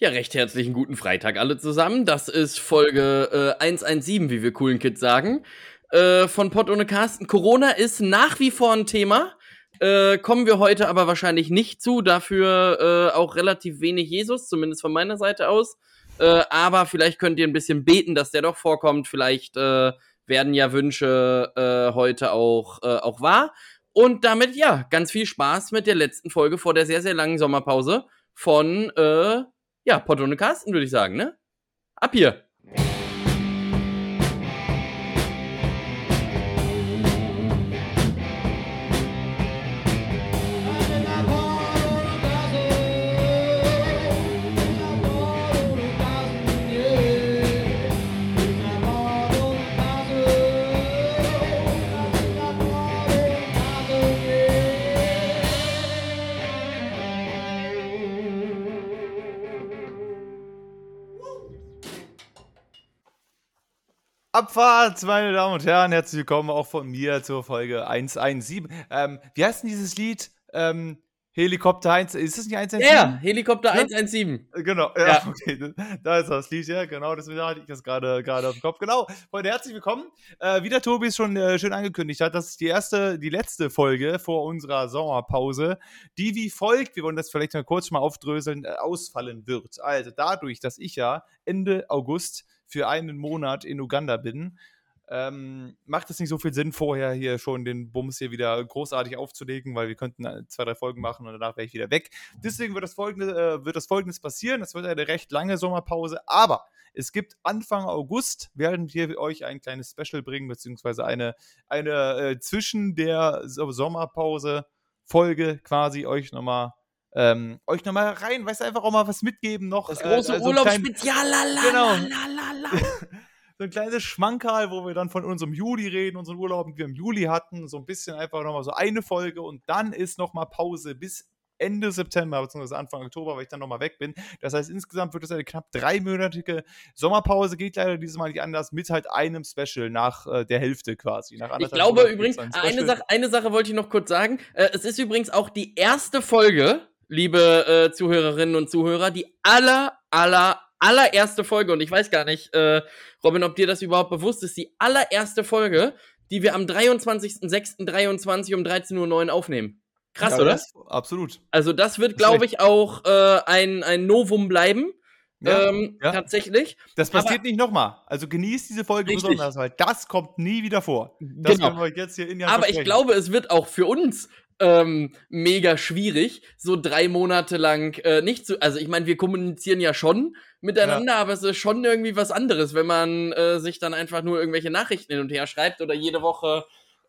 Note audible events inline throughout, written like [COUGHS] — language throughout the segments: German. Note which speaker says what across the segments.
Speaker 1: Ja, recht herzlichen guten Freitag alle zusammen. Das ist Folge äh, 117, wie wir coolen Kids sagen, äh, von Pott ohne Carsten. Corona ist nach wie vor ein Thema. Äh, kommen wir heute aber wahrscheinlich nicht zu. Dafür äh, auch relativ wenig Jesus, zumindest von meiner Seite aus. Äh, aber vielleicht könnt ihr ein bisschen beten, dass der doch vorkommt. Vielleicht äh, werden ja Wünsche heute auch, auch wahr. Und damit, ja, ganz viel Spaß mit der letzten Folge vor der sehr, sehr langen Sommerpause von ja, Pott und Carsten, würde ich sagen, ne? Ab hier!
Speaker 2: Abfahrt, meine Damen und Herren, herzlich willkommen auch von mir zur Folge 117. Ähm, wie heißt denn dieses Lied? Ähm, Helikopter 1, ist das nicht 117?
Speaker 1: Ja, Helikopter ja? 117.
Speaker 2: Genau, ja, ja, okay, da ist das Lied, ja, genau, deswegen hatte ich das gerade gerade auf dem Kopf. Genau, Freunde, herzlich willkommen. Äh, wie der Tobi es schon äh, schön angekündigt hat, das ist die erste, die letzte Folge vor unserer Sommerpause, die wie folgt, wir wollen das vielleicht mal kurz mal aufdröseln, äh, ausfallen wird. Also dadurch, dass ich ja Ende August für einen Monat in Uganda bin, ähm, macht es nicht so viel Sinn, vorher hier schon den Bums hier wieder großartig aufzulegen, weil wir könnten äh, zwei, drei Folgen machen und danach wäre ich wieder weg. Deswegen wird das, folgende, äh, wird das folgendes passieren. Es wird eine recht lange Sommerpause, aber es gibt Anfang August, werden wir euch ein kleines Special bringen, beziehungsweise eine, eine äh, zwischen der Sommerpause Folge quasi euch nochmal ähm, euch nochmal rein, weißt du, einfach auch mal was mitgeben noch.
Speaker 1: Das große äh, also Urlaubsspezial,
Speaker 2: genau. [LAUGHS] so ein kleines Schmankerl, wo wir dann von unserem Juli reden, unseren Urlaub, den wir im Juli hatten, so ein bisschen einfach nochmal so eine Folge und dann ist nochmal Pause bis Ende September bzw. Anfang Oktober, weil ich dann nochmal weg bin. Das heißt, insgesamt wird es eine knapp dreimonatige Sommerpause, geht leider dieses Mal nicht anders, mit halt einem Special nach äh, der Hälfte quasi.
Speaker 1: ich glaube übrigens, eine Sache, eine Sache wollte ich noch kurz sagen. Äh, es ist übrigens auch die erste Folge, liebe äh, Zuhörerinnen und Zuhörer, die aller, aller, allererste Folge, und ich weiß gar nicht, äh, Robin, ob dir das überhaupt bewusst ist, die allererste Folge, die wir am 23.06.23 um 13.09 Uhr aufnehmen. Krass, ja, oder? Das,
Speaker 2: absolut.
Speaker 1: Also das wird, glaube ich, auch äh, ein, ein Novum bleiben. Ja, ähm, ja. Tatsächlich.
Speaker 2: Das passiert Aber, nicht nochmal. Also genießt diese Folge richtig. besonders, weil das kommt nie wieder vor. Das
Speaker 1: genau. können wir euch jetzt hier in Aber ich glaube, es wird auch für uns ähm, mega schwierig, so drei Monate lang äh, nicht zu. Also ich meine, wir kommunizieren ja schon miteinander, ja. aber es ist schon irgendwie was anderes, wenn man äh, sich dann einfach nur irgendwelche Nachrichten hin und her schreibt oder jede Woche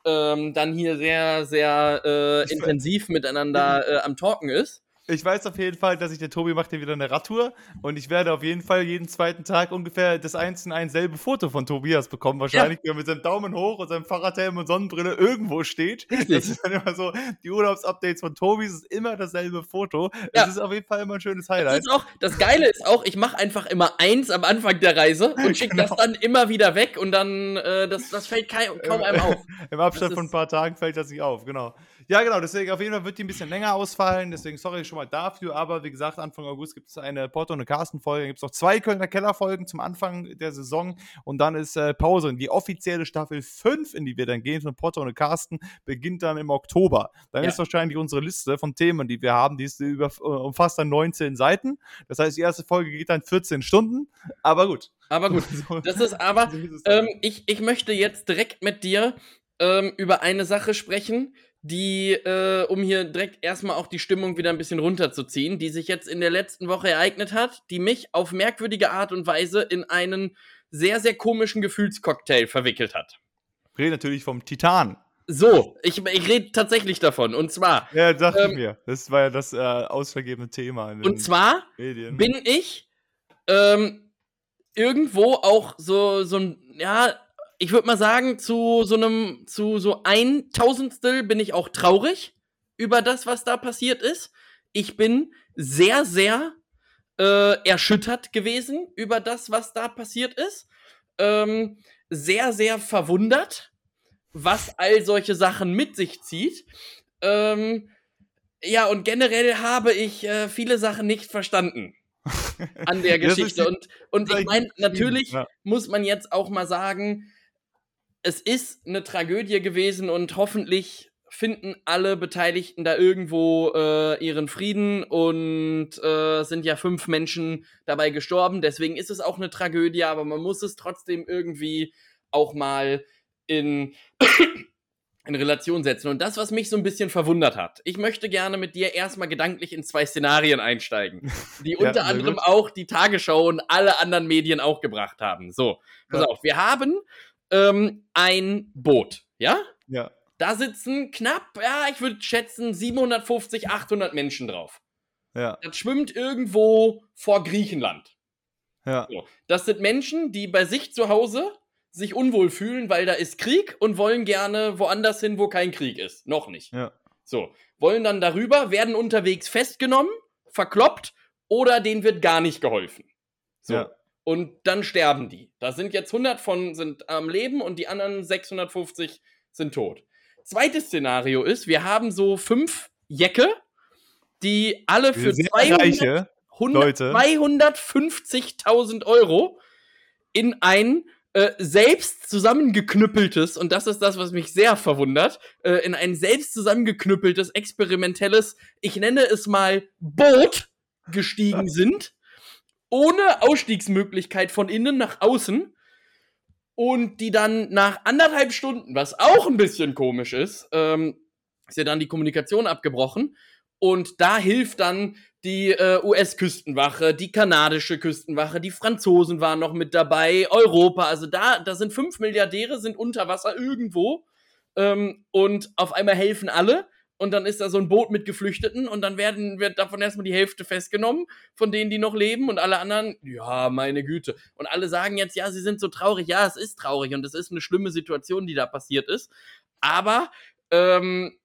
Speaker 1: ähm, dann hier sehr, sehr äh, intensiv miteinander äh, am Talken ist
Speaker 2: ich weiß auf jeden Fall, dass ich der Tobi macht hier wieder eine Radtour und ich werde auf jeden Fall jeden zweiten Tag ungefähr das eins in ein selbe Foto von Tobias bekommen. Wahrscheinlich, ja. wie er mit seinem Daumen hoch und seinem Fahrradhelm und Sonnenbrille irgendwo steht. Richtig. Das ist dann immer so, die Urlaubsupdates von Tobi ist immer dasselbe Foto. Ja. Das ist auf jeden Fall immer ein schönes Highlight.
Speaker 1: Das, auch, das Geile ist auch, ich mache einfach immer eins am Anfang der Reise [LAUGHS] und schicke genau. das dann immer wieder weg und dann, äh, das, das fällt kaum, kaum einem auf.
Speaker 2: Im Abstand von ein paar Tagen fällt das nicht auf, genau. Ja, genau, deswegen auf jeden Fall wird die ein bisschen länger ausfallen, deswegen sorry schon mal dafür, aber wie gesagt, Anfang August gibt es eine Porto- und Carsten-Folge, gibt es noch zwei Kölner Keller-Folgen zum Anfang der Saison und dann ist äh, Pause. Und die offizielle Staffel 5, in die wir dann gehen von Porto und Carsten, beginnt dann im Oktober. Dann ja. ist wahrscheinlich unsere Liste von Themen, die wir haben, die ist über, äh, umfasst dann 19 Seiten. Das heißt, die erste Folge geht dann 14 Stunden, aber gut.
Speaker 1: Aber gut, [LAUGHS] das ist aber, ähm, ich, ich möchte jetzt direkt mit dir ähm, über eine Sache sprechen, die, äh, um hier direkt erstmal auch die Stimmung wieder ein bisschen runterzuziehen, die sich jetzt in der letzten Woche ereignet hat, die mich auf merkwürdige Art und Weise in einen sehr, sehr komischen Gefühlscocktail verwickelt hat.
Speaker 2: Ich rede natürlich vom Titan.
Speaker 1: So, ich, ich rede tatsächlich davon. Und zwar.
Speaker 2: Ja, dachte ähm, mir. Das war ja das äh, ausschlaggebende Thema.
Speaker 1: und zwar Medien. bin ich ähm, irgendwo auch so, so ein, ja, ich würde mal sagen, zu so einem, zu so ein Tausendstel bin ich auch traurig über das, was da passiert ist. Ich bin sehr, sehr äh, erschüttert gewesen über das, was da passiert ist. Ähm, sehr, sehr verwundert, was all solche Sachen mit sich zieht. Ähm, ja, und generell habe ich äh, viele Sachen nicht verstanden an der [LAUGHS] Geschichte. Und, und ich meine, natürlich
Speaker 2: Ja.
Speaker 1: muss man jetzt auch mal sagen, es ist eine Tragödie gewesen und hoffentlich finden alle Beteiligten da irgendwo äh, ihren Frieden und äh, sind ja fünf Menschen dabei gestorben. Deswegen ist es auch eine Tragödie, aber man muss es trotzdem irgendwie auch mal in, [COUGHS] in Relation setzen. Und das, was mich so ein bisschen verwundert hat, ich möchte gerne mit dir erstmal gedanklich in zwei Szenarien einsteigen, [LAUGHS] die unter anderem
Speaker 2: gut.
Speaker 1: auch die Tagesschau und alle anderen Medien auch gebracht haben. So, pass
Speaker 2: Ja.
Speaker 1: auf, wir haben ähm, ein Boot, ja?
Speaker 2: Ja.
Speaker 1: Da sitzen knapp, ja, ich würde schätzen 750, 800 Menschen drauf.
Speaker 2: Ja.
Speaker 1: Das schwimmt irgendwo vor Griechenland.
Speaker 2: Ja.
Speaker 1: So. Das sind Menschen, die bei sich zu Hause sich unwohl fühlen, weil da ist Krieg und wollen gerne woanders hin, wo kein Krieg ist. Noch nicht.
Speaker 2: Ja.
Speaker 1: So. Wollen dann darüber, werden unterwegs festgenommen, verkloppt oder denen wird gar nicht geholfen. So.
Speaker 2: Ja.
Speaker 1: Und dann sterben die. Da sind jetzt 100 von sind am Leben und die anderen 650 sind tot. Zweites Szenario ist, wir haben so fünf Jecke, die alle für
Speaker 2: Sehr
Speaker 1: 200,
Speaker 2: reiche.
Speaker 1: 100
Speaker 2: Leute.
Speaker 1: 250.000 Euro in ein äh, selbst zusammengeknüppeltes, und das ist das, was mich sehr verwundert, äh, in ein selbst zusammengeknüppeltes, experimentelles, ich nenne es mal Boot gestiegen [LAUGHS] sind, ohne Ausstiegsmöglichkeit von innen nach außen. Und die dann nach anderthalb Stunden, was auch ein bisschen komisch ist, ähm, ist ja dann die Kommunikation abgebrochen. Und da hilft dann die äh, US-Küstenwache, die kanadische Küstenwache, die Franzosen waren noch mit dabei, Europa. Also da, da sind fünf Milliardäre, sind unter Wasser irgendwo. Ähm, und auf einmal helfen alle. Und dann ist da so ein Boot mit Geflüchteten und dann werden, wird davon erstmal die Hälfte festgenommen, von denen, die noch leben und alle anderen, ja, meine Güte. Und alle sagen jetzt, ja, sie sind so traurig. Ja, es ist traurig und es ist eine schlimme Situation, die da passiert ist. Aber, ähm,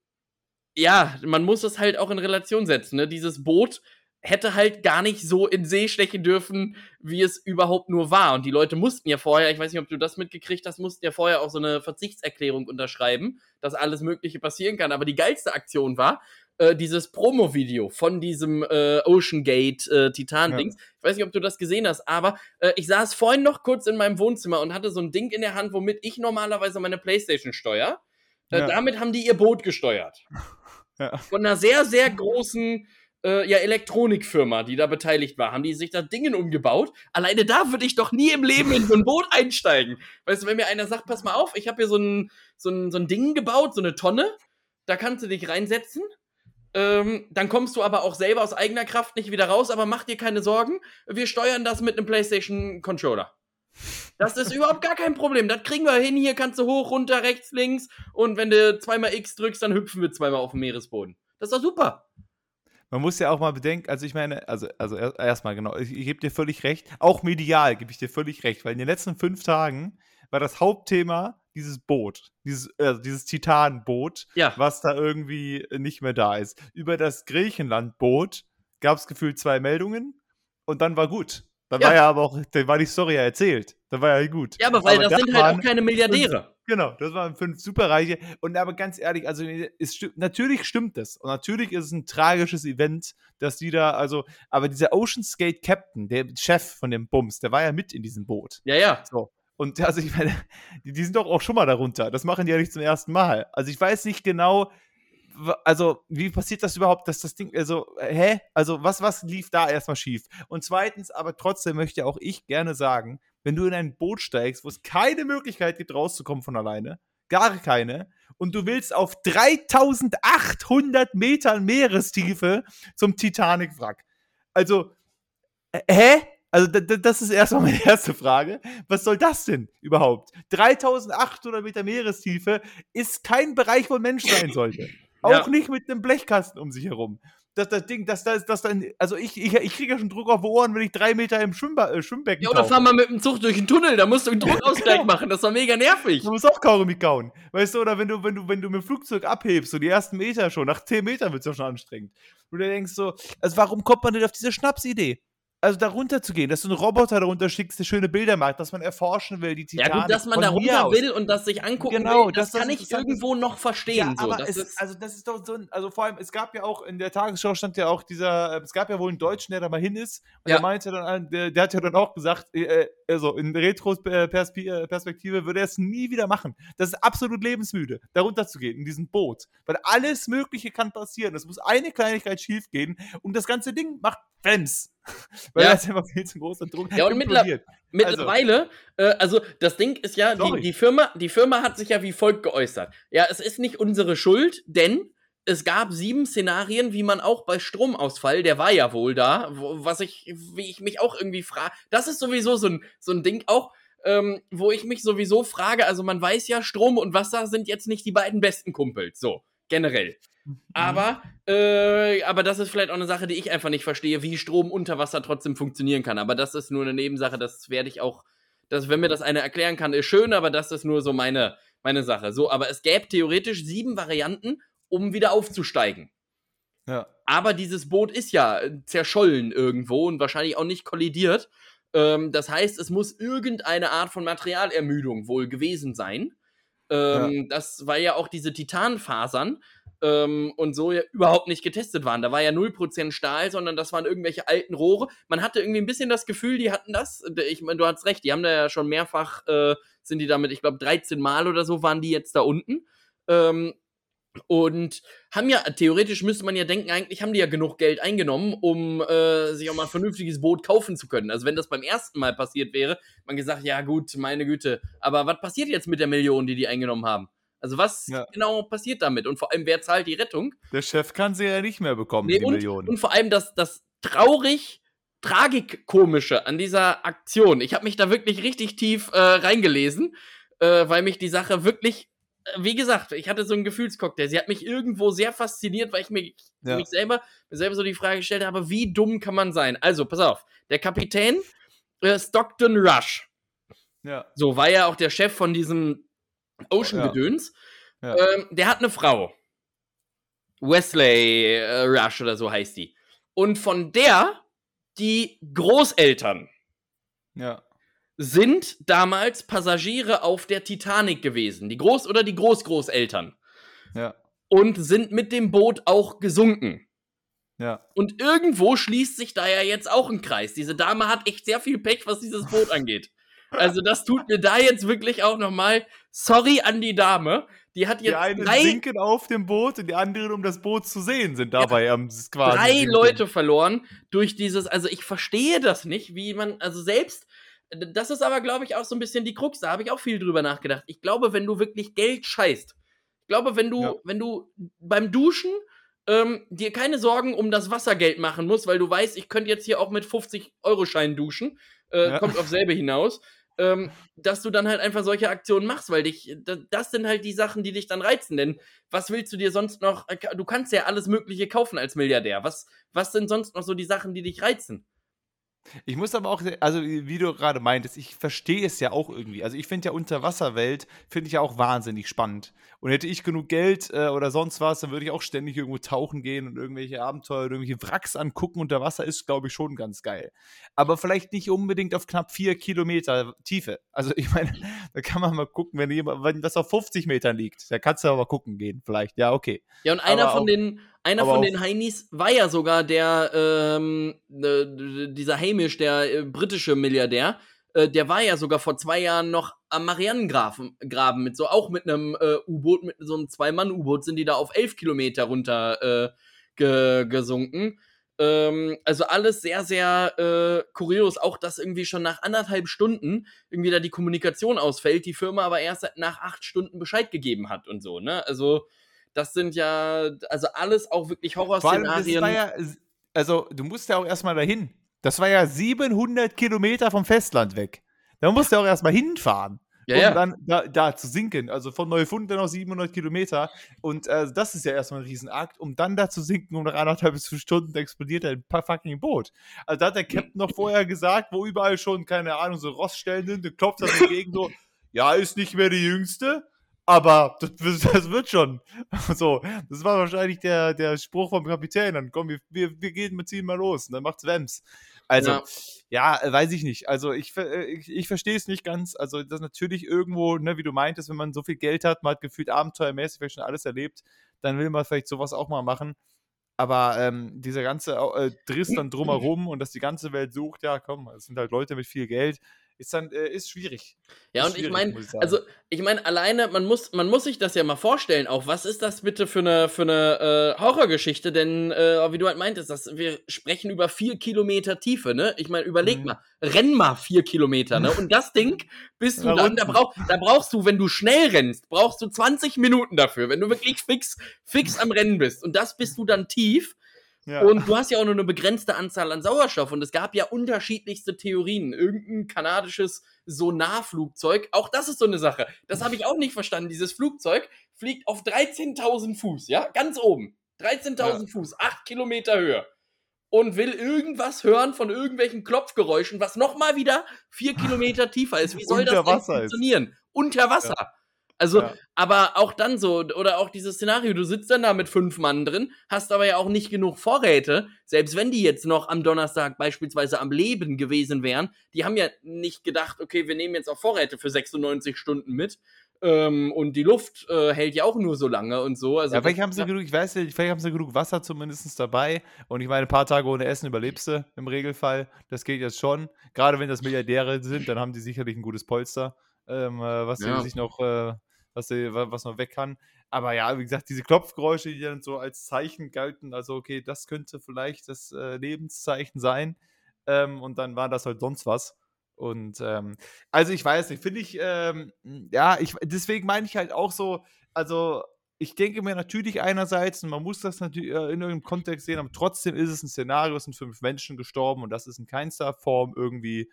Speaker 1: ja, man muss es halt auch in Relation setzen. Ne? Dieses Boot hätte halt gar nicht so in See stechen dürfen, wie es überhaupt nur war. Und die Leute mussten ja vorher, ich weiß nicht, ob du das mitgekriegt hast, mussten ja vorher auch so eine Verzichtserklärung unterschreiben, dass alles Mögliche passieren kann. Aber die geilste Aktion war, äh, dieses Promo-Video von diesem äh, Ocean Gate äh, Titan-Dings. Ich weiß nicht, ob du das gesehen hast, aber äh, ich saß vorhin noch kurz in meinem Wohnzimmer und hatte so ein Ding in der Hand, womit ich normalerweise meine Playstation steuere. Äh,
Speaker 2: Ja.
Speaker 1: Damit haben die ihr Boot gesteuert. [LAUGHS]
Speaker 2: Ja.
Speaker 1: Von einer sehr, sehr großen äh, ja, Elektronikfirma, die da beteiligt war, haben die sich da Dingen umgebaut. Alleine da würde ich doch nie im Leben in so ein Boot einsteigen. Weißt du, wenn mir einer sagt, pass mal auf, ich habe hier so ein, so, ein, so ein Ding gebaut, so eine Tonne, da kannst du dich reinsetzen. Ähm, dann kommst du aber auch selber aus eigener Kraft nicht wieder raus, aber mach dir keine Sorgen. Wir steuern das mit einem PlayStation-Controller. Das ist überhaupt gar kein Problem. Das kriegen wir hin. Hier kannst du hoch, runter, rechts, links. Und wenn du zweimal X drückst, dann hüpfen wir zweimal auf dem Meeresboden. Das ist doch super.
Speaker 2: Man muss ja auch mal bedenken, also ich meine, also, also er- erstmal genau, ich, ich gebe dir völlig recht, auch medial gebe ich dir völlig recht, weil in den letzten fünf Tagen war das Hauptthema dieses Boot, dieses, also dieses Titanboot,
Speaker 1: Ja.
Speaker 2: was da irgendwie nicht mehr da ist. Über das Griechenland-Boot gab es gefühlt zwei Meldungen und dann war gut. Dann
Speaker 1: Ja.
Speaker 2: war ja aber auch, dann war die Story ja erzählt. Dann war ja gut.
Speaker 1: Ja, aber weil
Speaker 2: Aber
Speaker 1: das
Speaker 2: da
Speaker 1: sind halt auch keine Milliardäre.
Speaker 2: Genau, das waren fünf Superreiche. Und aber ganz ehrlich, also es stimmt, natürlich stimmt das. Und natürlich ist es ein tragisches Event, dass die da, also, aber dieser Ocean's Gate Captain, der Chef von dem Bums, der war ja mit in diesem Boot.
Speaker 1: Ja, ja.
Speaker 2: So. Und also ich meine, die, die sind doch auch schon mal darunter. Das machen die ja nicht zum ersten Mal. Also ich weiß nicht genau, also wie passiert das überhaupt, dass das Ding, also, hä? Also was, was lief da erstmal schief? Und zweitens, aber trotzdem möchte auch ich gerne sagen, wenn du in ein Boot steigst, wo es keine Möglichkeit gibt, rauszukommen von alleine, gar keine, und du willst auf 3800 Metern Meerestiefe zum Titanic-Wrack. Also, äh, hä? Also, das ist erstmal meine [LAUGHS] erste Frage. Was soll das denn überhaupt? 3800 Meter Meerestiefe ist kein Bereich, wo ein Mensch sein sollte. Auch
Speaker 1: Ja.
Speaker 2: nicht mit einem Blechkasten um sich herum. Das, das Ding, das, das, das dann, also ich, ich, ich kriege ja schon Druck auf die Ohren, wenn ich drei Meter im Schwimmba äh, Schwimmbecken
Speaker 1: Ja, oder fahr mal mit dem Zug durch den Tunnel, da musst du einen Druckausgleich [LAUGHS] machen. Das war mega nervig.
Speaker 2: Du musst auch Kaugummi kauen. Weißt du, oder wenn du, wenn du, wenn du mit dem Flugzeug abhebst, so die ersten Meter schon, nach 10 Metern wird es ja schon anstrengend. Und du denkst so, also warum kommt man denn auf diese Schnapsidee? Also darunter zu gehen, dass du einen Roboter darunter schickst, der schöne Bilder macht, dass man erforschen will, die
Speaker 1: Titanic. Ja gut, dass man darunter will und das sich angucken genau, will, das, das kann ich irgendwo noch verstehen.
Speaker 2: Ja, so. aber das es, ist also das ist doch so ein, also vor allem, es gab ja auch, in der Tagesschau stand ja auch dieser, es gab ja wohl einen Deutschen, der da mal hin ist und ja. der meinte dann, der, der, hat ja dann auch gesagt, äh, also in Retro-Perspektive würde er es nie wieder machen. Das ist absolut lebensmüde, darunter zu gehen, in diesem Boot. Weil alles Mögliche kann passieren. Es muss eine Kleinigkeit schief gehen und das ganze Ding macht Fems. [LAUGHS]
Speaker 1: Weil ja. das immer viel zu großer Druck Ja, und mittler mittlerweile, also, äh, also das Ding ist ja, die, die, Firma, die Firma hat sich ja wie folgt geäußert. Ja, es ist nicht unsere Schuld, denn es gab sieben Szenarien, wie man auch bei Stromausfall, der war ja wohl da, wo, was ich, wie ich mich auch irgendwie frage. Das ist sowieso so ein, so ein Ding auch, ähm, wo ich mich sowieso frage, also man weiß ja, Strom und Wasser sind jetzt nicht die beiden besten Kumpels, so, generell. Mhm. Aber, äh, aber das ist vielleicht auch eine Sache, die ich einfach nicht verstehe, wie Strom unter Wasser trotzdem funktionieren kann. Aber das ist nur eine Nebensache, das werde ich auch, das, wenn mir das einer erklären kann, ist schön, aber das ist nur so meine, meine Sache. So, aber es gäbe theoretisch sieben Varianten, um wieder aufzusteigen. Ja. Aber dieses Boot ist ja zerschollen irgendwo und wahrscheinlich auch nicht kollidiert. Ähm, das heißt, es muss irgendeine Art von Materialermüdung wohl gewesen sein. Ähm, ja. Das war ja auch diese Titanfasern ähm, und so ja überhaupt nicht getestet waren. Da war ja 0% Stahl, sondern das waren irgendwelche alten Rohre. Man hatte irgendwie ein bisschen das Gefühl, die hatten das. Ich meine, du hast recht, die haben da ja schon mehrfach, äh, sind die damit, ich glaube, 13 Mal oder so waren die jetzt da unten. Ähm, und haben ja, theoretisch müsste man ja denken, eigentlich haben die ja genug Geld eingenommen, um äh, sich auch mal ein vernünftiges Boot kaufen zu können. Also wenn das beim ersten Mal passiert wäre, man gesagt, ja gut, meine Güte, aber was passiert jetzt mit der Million, die die eingenommen haben? Also was ja. genau passiert damit? Und vor allem, wer zahlt die Rettung?
Speaker 2: Der Chef kann sie ja nicht mehr bekommen,
Speaker 1: nee,
Speaker 2: die
Speaker 1: und,
Speaker 2: Millionen.
Speaker 1: Und vor allem das, das traurig, tragikomische an dieser Aktion. Ich habe mich da wirklich richtig tief äh, reingelesen, äh, weil mich die Sache wirklich, äh, wie gesagt, ich hatte so einen Gefühlscocktail. Sie hat mich irgendwo sehr fasziniert, weil ich mir, ja. mich selber, mir selber so die Frage gestellt habe, wie dumm kann man sein? Also, pass auf, der Kapitän äh, Stockton Rush. Ja. So war ja auch der Chef von diesem Ocean-Gedöns. Ja. Ja. Ähm, der hat eine Frau. Wesley äh, Rush oder so heißt die. Und von der, die Großeltern ja. sind damals Passagiere auf der Titanic gewesen. Die Groß- oder die Großgroßeltern. Ja. Und sind mit dem Boot auch gesunken. Ja. Und irgendwo schließt sich da ja jetzt auch ein Kreis. Diese Dame hat echt sehr viel Pech, was dieses Boot angeht. Also das tut mir da jetzt wirklich auch nochmal sorry an die Dame. Die hat jetzt die
Speaker 2: einen drei, sinken auf dem Boot und die anderen, um das Boot zu sehen, sind dabei ja, am
Speaker 1: quasi. Drei sinken. Leute verloren durch dieses, also ich verstehe das nicht, wie man, also selbst, das ist aber, glaube ich, auch so ein bisschen die Krux, da habe ich auch viel drüber nachgedacht. Ich glaube, wenn du wirklich Geld scheißt, ich glaube, wenn du, ja. wenn du beim Duschen ähm, dir keine Sorgen um das Wassergeld machen musst, weil du weißt, ich könnte jetzt hier auch mit 50-Euro-Schein duschen, äh, ja. kommt auf selbe hinaus ähm, dass du dann halt einfach solche Aktionen machst, weil dich, das sind halt die Sachen, die dich dann reizen. Denn was willst du dir sonst noch, äh, du kannst ja alles Mögliche kaufen als Milliardär. Was, was sind sonst noch so die Sachen, die dich reizen?
Speaker 2: Ich muss aber auch, also wie du gerade meintest, ich verstehe es ja auch irgendwie. Also ich finde ja Unterwasserwelt, finde ich ja auch wahnsinnig spannend. Und hätte ich genug Geld äh, oder sonst was, dann würde ich auch ständig irgendwo tauchen gehen und irgendwelche Abenteuer, irgendwelche Wracks angucken. Unter Wasser ist, glaube ich, schon ganz geil. Aber vielleicht nicht unbedingt auf knapp vier Kilometer Tiefe. Also ich meine, [LAUGHS] da kann man mal gucken, wenn jemand, wenn das auf 50 Metern liegt, da kannst du aber gucken gehen, vielleicht. Ja, okay.
Speaker 1: Ja, und einer aber von den einer von den Heinis war ja sogar der, ähm, äh, dieser Hamish, der äh, britische Milliardär. Äh, der war ja sogar vor zwei Jahren noch am Marianengraben mit so auch mit einem äh, U-Boot, mit so einem Zwei-Mann-U-Boot sind die da auf elf Kilometer runter äh, ge gesunken. Ähm, also alles sehr, sehr äh, kurios. Auch, dass irgendwie schon nach anderthalb Stunden irgendwie da die Kommunikation ausfällt, die Firma aber erst nach acht Stunden Bescheid gegeben hat und so, ne? Also das sind ja, also alles auch wirklich Horrorszenarien.
Speaker 2: Ja, also, du musst ja auch erstmal dahin. Das war ja 700 Kilometer vom Festland weg. Da musst du auch erstmal hinfahren. Ja, um ja. dann da, da, zu sinken. Also von Neufund noch 700 Kilometer. Und äh, das ist ja erstmal ein Riesenakt, um dann da zu sinken, um nach anderthalb bis fünf Stunden explodiert ein fucking Boot. Also da hat der Captain noch vorher gesagt, wo überall schon, keine Ahnung, so Roststellen sind, und klopft dann dagegen so, [LAUGHS] ja, ist nicht mehr die Jüngste aber das, [LAUGHS] das, wird schon. [LAUGHS] So, das war wahrscheinlich der, der Spruch vom Kapitän. Dann komm, wir, wir, wir gehen, wir ziehen mal los. Und dann macht's Wems. Also,
Speaker 1: Ja.
Speaker 2: ja, weiß ich nicht. Also, ich, äh, ich, ich verstehe es nicht ganz. Also, das natürlich irgendwo, ne, wie du meintest, wenn man so viel Geld hat, man hat gefühlt abenteuermäßig vielleicht schon alles erlebt, dann will man vielleicht sowas auch mal machen. Aber ähm, dieser ganze äh, Driss dann [CLEARS THROAT] drumherum und dass die ganze Welt sucht, ja, komm, es sind halt Leute mit viel Geld, ist dann, äh, ist schwierig.
Speaker 1: Ja,
Speaker 2: Ist
Speaker 1: und ich
Speaker 2: schwierig,
Speaker 1: meine,
Speaker 2: ich sagen.
Speaker 1: also ich meine, alleine, man muss, man muss sich das ja mal vorstellen, auch was ist das bitte für eine, für eine äh, Horrorgeschichte? Denn, äh, wie du halt meintest, dass wir sprechen über vier Kilometer Tiefe, ne? Ich meine, überleg
Speaker 2: Mhm.
Speaker 1: mal, renn mal vier Kilometer, ne? Und das Ding bist du
Speaker 2: Da
Speaker 1: dann, da, brauch, da brauchst du, wenn du schnell rennst, brauchst du 20 Minuten dafür, wenn du wirklich fix, fix am Rennen bist. Und das bist du dann tief.
Speaker 2: Ja.
Speaker 1: Und du hast ja auch nur eine begrenzte Anzahl an Sauerstoff und es gab ja unterschiedlichste Theorien. Irgendein kanadisches Sonarflugzeug, auch das ist so eine Sache. Das habe ich auch nicht verstanden. Dieses Flugzeug fliegt auf 13.000 Fuß, ja, ganz oben. 13.000
Speaker 2: Ja.
Speaker 1: Fuß, 8 Kilometer Höhe. Und will irgendwas hören von irgendwelchen Klopfgeräuschen, was nochmal wieder 4 Kilometer tiefer ist. Wie soll
Speaker 2: Unter
Speaker 1: das denn
Speaker 2: Wasser ist.
Speaker 1: funktionieren? Unter Wasser. Also,
Speaker 2: Ja.
Speaker 1: aber auch dann so, oder auch dieses Szenario, du sitzt dann da mit fünf Mann drin, hast aber ja auch nicht genug Vorräte, selbst wenn die jetzt noch am Donnerstag beispielsweise am Leben gewesen wären, die haben ja nicht gedacht, okay, wir nehmen jetzt auch Vorräte für 96 Stunden mit, ähm, und die Luft äh, hält ja auch nur so lange und so. Also
Speaker 2: ja, vielleicht haben sie genug, ich weiß nicht, vielleicht haben sie genug Wasser zumindest dabei. Und ich meine, ein paar Tage ohne Essen überlebst du im Regelfall. Das geht jetzt schon. Gerade wenn das Milliardäre sind, dann haben die sicherlich ein gutes Polster, ähm, äh, was
Speaker 1: Ja.
Speaker 2: sich noch, äh, was, was noch weg kann. Aber ja, wie gesagt, diese Klopfgeräusche, die dann so als Zeichen galten, also okay, das könnte vielleicht das äh, Lebenszeichen sein. Ähm, und dann war das halt sonst was. Und ähm, also ich weiß nicht, finde ich, ähm, ja, ich, deswegen meine ich halt auch so, also ich denke mir natürlich einerseits, und man muss das natürlich äh, in irgendeinem Kontext sehen, aber trotzdem ist es ein Szenario, es sind fünf Menschen gestorben und das ist in keinster Form irgendwie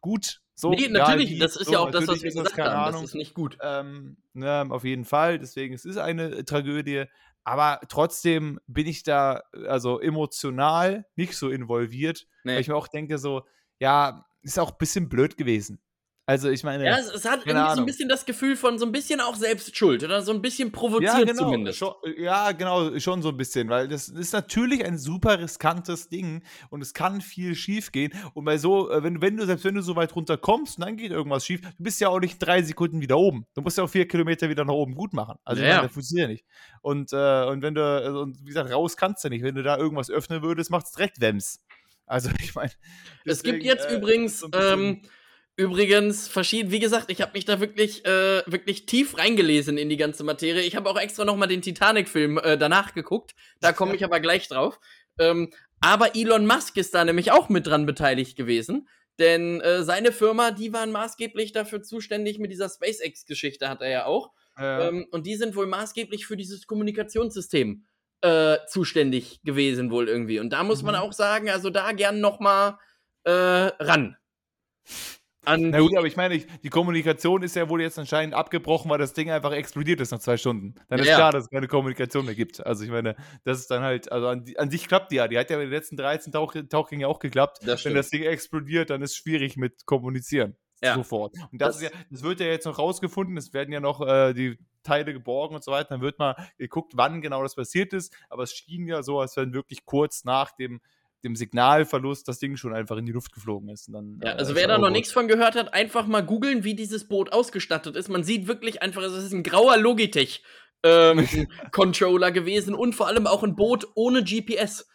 Speaker 2: gut. So,
Speaker 1: nee, natürlich,
Speaker 2: wie,
Speaker 1: das ist
Speaker 2: so,
Speaker 1: ja auch das, was wir gesagt haben.
Speaker 2: Ahnung,
Speaker 1: Das ist nicht gut.
Speaker 2: ähm, ne, auf jeden Fall. Deswegen, es ist eine äh, Tragödie. Aber trotzdem bin ich da, äh, also emotional nicht so involviert, weil
Speaker 1: Nee.
Speaker 2: ich mir auch denke, so, ja, ist auch ein bisschen blöd gewesen. Also, ich meine,
Speaker 1: Ja, es, es hat irgendwie so ein
Speaker 2: Ahnung.
Speaker 1: bisschen das Gefühl von so ein bisschen auch Selbstschuld oder so ein bisschen provoziert zumindest.
Speaker 2: Schon, ja, genau, schon so ein bisschen, weil das ist natürlich ein super riskantes Ding und es kann viel schief gehen. Und bei so, äh, wenn, wenn du, selbst wenn du so weit runter kommst und dann geht irgendwas schief, du bist ja auch nicht drei Sekunden wieder oben. Du musst ja auch vier Kilometer wieder nach oben gut machen. Also,
Speaker 1: Ja, ja.
Speaker 2: das funktioniert ja nicht. Und, äh, und wenn du, also, und wie gesagt, raus kannst du nicht. Wenn du da irgendwas öffnen würdest, macht es direkt Wems. Also, [LAUGHS] ich meine.
Speaker 1: Es gibt jetzt
Speaker 2: äh,
Speaker 1: übrigens,
Speaker 2: so
Speaker 1: ähm, übrigens verschieden, wie gesagt, ich habe mich da wirklich, äh, wirklich tief reingelesen in die ganze Materie. Ich habe auch extra noch mal den Titanic-Film äh, danach geguckt. Da komme ich aber gleich drauf. Ähm, aber Elon Musk ist da nämlich auch mit dran beteiligt gewesen. Denn äh, seine Firma, die waren maßgeblich dafür zuständig mit dieser SpaceX-Geschichte, hat er ja auch.
Speaker 2: äh,
Speaker 1: Ähm, und die sind wohl maßgeblich für dieses Kommunikationssystem äh, zuständig gewesen, wohl irgendwie. Und da muss man
Speaker 2: Mhm.
Speaker 1: auch sagen, also da gern noch mal äh, ran. An
Speaker 2: Na gut, aber ich meine, ich, die Kommunikation ist ja wohl jetzt anscheinend abgebrochen, weil das Ding einfach explodiert ist nach zwei Stunden. Dann ist
Speaker 1: Ja.
Speaker 2: klar, dass es keine Kommunikation mehr gibt. Also ich meine, das ist dann halt, also an, an sich klappt die ja. Die hat ja in den letzten 13 Tauch, Tauchgängen auch geklappt.
Speaker 1: Das
Speaker 2: Wenn das Ding explodiert, dann ist es schwierig mit kommunizieren.
Speaker 1: Ja.
Speaker 2: Sofort. Und das,
Speaker 1: Das-
Speaker 2: ist ja, das wird ja jetzt noch rausgefunden. Es werden ja noch äh, die Teile geborgen und so weiter. Dann wird mal geguckt, wann genau das passiert ist. Aber es schien ja so, als wenn wirklich kurz nach dem, dem Signalverlust das Ding schon einfach in die Luft geflogen ist. Dann,
Speaker 1: Ja,
Speaker 2: äh,
Speaker 1: also
Speaker 2: ist
Speaker 1: wer da noch nichts von gehört hat, einfach mal googeln, wie dieses Boot ausgestattet ist. Man sieht wirklich einfach, es ist ein grauer Logitech ähm, [LAUGHS] Controller gewesen und vor allem auch ein Boot ohne GPS.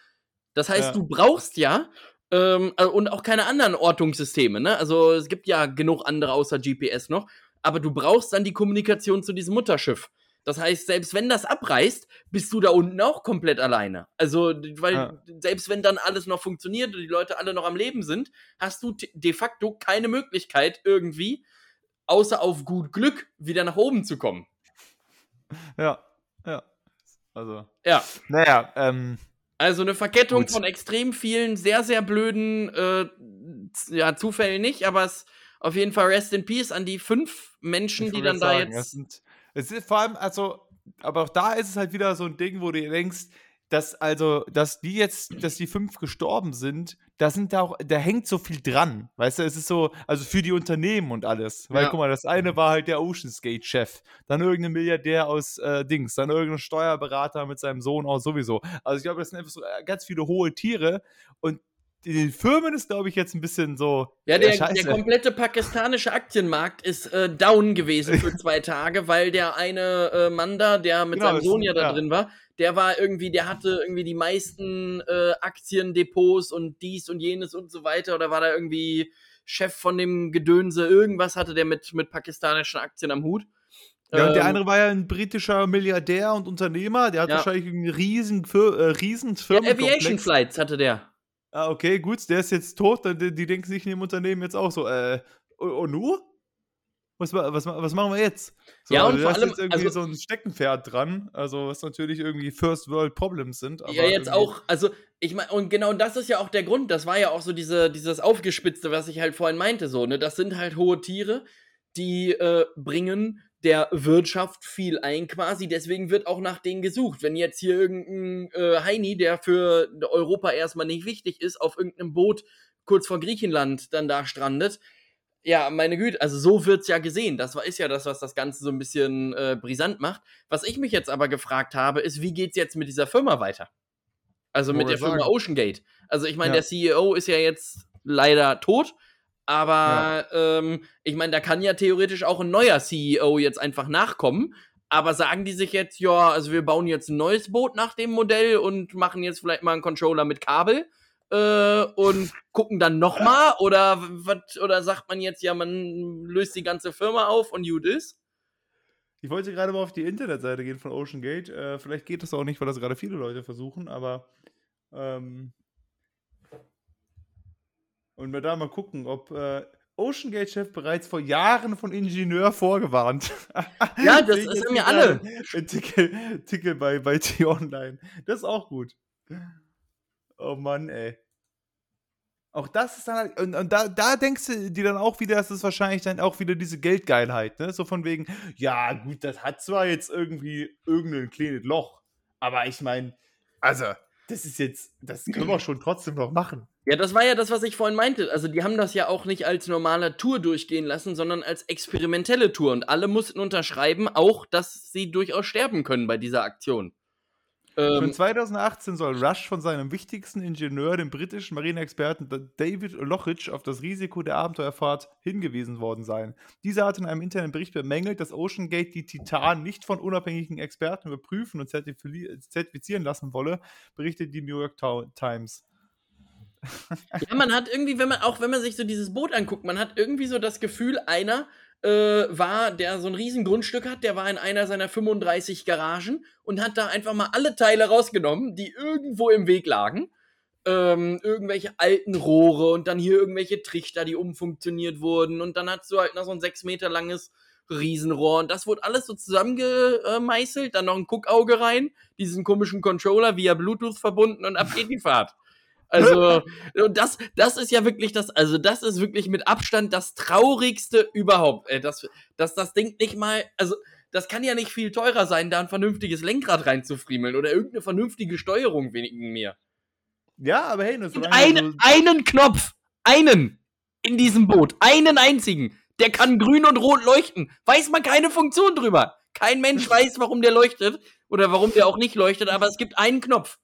Speaker 1: Das heißt,
Speaker 2: Ja.
Speaker 1: du brauchst ja ähm, äh, und auch keine anderen Ortungssysteme. Ne? Also es gibt ja genug andere außer GPS noch, aber du brauchst dann die Kommunikation zu diesem Mutterschiff. Das heißt, selbst wenn das abreißt, bist du da unten auch komplett alleine. Also, weil
Speaker 2: Ja.
Speaker 1: selbst wenn dann alles noch funktioniert und die Leute alle noch am Leben sind, hast du de facto keine Möglichkeit irgendwie, außer auf gut Glück, wieder nach oben zu kommen.
Speaker 2: Ja, ja. Also,
Speaker 1: Ja,
Speaker 2: naja, ähm,
Speaker 1: also eine Verkettung
Speaker 2: Gut.
Speaker 1: von extrem vielen, sehr, sehr blöden äh, ja, Zufällen nicht, aber es auf jeden Fall Rest in Peace an die fünf Menschen, die dann da
Speaker 2: sagen,
Speaker 1: jetzt.
Speaker 2: Es ist vor allem, also, aber auch da ist es halt wieder so ein Ding, wo du denkst, dass also, dass die jetzt, dass die fünf gestorben sind, da sind da auch, da hängt so viel dran. Weißt du, es ist so, also für die Unternehmen und alles. Weil,
Speaker 1: Ja.
Speaker 2: guck mal, das eine war halt der Oceansgate-Chef, dann irgendein Milliardär aus äh, Dings, dann irgendein Steuerberater mit seinem Sohn auch sowieso. Also ich glaube, das sind einfach so äh, ganz viele hohe Tiere und den Firmen ist, glaube ich, jetzt ein bisschen so.
Speaker 1: Ja, der, der komplette pakistanische Aktienmarkt ist äh, down gewesen für zwei Tage, weil der eine äh, Mann da, der mit genau, seinem Sohn ja da ja. drin war, der war irgendwie, der hatte irgendwie die meisten äh, Aktiendepots und dies und jenes und so weiter. Oder war da irgendwie Chef von dem Gedönse? Irgendwas hatte der mit, mit pakistanischen Aktien am Hut.
Speaker 2: Ja, und der ähm, andere war ja ein britischer Milliardär und Unternehmer. Der hat ja. wahrscheinlich einen riesen, äh, riesen
Speaker 1: Firmen. Ja, Aviation Flights hatte der.
Speaker 2: Ah, okay, gut, der ist jetzt tot, die, die denken sich in dem Unternehmen jetzt auch so, äh, und, und nur? Was, was, was machen wir jetzt? So,
Speaker 1: ja, und vor allem,
Speaker 2: ist jetzt irgendwie also, so ein Steckenpferd dran, also was natürlich irgendwie First World Problems sind.
Speaker 1: ja, jetzt auch, also ich meine, und genau das ist ja auch der Grund, das war ja auch so diese, dieses Aufgespitzte, was ich halt vorhin meinte, so, ne, das sind halt hohe Tiere, die äh, bringen der Wirtschaft viel ein quasi. Deswegen wird auch nach denen gesucht. Wenn jetzt hier irgendein äh, Heini, der für Europa erstmal nicht wichtig ist, auf irgendeinem Boot kurz vor Griechenland dann da strandet, ja, meine Güte, also so wird's ja gesehen. Das ist ja das, was das Ganze so ein bisschen äh, brisant macht. Was ich mich jetzt aber gefragt habe, ist, wie geht's jetzt mit dieser Firma weiter? Also mit der Firma Ocean Gate. Also ich meine, ja. der CEO ist ja jetzt leider tot. Aber ja. ähm, ich meine, da kann ja theoretisch auch ein neuer CEO jetzt einfach nachkommen. Aber sagen die sich jetzt, ja, also wir bauen jetzt ein neues Boot nach dem Modell und machen jetzt vielleicht mal einen Controller mit Kabel äh, und gucken dann nochmal? Oder, wat, oder sagt man jetzt, ja, man löst die ganze Firma auf und gut ist?
Speaker 2: Ich wollte gerade mal auf die Internetseite gehen von Ocean Gate. Äh, vielleicht geht das auch nicht, weil das gerade viele Leute versuchen, aber ähm, und wir da mal gucken, ob äh, Ocean Gate Chef bereits vor Jahren von Ingenieur vorgewarnt. [LAUGHS]
Speaker 1: Ja, das sind mir alle.
Speaker 2: Artikel, Artikel bei, bei T-Online. Das ist auch gut. Oh Mann, ey. Auch das ist dann halt, und, und da, da denkst du dir dann auch wieder, das ist wahrscheinlich dann auch wieder diese Geldgeilheit, ne? So von wegen, ja, gut, das hat zwar jetzt irgendwie irgendein kleines Loch, aber ich meine, also, das ist jetzt, das können wir [CLEARS THROAT] schon trotzdem noch machen.
Speaker 1: Ja, das war ja das, was ich vorhin meinte. Also, die haben das ja auch nicht als normale Tour durchgehen lassen, sondern als experimentelle Tour. Und alle mussten unterschreiben, auch, dass sie durchaus sterben können bei dieser Aktion.
Speaker 2: Ähm, Schon 2018 soll Rush von seinem wichtigsten Ingenieur, dem britischen Marineexperten David Lochich, auf das Risiko der Abenteuerfahrt hingewiesen worden sein. Dieser hat in einem internen Bericht bemängelt, dass Ocean Gate die Titan nicht von unabhängigen Experten überprüfen und zertifizieren lassen wolle, berichtet die New York Times. [LAUGHS]
Speaker 1: Ja, man hat irgendwie, wenn man, auch wenn man sich so dieses Boot anguckt, man hat irgendwie so das Gefühl, einer äh, war, der so ein riesen Grundstück hat, der war in einer seiner 35 Garagen und hat da einfach mal alle Teile rausgenommen, die irgendwo im Weg lagen. Ähm, irgendwelche alten Rohre und dann hier irgendwelche Trichter, die umfunktioniert wurden. Und dann hast du halt noch so ein sechs Meter langes Riesenrohr. Und das wurde alles so zusammengemeißelt, dann noch ein Guckauge rein, diesen komischen Controller via Bluetooth verbunden und ab geht die Fahrt. Also, [LAUGHS] das, das ist ja wirklich das, also das ist wirklich mit Abstand das traurigste überhaupt. Ey, dass, dass das Ding nicht mal, also das kann ja nicht viel teurer sein, da ein vernünftiges Lenkrad reinzufriemeln oder irgendeine vernünftige Steuerung wenigen mehr.
Speaker 2: Ja, aber hey, das
Speaker 1: ist einen, einen Knopf, einen in diesem Boot, einen einzigen. Der kann grün und rot leuchten. Weiß man keine Funktion drüber. Kein Mensch [LAUGHS] weiß, warum der leuchtet oder warum der auch nicht leuchtet, aber es gibt einen Knopf.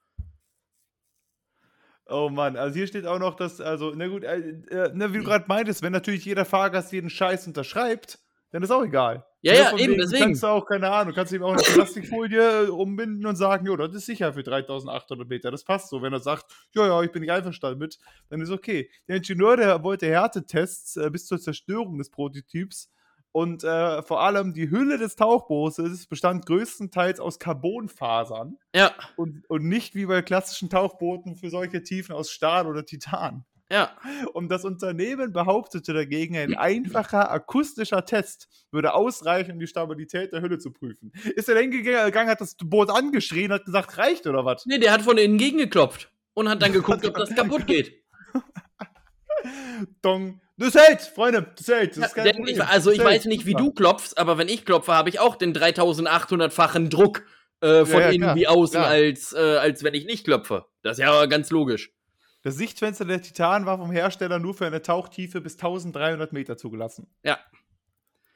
Speaker 2: Oh Mann, also hier steht auch noch, dass, also, na gut, äh, äh, na, wie du gerade meintest, wenn natürlich jeder Fahrgast jeden Scheiß unterschreibt, dann ist auch egal.
Speaker 1: Ja, ja, ja eben, deswegen.
Speaker 2: Kannst du auch, keine Ahnung, kannst du ihm auch eine Plastikfolie äh, umbinden und sagen, jo, das ist sicher für 3800 Meter, das passt so. Wenn er sagt, ja, ja, ich bin nicht einverstanden mit, dann ist okay. Der Ingenieur, der wollte Härtetests äh, bis zur Zerstörung des Prototyps und äh, vor allem die Hülle des Tauchbootes bestand größtenteils aus Carbonfasern.
Speaker 1: Ja.
Speaker 2: Und, und nicht wie bei klassischen Tauchbooten für solche Tiefen aus Stahl oder Titan.
Speaker 1: Ja.
Speaker 2: Und das Unternehmen behauptete dagegen, ein einfacher akustischer Test würde ausreichen, um die Stabilität der Hülle zu prüfen. Ist er dann hingegangen, hat das Boot angeschrien, hat gesagt, reicht oder was?
Speaker 1: Nee, der hat von innen gegengeklopft und hat dann [LAUGHS] geguckt, ob das kaputt geht. [LAUGHS]
Speaker 2: Dong. Das hält, Freunde, das hält. Das
Speaker 1: ja, ich, also ich weiß nicht, wie du klopfst, aber wenn ich klopfe, habe ich auch den 3800-fachen Druck äh, von ja, ja, innen wie außen, als, äh, als wenn ich nicht klopfe. Das ist ja ganz logisch.
Speaker 2: Das Sichtfenster der Titan war vom Hersteller nur für eine Tauchtiefe bis 1300 Meter zugelassen.
Speaker 1: Ja.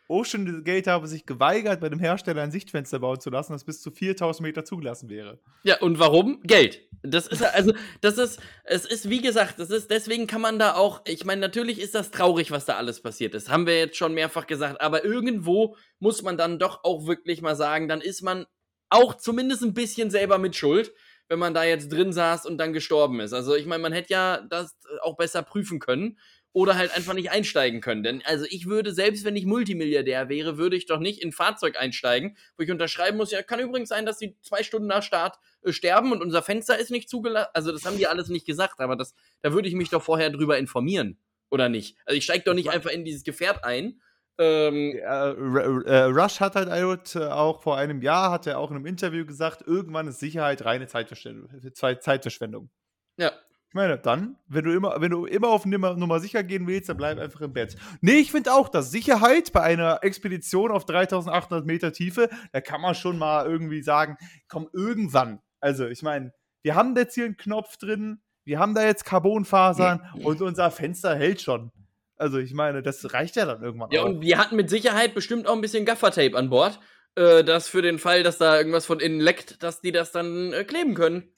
Speaker 2: Ocean Gate habe sich geweigert, bei dem Hersteller ein Sichtfenster bauen zu lassen, das bis zu 4000 Meter zugelassen wäre.
Speaker 1: Ja, und warum? Geld. Das ist also, das ist, es ist, wie gesagt, das ist, deswegen kann man da auch, ich meine, natürlich ist das traurig, was da alles passiert ist. Haben wir jetzt schon mehrfach gesagt, aber irgendwo muss man dann doch auch wirklich mal sagen, dann ist man auch zumindest ein bisschen selber mit Schuld, wenn man da jetzt drin saß und dann gestorben ist. Also, ich meine, man hätte ja das auch besser prüfen können oder halt einfach nicht einsteigen können. Denn also ich würde, selbst wenn ich Multimilliardär wäre, würde ich doch nicht in ein Fahrzeug einsteigen, wo ich unterschreiben muss, ja, kann übrigens sein, dass sie zwei Stunden nach Start äh, sterben und unser Fenster ist nicht zugelassen. Also das haben die alles nicht gesagt, aber das, da würde ich mich doch vorher drüber informieren. Oder nicht? Also ich steige doch nicht einfach in dieses Gefährt ein.
Speaker 2: Ähm, ja, äh, Rush hat halt auch vor einem Jahr, hat er auch in einem Interview gesagt, irgendwann ist Sicherheit reine Zeitverschwendung. Zeitverschwendung.
Speaker 1: Ja,
Speaker 2: ich meine, dann, wenn du immer, wenn du immer auf Nummer, Nummer sicher gehen willst, dann bleib einfach im Bett. Nee, ich finde auch, dass Sicherheit bei einer Expedition auf 3800 Meter Tiefe, da kann man schon mal irgendwie sagen, komm, irgendwann. Also, ich meine, wir haben jetzt hier einen Knopf drin, wir haben da jetzt Carbonfasern und unser Fenster hält schon. Also, ich meine, das reicht ja dann irgendwann.
Speaker 1: Ja, auch. und wir hatten mit Sicherheit bestimmt auch ein bisschen Gaffertape an Bord, äh, dass für den Fall, dass da irgendwas von innen leckt, dass die das dann äh, kleben können.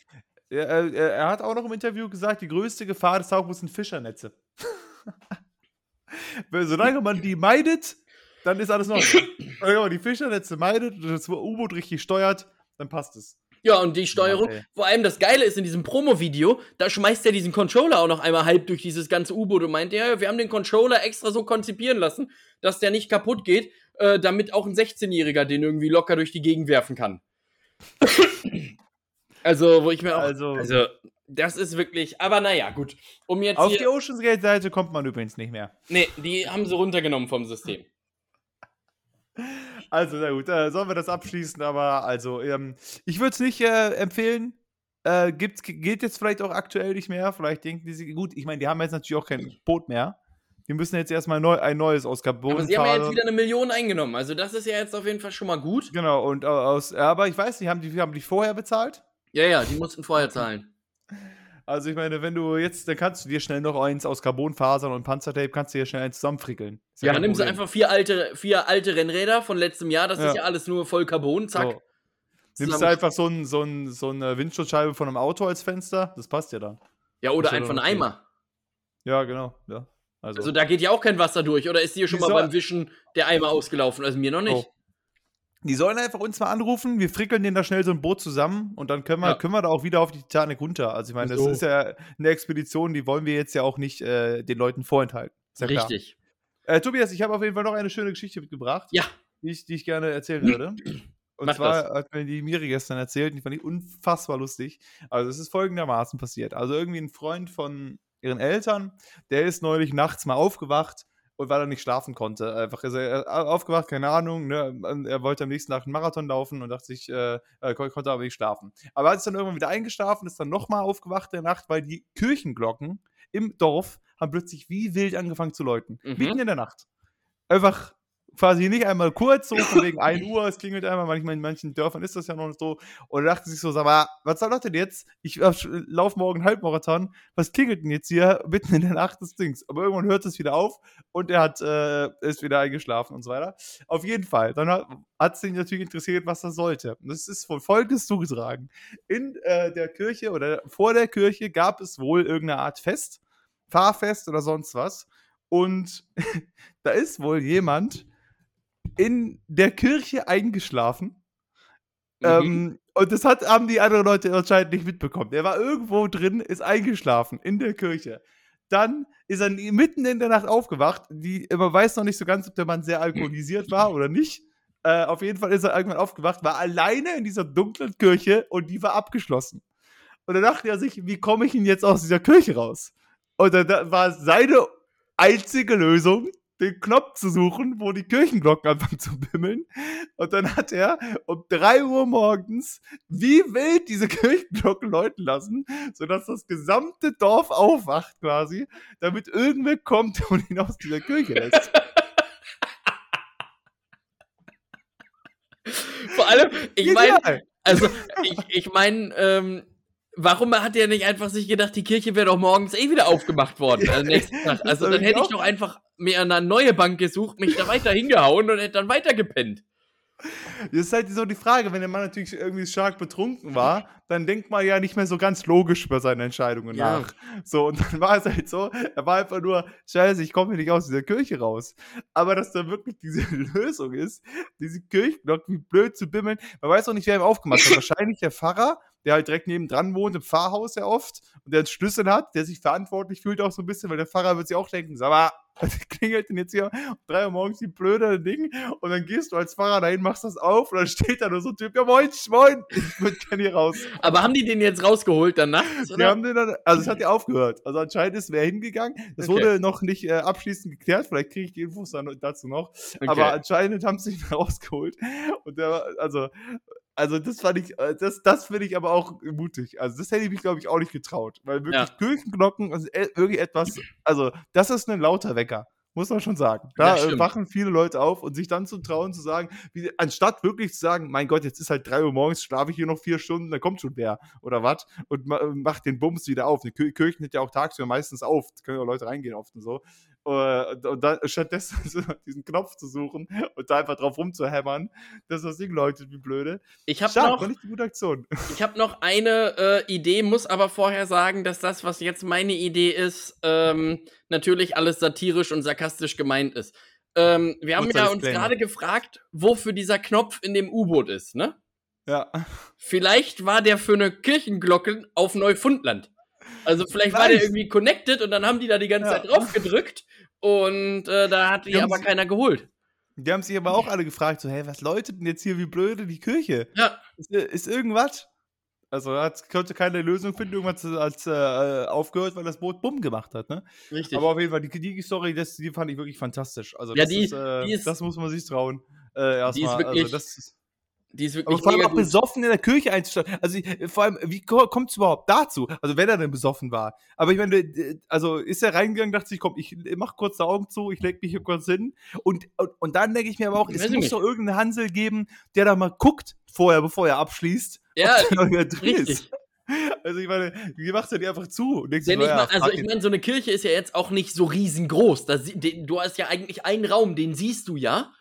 Speaker 2: Er, er, er, hat auch noch im Interview gesagt, die größte Gefahr des Tauchboots sind Fischernetze. [LAUGHS] Solange man die meidet, dann ist alles noch. Wenn [COUGHS] man die Fischernetze meidet und das U-Boot richtig steuert, dann passt es.
Speaker 1: Ja, und die Steuerung, ja, vor allem das Geile ist in diesem Promo-Video, da schmeißt er diesen Controller auch noch einmal halb durch dieses ganze U-Boot und meint, ja, wir haben den Controller extra so konzipieren lassen, dass der nicht kaputt geht, äh, damit auch ein 16-Jähriger den irgendwie locker durch die Gegend werfen kann. [COUGHS] [COUGHS] Also, wo ich mir auch. Also, also das ist wirklich. Aber naja, gut.
Speaker 2: Um jetzt auf die Oceans Gate Seite kommt man übrigens nicht mehr.
Speaker 1: Nee, die haben sie runtergenommen vom System. [LAUGHS]
Speaker 2: Also, na gut, äh, sollen wir das abschließen, aber also, ähm, ich würde es nicht äh, empfehlen. Äh, gibt's, geht jetzt vielleicht auch aktuell nicht mehr. Vielleicht denken die sich, gut, ich meine, die haben jetzt natürlich auch kein Boot mehr. Die müssen jetzt erstmal neu, ein neues aus
Speaker 1: Aber sie haben ja jetzt wieder eine Million eingenommen. Also, das ist ja jetzt auf jeden Fall schon mal gut.
Speaker 2: Genau, und aus, aber ich weiß nicht, haben die, haben die vorher bezahlt?
Speaker 1: Ja, ja, die mussten vorher zahlen.
Speaker 2: Also ich meine, wenn du jetzt, dann kannst du dir schnell noch eins aus Carbonfasern und Panzertape, kannst du dir schnell eins zusammenfrickeln.
Speaker 1: Ja, dann nimmst du einfach vier alte, vier alte Rennräder von letztem Jahr, das ja. ist ja alles nur voll Carbon, zack. So.
Speaker 2: Nimmst du einfach so, ein, so, ein, so eine Windschutzscheibe von einem Auto als Fenster, das passt ja dann.
Speaker 1: Ja, oder einfach einen Eimer.
Speaker 2: Ja, genau, ja.
Speaker 1: Also. also. da geht ja auch kein Wasser durch, oder ist dir schon mal beim Wischen der Eimer ausgelaufen? Also mir noch nicht. Oh.
Speaker 2: Die sollen einfach uns mal anrufen, wir frickeln denen da schnell so ein Boot zusammen und dann können wir, ja. können wir da auch wieder auf die Titanic runter. Also ich meine, so. das ist ja eine Expedition, die wollen wir jetzt ja auch nicht äh, den Leuten vorenthalten.
Speaker 1: Ja Richtig.
Speaker 2: Äh, Tobias, ich habe auf jeden Fall noch eine schöne Geschichte mitgebracht,
Speaker 1: ja.
Speaker 2: die, ich, die ich gerne erzählen würde. [CLEARS THROAT] Und Mach zwar das. hat mir die Miri gestern erzählt, die fand ich unfassbar lustig. Also es ist folgendermaßen passiert. Also irgendwie ein Freund von ihren Eltern, der ist neulich nachts mal aufgewacht und weil er nicht schlafen konnte. Einfach ist er aufgewacht, keine Ahnung, ne? er wollte am nächsten Tag einen Marathon laufen und dachte sich, äh, konnte aber nicht schlafen. Aber er ist dann irgendwann wieder eingeschlafen, ist dann nochmal aufgewacht in der Nacht, weil die Kirchenglocken im Dorf haben plötzlich wie wild angefangen zu läuten. Mhm. Mitten in der Nacht. Einfach quasi nicht einmal kurz, so von wegen 1 [LAUGHS] Uhr, es klingelt einmal, manchmal in manchen Dörfern ist das ja noch so. Und dachte sich so, sag mal, was soll das denn jetzt? Ich laufe morgen Halbmarathon, was klingelt denn jetzt hier mitten in der Nacht des Dings? Aber irgendwann hört es wieder auf und er hat, äh, ist wieder eingeschlafen und so weiter. Auf jeden Fall, dann hat es ihn natürlich interessiert, was das sollte. Und das ist von folgendes zugetragen. In äh, der Kirche oder vor der Kirche gab es wohl irgendeine Art Fest, Fahrfest oder sonst was. Und [LAUGHS] da ist wohl jemand, in der Kirche eingeschlafen. Mhm. Ähm, und das hat, haben die anderen Leute anscheinend nicht mitbekommen. Er war irgendwo drin, ist eingeschlafen in der Kirche. Dann ist er mitten in der Nacht aufgewacht. Die, man weiß noch nicht so ganz, ob der Mann sehr alkoholisiert war oder nicht. Äh, auf jeden Fall ist er irgendwann aufgewacht, war alleine in dieser dunklen Kirche und die war abgeschlossen. Und dann dachte er sich, wie komme ich denn jetzt aus dieser Kirche raus? Und dann war seine einzige Lösung, den Knopf zu suchen, wo die Kirchenglocken anfangen zu bimmeln. Und dann hat er um 3 Uhr morgens wie wild diese Kirchenglocken läuten lassen, sodass das gesamte Dorf aufwacht quasi, damit irgendwer kommt [LAUGHS] und ihn aus dieser Kirche lässt.
Speaker 1: Vor allem, ich meine, also ich, ich meine, ähm, warum hat der nicht einfach sich gedacht, die Kirche wäre doch morgens eh wieder aufgemacht worden? Also, [LAUGHS] also dann hätte ich doch einfach mir eine neue Bank gesucht, mich da weiter hingehauen und hätte dann weiter gepennt.
Speaker 2: Das ist halt so die Frage, wenn der Mann natürlich irgendwie stark betrunken war, dann denkt man ja nicht mehr so ganz logisch über seine Entscheidungen ja. nach. So, und dann war es halt so, er war einfach nur, scheiße, ich komme hier nicht aus dieser Kirche raus. Aber dass da wirklich diese [LAUGHS] Lösung ist, diese Kirchenglocken wie blöd zu bimmeln, man weiß auch nicht, wer ihm aufgemacht hat. [LAUGHS] Wahrscheinlich der Pfarrer, der halt direkt nebendran wohnt, im Pfarrhaus sehr oft, und der einen Schlüssel hat, der sich verantwortlich fühlt auch so ein bisschen, weil der Pfarrer wird sich auch denken, sag mal, [LAUGHS] was klingelt denn jetzt hier um drei Uhr morgens die blöde Ding und dann gehst du als Fahrer dahin, machst das auf und dann steht da nur so ein Typ, ja moin, moin, ich würde gerne hier raus.
Speaker 1: Aber haben die den jetzt rausgeholt dann nachts?
Speaker 2: Die haben den dann, also es hat ja aufgehört. Also anscheinend ist wer hingegangen. Das okay. wurde noch nicht äh, abschließend geklärt, vielleicht kriege ich die Infos dann dazu noch. Okay. Aber anscheinend haben sie ihn [LAUGHS] rausgeholt. Und der, also also das fand ich, äh, das, das finde ich aber auch mutig. Also das hätte ich mich, glaube ich, auch nicht getraut. Weil wirklich ja. Kirchenglocken, also wirklich etwas, [CLEARS THROAT] also das ist ein lauter Wecker. Muss man schon sagen. Da ja, wachen viele Leute auf und sich dann zu trauen, zu sagen, wie, anstatt wirklich zu sagen, mein Gott, jetzt ist halt drei Uhr morgens, schlafe ich hier noch vier Stunden, da kommt schon wer oder was und macht den Bums wieder auf. Die Kirchen hat ja auch tagsüber meistens auf, da können ja Leute reingehen oft und so. Äh, und dann stattdessen [LAUGHS] diesen Knopf zu suchen und da einfach drauf rumzuhämmern, dass das Ding leuchtet wie blöde.
Speaker 1: Ich habe noch, nicht eine gute Aktion. Ich habe noch eine äh, Idee, muss aber vorher sagen, dass das, was jetzt meine Idee ist, ähm, natürlich alles satirisch und sarkastisch gemeint ist. Ähm, wir haben ja uns gerade gefragt, wofür dieser Knopf in dem U-Boot ist, ne?
Speaker 2: Ja.
Speaker 1: Vielleicht war der für eine Kirchenglocke auf Neufundland. Also vielleicht war der irgendwie connected und dann haben die da die ganze ja. Zeit drauf gedrückt und äh, da hat die, die aber keiner geholt.
Speaker 2: Die haben sich aber auch alle gefragt, so, hey, was läutet denn jetzt hier wie blöde die Kirche?
Speaker 1: Ja.
Speaker 2: Ist, ist irgendwas? Also hat, konnte keine Lösung finden, irgendwas als äh, aufgehört, weil das Boot Bumm gemacht hat, ne?
Speaker 1: Richtig.
Speaker 2: Aber auf jeden Fall, die, die Story, das, die fand ich wirklich fantastisch. Also
Speaker 1: ja, die,
Speaker 2: ist, äh,
Speaker 1: die ist,
Speaker 2: das muss man sich trauen. Äh, erstmal.
Speaker 1: Die ist wirklich, also
Speaker 2: das ist,
Speaker 1: die ist wirklich
Speaker 2: aber vor allem auch besoffen in der Kirche einzusteigen. Also vor allem, wie kommt es überhaupt dazu? Also wenn er denn besoffen war. Aber ich meine, also ist er reingegangen, dachte sich, komm, ich mach kurz die Augen zu, ich leg mich hier kurz hin. Und, und, und dann denke ich mir aber auch, es muss doch irgendeinen Hansel geben, der da mal guckt vorher, bevor er abschließt.
Speaker 1: Ja, richtig. Ist. [LAUGHS]
Speaker 2: Also ich meine, wie machst du die einfach zu?
Speaker 1: Ja, so, ja, also ich meine, so eine Kirche ist ja jetzt auch nicht so riesengroß. Das, du hast ja eigentlich einen Raum, den siehst du ja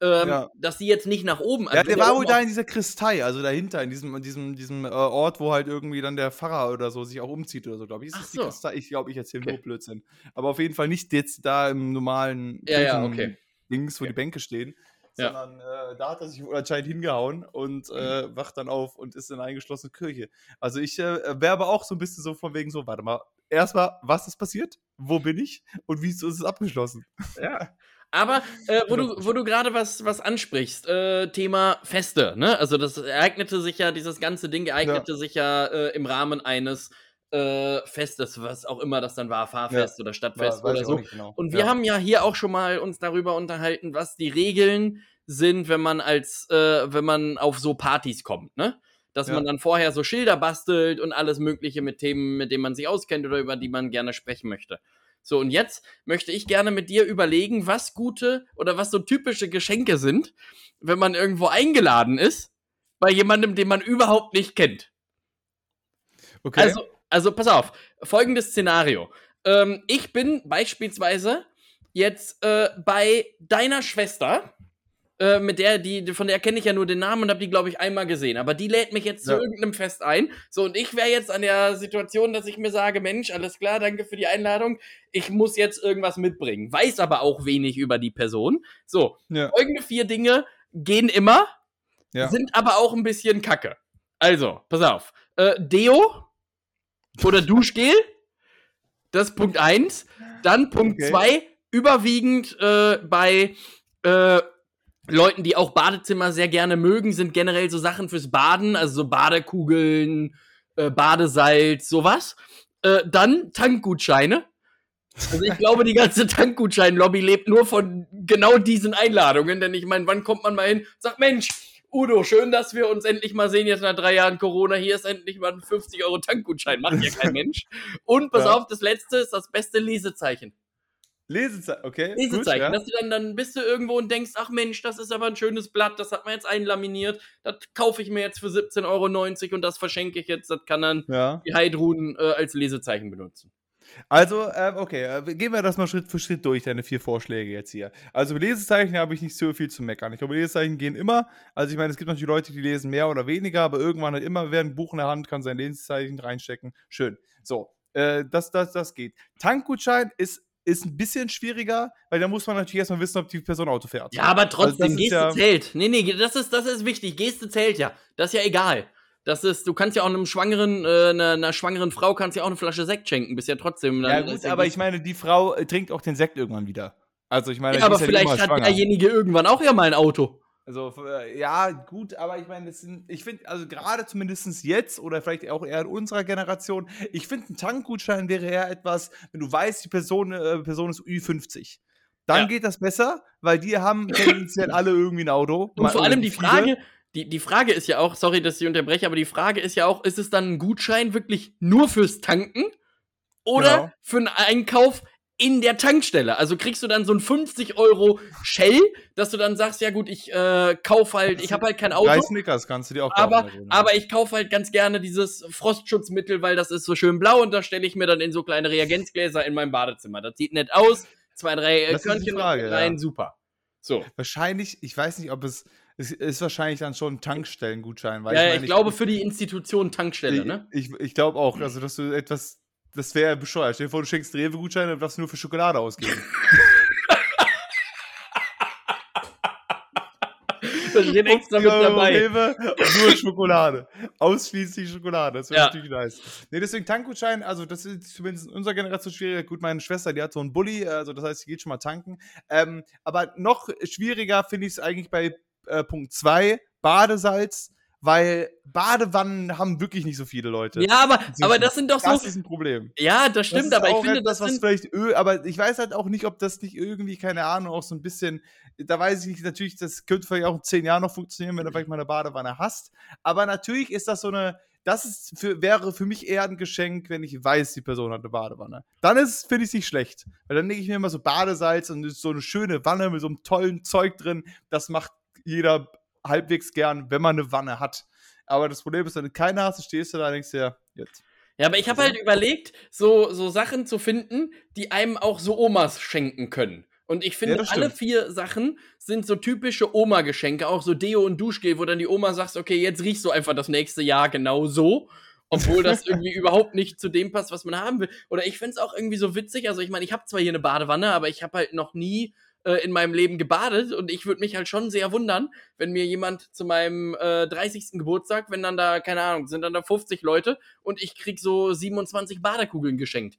Speaker 1: ähm, ja. dass sie jetzt nicht nach oben.
Speaker 2: Also ja, der war wohl da in dieser Christei, also dahinter, in diesem, in diesem, diesem äh, Ort, wo halt irgendwie dann der Pfarrer oder so sich auch umzieht oder so, glaube ich. Ist das so. die Christei? Ich glaube, ich erzähle okay. nur Blödsinn. Aber auf jeden Fall nicht jetzt da im normalen
Speaker 1: ja, ja, okay.
Speaker 2: Dings, wo
Speaker 1: okay.
Speaker 2: die Bänke stehen. Sondern äh, da hat er sich anscheinend hingehauen und äh, mhm. wacht dann auf und ist in einer eingeschlossenen Kirche. Also ich äh, wäre aber auch so ein bisschen so von wegen so, warte mal, erstmal, was ist passiert? Wo bin ich? Und wieso ist es abgeschlossen?
Speaker 1: Ja. [LAUGHS] Aber [LAUGHS] äh, wo, du, wo du gerade was, was ansprichst, äh, Thema Feste, ne? Also das ereignete sich ja, dieses ganze Ding ereignete ja. sich ja äh, im Rahmen eines äh, Festes, was auch immer das dann war, Fahrfest ja. oder Stadtfest ja, oder so. Genau. Und wir haben ja hier auch schon mal uns darüber unterhalten, was die Regeln sind, wenn man als, äh, wenn man auf so Partys kommt, ne? Dass man dann vorher so Schilder bastelt und alles Mögliche mit Themen, mit denen man sich auskennt oder über die man gerne sprechen möchte. So, und jetzt möchte ich gerne mit dir überlegen, was gute oder was so typische Geschenke sind, wenn man irgendwo eingeladen ist, bei jemandem, den man überhaupt nicht kennt. Okay. Also, also pass auf, folgendes Szenario. Ähm, ich bin beispielsweise jetzt äh, bei deiner Schwester äh, mit der, die, von der kenne ich ja nur den Namen und habe die, glaube ich, einmal gesehen. Aber die lädt mich jetzt ja. zu irgendeinem Fest ein. So, und ich wäre jetzt an der Situation, dass ich mir sage, Mensch, alles klar, danke für die Einladung. Ich muss jetzt irgendwas mitbringen. Weiß aber auch wenig über die Person. So, ja. folgende vier Dinge gehen immer, ja. sind aber auch ein bisschen kacke. Also, pass auf. Äh, Deo oder Duschgel. Das ist Punkt eins. Dann Punkt okay. zwei überwiegend äh, bei äh, Leuten, die auch Badezimmer sehr gerne mögen, sind generell so Sachen fürs Baden, also so Badekugeln, äh, Badesalz, sowas. Äh, dann Tankgutscheine. Also ich glaube, die ganze Tankgutschein-Lobby lebt nur von genau diesen Einladungen, denn ich meine, wann kommt man mal hin? Sagt, Mensch, Udo, schön, dass wir uns endlich mal sehen, jetzt nach drei Jahren Corona. Hier ist endlich mal ein 50 Euro Tankgutschein. Macht ja kein [LAUGHS] Mensch. Und pass ja. auf, das letzte ist das beste Lesezeichen.
Speaker 2: Lesezeichen, okay.
Speaker 1: Lesezeichen,
Speaker 2: gut, ja.
Speaker 1: dass du dann, dann bist du irgendwo und denkst, ach Mensch, das ist aber ein schönes Blatt, das hat man jetzt einlaminiert, das kaufe ich mir jetzt für 17,90 Euro und das verschenke ich jetzt, das kann dann
Speaker 2: ja.
Speaker 1: die Heidrun äh, als Lesezeichen benutzen.
Speaker 2: Also, äh, okay, äh, gehen wir das mal Schritt für Schritt durch, deine vier Vorschläge jetzt hier. Also, Lesezeichen habe ich nicht so viel zu meckern. Ich glaube, Lesezeichen gehen immer. Also, ich meine, es gibt natürlich Leute, die lesen mehr oder weniger, aber irgendwann hat immer, wer ein Buch in der Hand kann sein Lesezeichen reinstecken. Schön. So, äh, das, das, das geht. Tankgutschein ist ist ein bisschen schwieriger, weil da muss man natürlich erstmal wissen, ob die Person Auto fährt.
Speaker 1: Ja, aber
Speaker 2: Also
Speaker 1: trotzdem,
Speaker 2: ist
Speaker 1: Geste
Speaker 2: ja-
Speaker 1: zählt. Nee, nee, das ist, das ist wichtig. Geste zählt ja. Das ist ja egal. Das ist, du kannst ja auch einem schwangeren, äh, einer, einer schwangeren Frau kannst ja auch eine Flasche Sekt schenken. Bist ja trotzdem.
Speaker 2: Ja, gut, aber ich meine, die Frau äh, trinkt auch den Sekt irgendwann wieder. Also, ich meine,
Speaker 1: Ja, aber vielleicht hat
Speaker 2: schwanger.
Speaker 1: derjenige irgendwann auch ja mal ein Auto.
Speaker 2: Also, äh, ja, gut, aber ich meine, sind, ich finde, also gerade zumindest jetzt oder vielleicht auch eher in unserer Generation, ich finde, ein Tankgutschein wäre eher etwas, wenn du weißt, die Person, äh, Person ist Ü50. Dann
Speaker 1: Ja.
Speaker 2: geht das besser, weil die haben [LAUGHS] tendenziell alle irgendwie ein Auto.
Speaker 1: Und vor allem die
Speaker 2: viele.
Speaker 1: Frage, die, die Frage ist ja auch, sorry, dass ich unterbreche, aber die Frage ist ja auch, ist es dann ein Gutschein wirklich nur fürs Tanken oder
Speaker 2: Genau.
Speaker 1: für einen Einkauf in der Tankstelle? Also kriegst du dann so ein 50 Euro Shell, dass du dann sagst, ja gut, ich äh, kauf halt, ich habe halt kein Auto.
Speaker 2: Drei Snickers kannst du dir auch
Speaker 1: Aber,
Speaker 2: kaufen.
Speaker 1: aber ich kaufe halt ganz gerne dieses Frostschutzmittel, weil das ist so schön blau und da stelle ich mir dann in so kleine Reagenzgläser in meinem Badezimmer. Das sieht nett aus. Zwei, drei äh,
Speaker 2: Das
Speaker 1: Körnchen rein,
Speaker 2: ja.
Speaker 1: super. So.
Speaker 2: Wahrscheinlich, ich weiß nicht, ob es, es ist wahrscheinlich dann schon ein Tankstellengutschein. Weil
Speaker 1: Ja, ich,
Speaker 2: meine,
Speaker 1: glaube für die Institution Tankstelle,
Speaker 2: Ich,
Speaker 1: ne?
Speaker 2: ich, ich glaube auch, also dass du etwas, das wäre bescheuert. Stell dir vor, du schenkst Rewe-Gutscheine und darfst nur für Schokolade ausgeben. [LAUGHS]
Speaker 1: Da steht extra mit
Speaker 2: 50 Euro
Speaker 1: dabei.
Speaker 2: Rewe, nur Schokolade. Ausschließlich Schokolade. Das wäre
Speaker 1: Ja.
Speaker 2: natürlich nice. Nee, deswegen Tankgutschein, also das ist zumindest in unserer Generation schwieriger. Gut, meine Schwester, die hat so einen Bulli, also das heißt, sie geht schon mal tanken. Ähm, aber noch schwieriger finde ich es eigentlich bei äh, Punkt 2, Badesalz, weil Badewannen haben wirklich nicht so viele Leute.
Speaker 1: Ja, aber, aber das sind doch so.
Speaker 2: Das ist ein Problem.
Speaker 1: Ja, das stimmt,
Speaker 2: das
Speaker 1: aber ich finde,
Speaker 2: etwas,
Speaker 1: das
Speaker 2: was vielleicht Öl, aber ich weiß halt auch nicht, ob das nicht irgendwie, keine Ahnung, auch so ein bisschen, da weiß ich nicht, natürlich, das könnte vielleicht auch in zehn Jahren noch funktionieren, wenn du vielleicht mal eine Badewanne hast, aber natürlich ist das so eine, das ist für, wäre für mich eher ein Geschenk, wenn ich weiß, die Person hat eine Badewanne. Dann ist, finde ich es nicht schlecht, weil dann denke ich mir immer so Badesalz und ist so eine schöne Wanne mit so einem tollen Zeug drin, das macht jeder halbwegs gern, wenn man eine Wanne hat. Aber das Problem ist, wenn du keine hast, stehst du da und denkst dir, jetzt.
Speaker 1: Ja, aber ich habe halt überlegt, so, so Sachen zu finden, die einem auch so Omas schenken können. Und ich finde,
Speaker 2: Ja,
Speaker 1: alle vier Sachen sind so typische Oma-Geschenke, auch so Deo und Duschgel, wo dann die Oma sagt, okay, jetzt riechst du einfach das nächste Jahr genau so. Obwohl das [LAUGHS] irgendwie überhaupt nicht zu dem passt, was man haben will. Oder ich finde es auch irgendwie so witzig. Also, ich meine, ich habe zwar hier eine Badewanne, aber ich habe halt noch nie äh, in meinem Leben gebadet. Und ich würde mich halt schon sehr wundern, wenn mir jemand zu meinem äh, 30. Geburtstag, wenn dann da, keine Ahnung, sind dann da 50 Leute und ich krieg so 27 Badekugeln geschenkt.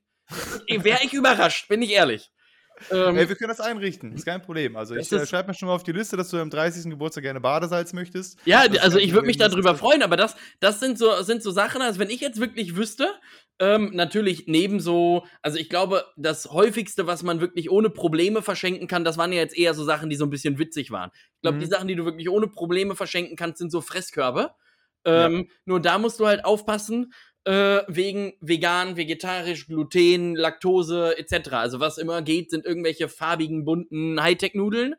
Speaker 1: Wäre ich überrascht, bin ich ehrlich. Ähm,
Speaker 2: Ey, wir können das einrichten, ist kein Problem. Also ich äh, schreibe mir schon mal auf die Liste, dass du am 30. Geburtstag gerne Badesalz möchtest.
Speaker 1: Ja,
Speaker 2: Das
Speaker 1: also ich würde mich darüber freuen, aber das, das sind so, sind so Sachen, also wenn ich jetzt wirklich wüsste, ähm, natürlich neben so, also ich glaube, das häufigste, was man wirklich ohne Probleme verschenken kann, das waren ja jetzt eher so Sachen, die so ein bisschen witzig waren. Ich glaube,
Speaker 2: Mhm.
Speaker 1: die Sachen, die du wirklich ohne Probleme verschenken kannst, sind so Fresskörbe. Ähm, Nur da musst du halt aufpassen, äh, wegen vegan, vegetarisch, Gluten, Laktose etc. Also was immer geht, sind irgendwelche farbigen, bunten Hightech-Nudeln.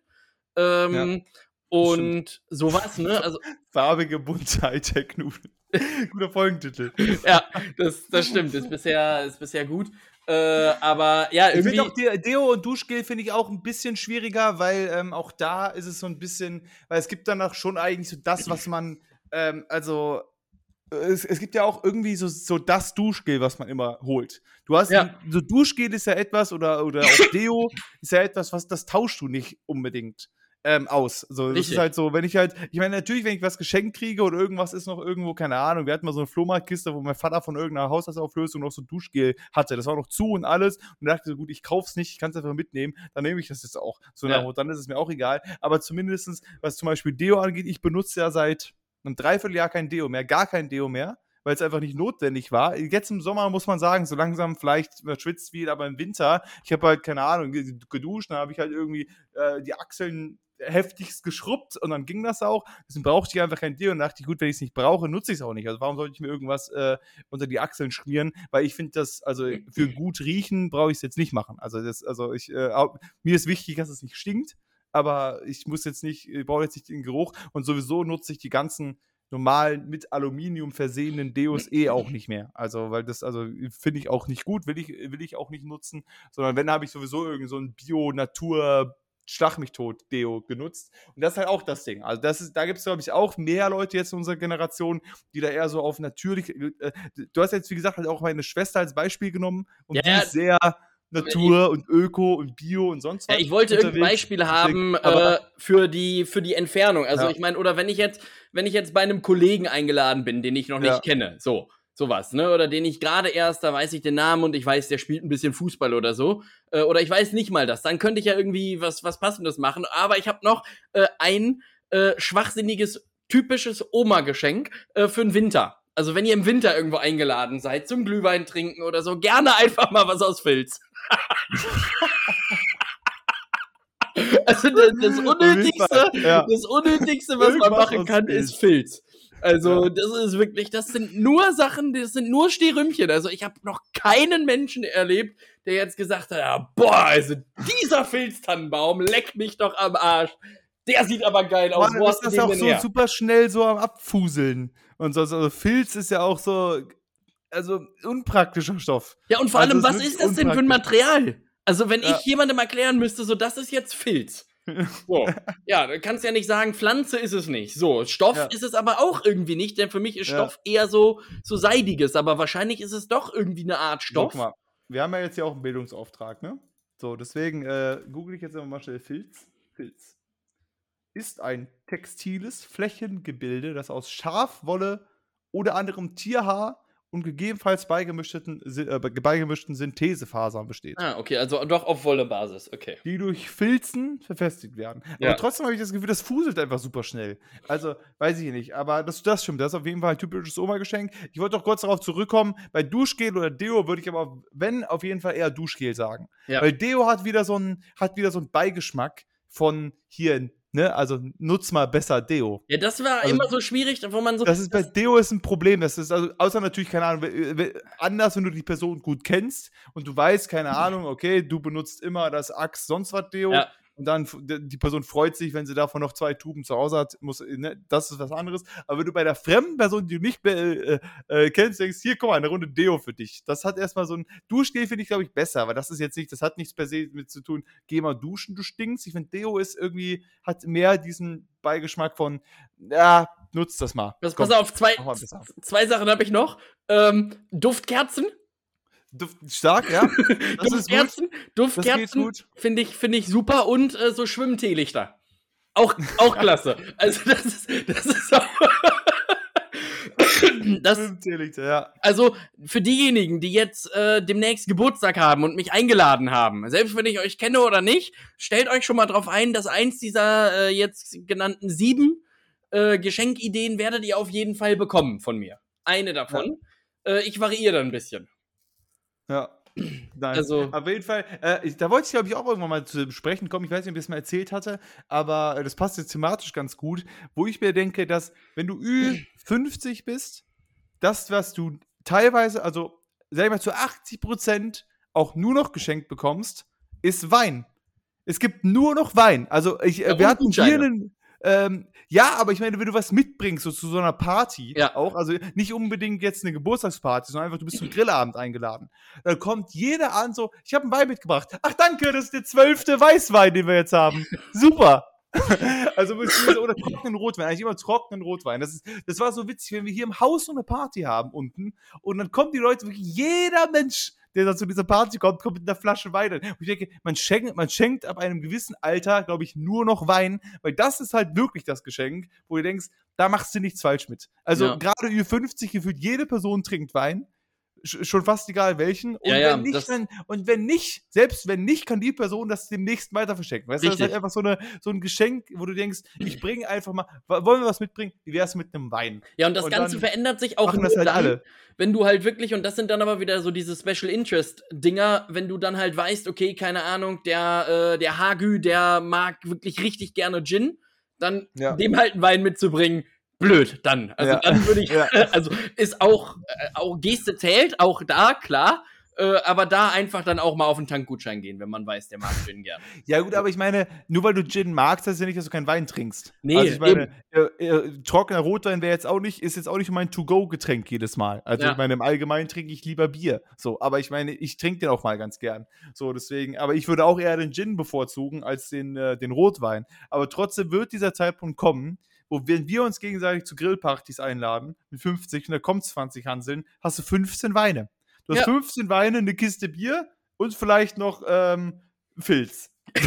Speaker 1: Ähm, und sowas, ne? Also [LAUGHS]
Speaker 2: Farbige, bunte Hightech-Nudeln. [LAUGHS] Guter Folgentitel.
Speaker 1: ja, das, das stimmt. Ist bisher, ist bisher gut. Äh, aber ja,
Speaker 2: Ich
Speaker 1: irgendwie.
Speaker 2: finde auch De- Deo und Duschgel finde ich auch ein bisschen schwieriger, weil ähm, auch da ist es so ein bisschen, weil es gibt danach schon eigentlich so das, was man, ähm, also es, es gibt ja auch irgendwie so, so das Duschgel, was man immer holt. Du hast
Speaker 1: Ja.
Speaker 2: so Duschgel ist ja etwas oder oder auch [LAUGHS] Deo ist ja etwas, was das tauschst du nicht unbedingt ähm, aus. So, das
Speaker 1: Richtig.
Speaker 2: ist halt so, wenn ich halt, ich meine, natürlich, wenn ich was geschenkt kriege oder irgendwas ist noch irgendwo, keine Ahnung, wir hatten mal so eine Flohmarktkiste, wo mein Vater von irgendeiner Haushaltsauflösung noch so Duschgel hatte. Das war noch zu und alles. Und dachte so, gut, ich kauf's nicht, ich kann es einfach mitnehmen, dann nehme ich das jetzt auch. So,
Speaker 1: Ja.
Speaker 2: dann ist es mir auch egal. Aber zumindestens, was zum Beispiel Deo angeht, ich benutze ja seit einem Dreivierteljahr kein Deo mehr, gar kein Deo mehr. Weil es einfach nicht notwendig war. Jetzt im Sommer muss man sagen, so langsam vielleicht man schwitzt viel, aber im Winter, ich habe halt keine Ahnung, ge- geduscht, dann habe ich halt irgendwie äh, die Achseln heftigst geschrubbt und dann ging das auch. Deswegen brauchte ich einfach kein Deo und dachte ich, gut, wenn ich es nicht brauche, nutze ich es auch nicht. Also warum sollte ich mir irgendwas äh, unter die Achseln schmieren? Weil ich finde das, also für gut riechen brauche ich es jetzt nicht machen. Also das, also ich, äh, mir ist wichtig, dass es nicht stinkt, aber ich muss jetzt nicht, ich brauche jetzt nicht den Geruch und sowieso nutze ich die ganzen normalen mit Aluminium versehenen Deos eh auch nicht mehr. Also, weil das, also finde ich auch nicht gut, will ich, will ich auch nicht nutzen, sondern wenn, habe ich sowieso irgend so ein Bio-Natur- Schlag mich tot Deo genutzt. Und das ist halt auch das Ding. Also, das ist, da gibt es, glaube ich, auch mehr Leute jetzt in unserer Generation, die da eher so auf natürlich. Äh, du hast jetzt, wie gesagt, halt auch meine Schwester als Beispiel genommen und
Speaker 1: Ja,
Speaker 2: die ist sehr Natur und Öko und Bio und sonst was.
Speaker 1: Ja, ich wollte irgendein
Speaker 2: unterwegs.
Speaker 1: Beispiel haben
Speaker 2: aber-
Speaker 1: äh, für, die, für die Entfernung. Also
Speaker 2: Ja.
Speaker 1: ich meine, oder wenn ich jetzt, wenn ich jetzt bei einem Kollegen eingeladen bin, den ich noch nicht
Speaker 2: Ja.
Speaker 1: kenne, so, sowas, ne? Oder den ich gerade erst, da weiß ich den Namen und ich weiß, der spielt ein bisschen Fußball oder so. Äh, oder ich weiß nicht mal das. Dann könnte ich ja irgendwie was, was Passendes machen. Aber ich habe noch äh, ein äh, schwachsinniges, typisches Oma-Geschenk äh, für den Winter. Also wenn ihr im Winter irgendwo eingeladen seid, zum Glühwein trinken oder so, gerne [LAUGHS] einfach mal was aus Filz. [LAUGHS] Also das, das Unnötigste,
Speaker 2: Ja.
Speaker 1: das Unnötigste, was man
Speaker 2: Irgendwas
Speaker 1: machen
Speaker 2: aus
Speaker 1: kann, ist Filz. Also
Speaker 2: Ja.
Speaker 1: das ist wirklich, das sind nur Sachen, das sind nur Stehrümchen. Also ich habe noch keinen Menschen erlebt, der jetzt gesagt hat, ja, boah, also dieser Filztannenbaum leckt mich doch am Arsch. Der sieht aber geil aus.
Speaker 2: Mann,
Speaker 1: Wo
Speaker 2: ist das auch so
Speaker 1: her?
Speaker 2: super schnell so am Abfuseln. Und so, also Filz ist ja auch so, also unpraktischer Stoff.
Speaker 1: Ja, und vor
Speaker 2: Also
Speaker 1: allem, was
Speaker 2: ist
Speaker 1: das denn für ein. Material? Also, wenn
Speaker 2: Ja.
Speaker 1: ich jemandem erklären müsste, so, das ist jetzt Filz. [LAUGHS] So. ja, dann kannst du ja nicht sagen, Pflanze ist es nicht. So, Stoff
Speaker 2: Ja.
Speaker 1: ist es aber auch irgendwie nicht, denn für mich ist. Stoff eher so, so seidiges, aber wahrscheinlich ist es doch irgendwie eine Art Stoff.
Speaker 2: Guck mal, wir haben ja jetzt ja auch einen Bildungsauftrag, ne? So, deswegen äh, google ich jetzt immer mal schnell Filz. Filz ist ein textiles Flächengebilde, das aus Schafwolle oder anderem Tierhaar und gegebenenfalls beigemischten, äh, beigemischten Synthesefasern besteht.
Speaker 1: Ah, okay, also doch auf Wolle-Basis, okay.
Speaker 2: die durch Filzen verfestigt werden.
Speaker 1: Ja.
Speaker 2: Aber trotzdem habe ich das Gefühl, das fuselt einfach super schnell. Also, weiß ich nicht. Aber das, das stimmt. Das ist auf jeden Fall ein typisches Oma-Geschenk. Ich wollte doch kurz darauf zurückkommen. Bei Duschgel oder Deo würde ich aber, wenn, auf jeden Fall eher Duschgel sagen.
Speaker 1: Ja.
Speaker 2: Weil Deo hat wieder so einen, hat wieder so einen Beigeschmack von hier, ne? Also nutz mal besser Deo.
Speaker 1: Ja, das war
Speaker 2: Also,
Speaker 1: immer so schwierig, wo man so.
Speaker 2: Das ist bei Deo ist ein Problem. Das ist also, außer natürlich, keine Ahnung, anders, wenn du die Person gut kennst und du weißt, keine Ahnung, okay, du benutzt immer das Axe sonst was Deo.
Speaker 1: Ja.
Speaker 2: Und dann die Person freut sich, wenn sie davon noch zwei Tuben zu Hause hat, muss, ne, das ist was anderes. Aber wenn du bei der fremden Person, die du nicht äh, äh, kennst, denkst, hier, guck mal, eine Runde Deo für dich. Das hat erstmal so ein Duschgel, finde ich, glaube ich, besser, weil das ist jetzt nicht, das hat nichts per se mit zu tun, geh mal duschen, du stinkst. Ich finde, Deo ist irgendwie, hat mehr diesen Beigeschmack von, ja, nutzt das mal.
Speaker 1: Das, pass auf, zwei, zwei Sachen habe ich noch. Ähm, Duftkerzen.
Speaker 2: Duft, stark, ja. [LAUGHS] Das.
Speaker 1: Duftkerzen. Duftkerzen finde ich, finde ich super. Und äh, so Schwimmteelichter. Auch, auch klasse. Also, das ist, das ist auch. [LAUGHS] das,
Speaker 2: ja.
Speaker 1: also für diejenigen, die jetzt äh, demnächst Geburtstag haben und mich eingeladen haben, selbst wenn ich euch kenne oder nicht, stellt euch schon mal drauf ein, dass eins dieser äh, jetzt genannten sieben äh, Geschenkideen werdet ihr auf jeden Fall bekommen von mir. Eine davon. Äh, ich variiere dann ein bisschen.
Speaker 2: Ja. Nein.
Speaker 1: Also-
Speaker 2: auf jeden Fall, äh, ich, da wollte ich, glaube ich, auch irgendwann mal zu besprechen kommen. Ich weiß nicht, ob ich das mal erzählt hatte, aber äh, das passt jetzt thematisch ganz gut, wo ich mir denke, dass, wenn du Ü50 bist, das, was du teilweise, also, sag ich mal, zu 80 Prozent auch nur noch geschenkt bekommst, ist Wein. Es gibt nur noch Wein. Also, ich,
Speaker 1: Ja,
Speaker 2: äh, wir
Speaker 1: und
Speaker 2: hatten hier einen. Ähm, ja, aber ich meine, wenn du was mitbringst, so zu so einer Party
Speaker 1: Ja.
Speaker 2: auch, also nicht unbedingt jetzt eine Geburtstagsparty, sondern einfach, du bist zum Grillabend eingeladen. Dann kommt jeder an so, ich habe einen Wein mitgebracht. Ach danke, das ist der zwölfte Weißwein, den wir jetzt haben. Super. [LAUGHS] also oder trockenen Rotwein, eigentlich immer trockenen Rotwein. Das, ist, das war so witzig, wenn wir hier im Haus so eine Party haben unten und dann kommen die Leute, wirklich jeder Mensch, der da zu dieser Party kommt, kommt mit einer Flasche Wein. Und ich denke, man schenkt, man schenkt ab einem gewissen Alter, glaube ich, nur noch Wein, weil das ist halt wirklich das Geschenk, wo du denkst, da machst du nichts falsch mit. Also
Speaker 1: Ja.
Speaker 2: gerade Ü50 gefühlt jede Person trinkt Wein schon fast egal welchen. Und,
Speaker 1: Ja, ja,
Speaker 2: wenn nicht, dann, und wenn nicht, selbst wenn nicht, kann die Person das dem nächsten weiter verschenken. Weißt du, das ist halt einfach so, eine, so ein Geschenk, wo du denkst, ich bringe einfach mal, wollen wir was mitbringen? Wie wär's mit einem Wein?
Speaker 1: Ja, und das
Speaker 2: Und
Speaker 1: Ganze verändert sich auch nur
Speaker 2: das halt
Speaker 1: dann,
Speaker 2: alle.
Speaker 1: wenn du halt wirklich, und das sind dann aber wieder so diese Special Interest Dinger, wenn du dann halt weißt, okay, keine Ahnung, der, äh, der Hagü, der mag wirklich richtig gerne Gin, dann
Speaker 2: Ja.
Speaker 1: dem halt einen Wein mitzubringen, blöd dann. Also
Speaker 2: Ja.
Speaker 1: dann würde ich, [LAUGHS]
Speaker 2: Ja. [LAUGHS]
Speaker 1: also ist auch, äh, auch Geste zählt, auch da, klar. Äh, aber da einfach dann auch mal auf einen Tankgutschein gehen, wenn man weiß, der mag Gin gerne.
Speaker 2: Ja, gut, aber ich meine, nur weil du Gin magst, heißt ja nicht, dass du keinen Wein trinkst.
Speaker 1: Nee,
Speaker 2: also ich meine, äh, äh, trockener Rotwein wäre jetzt auch nicht, ist jetzt auch nicht mein To-Go-Getränk jedes Mal. Also
Speaker 1: Ja.
Speaker 2: ich meine, im Allgemeinen trinke ich lieber Bier. So, aber ich meine, ich trinke den auch mal ganz gern. So, deswegen, aber ich würde auch eher den Gin bevorzugen als den, äh, den Rotwein. Aber trotzdem wird dieser Zeitpunkt kommen, wo wenn wir uns gegenseitig zu Grillpartys einladen, mit 50 und da kommt 20 Hanseln, hast du 15 Weine. Du hast
Speaker 1: Ja.
Speaker 2: 15 Weine, eine Kiste Bier und vielleicht noch ähm, Filz. [LAUGHS]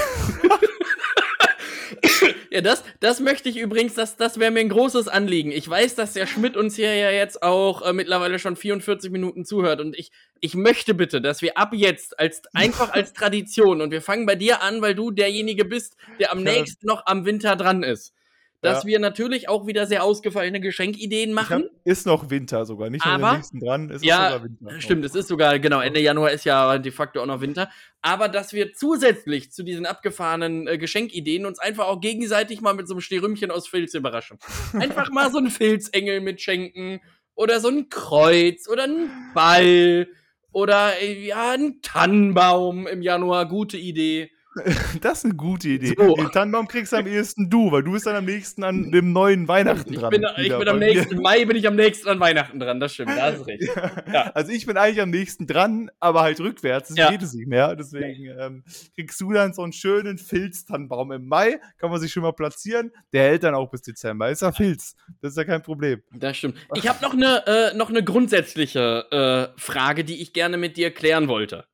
Speaker 1: Ja, das, das möchte ich übrigens, das, das wäre mir ein großes Anliegen. Ich weiß, dass der Schmidt uns hier ja jetzt auch äh, mittlerweile schon 44 Minuten zuhört und ich, ich möchte bitte, dass wir ab jetzt als einfach als [LAUGHS] Tradition und wir fangen bei dir an, weil du derjenige bist, der am nächsten noch am Winter dran ist, dass
Speaker 2: Ja.
Speaker 1: wir natürlich auch wieder sehr ausgefallene Geschenkideen machen.
Speaker 2: hab, ist noch Winter sogar, nicht
Speaker 1: Aber-
Speaker 2: der nächsten dran, ist
Speaker 1: Ja,
Speaker 2: sogar Winter.
Speaker 1: Stimmt, es ist sogar, genau, Ende Januar ist ja de facto auch noch Winter. Aber dass wir zusätzlich zu diesen abgefahrenen äh, Geschenkideen uns einfach auch gegenseitig mal mit so einem Sterümchen aus Filz überraschen. Einfach mal so einen Filzengel mitschenken oder so ein Kreuz oder einen Ball oder äh, ja, einen Tannenbaum im Januar. Gute Idee. [LAUGHS]
Speaker 2: Das ist eine gute Idee.
Speaker 1: So.
Speaker 2: Den Tannenbaum kriegst du am ehesten du, weil du bist dann am nächsten an dem neuen Weihnachten
Speaker 1: Ich
Speaker 2: dran.
Speaker 1: bin, ich bin am nächsten, Mai bin ich am nächsten an Weihnachten dran, das stimmt, da hast recht. Ja.
Speaker 2: Also ich bin eigentlich am nächsten dran, aber halt rückwärts. Das
Speaker 1: Ja.
Speaker 2: geht es nicht mehr. Deswegen ähm, kriegst du dann so einen schönen Filztannenbaum im Mai. Kann man sich schon mal platzieren. Der hält dann auch bis Dezember. Ist ja Filz. Das ist ja kein Problem.
Speaker 1: Das stimmt. Ich habe noch eine äh, noch eine grundsätzliche äh, Frage, die ich gerne mit dir klären wollte.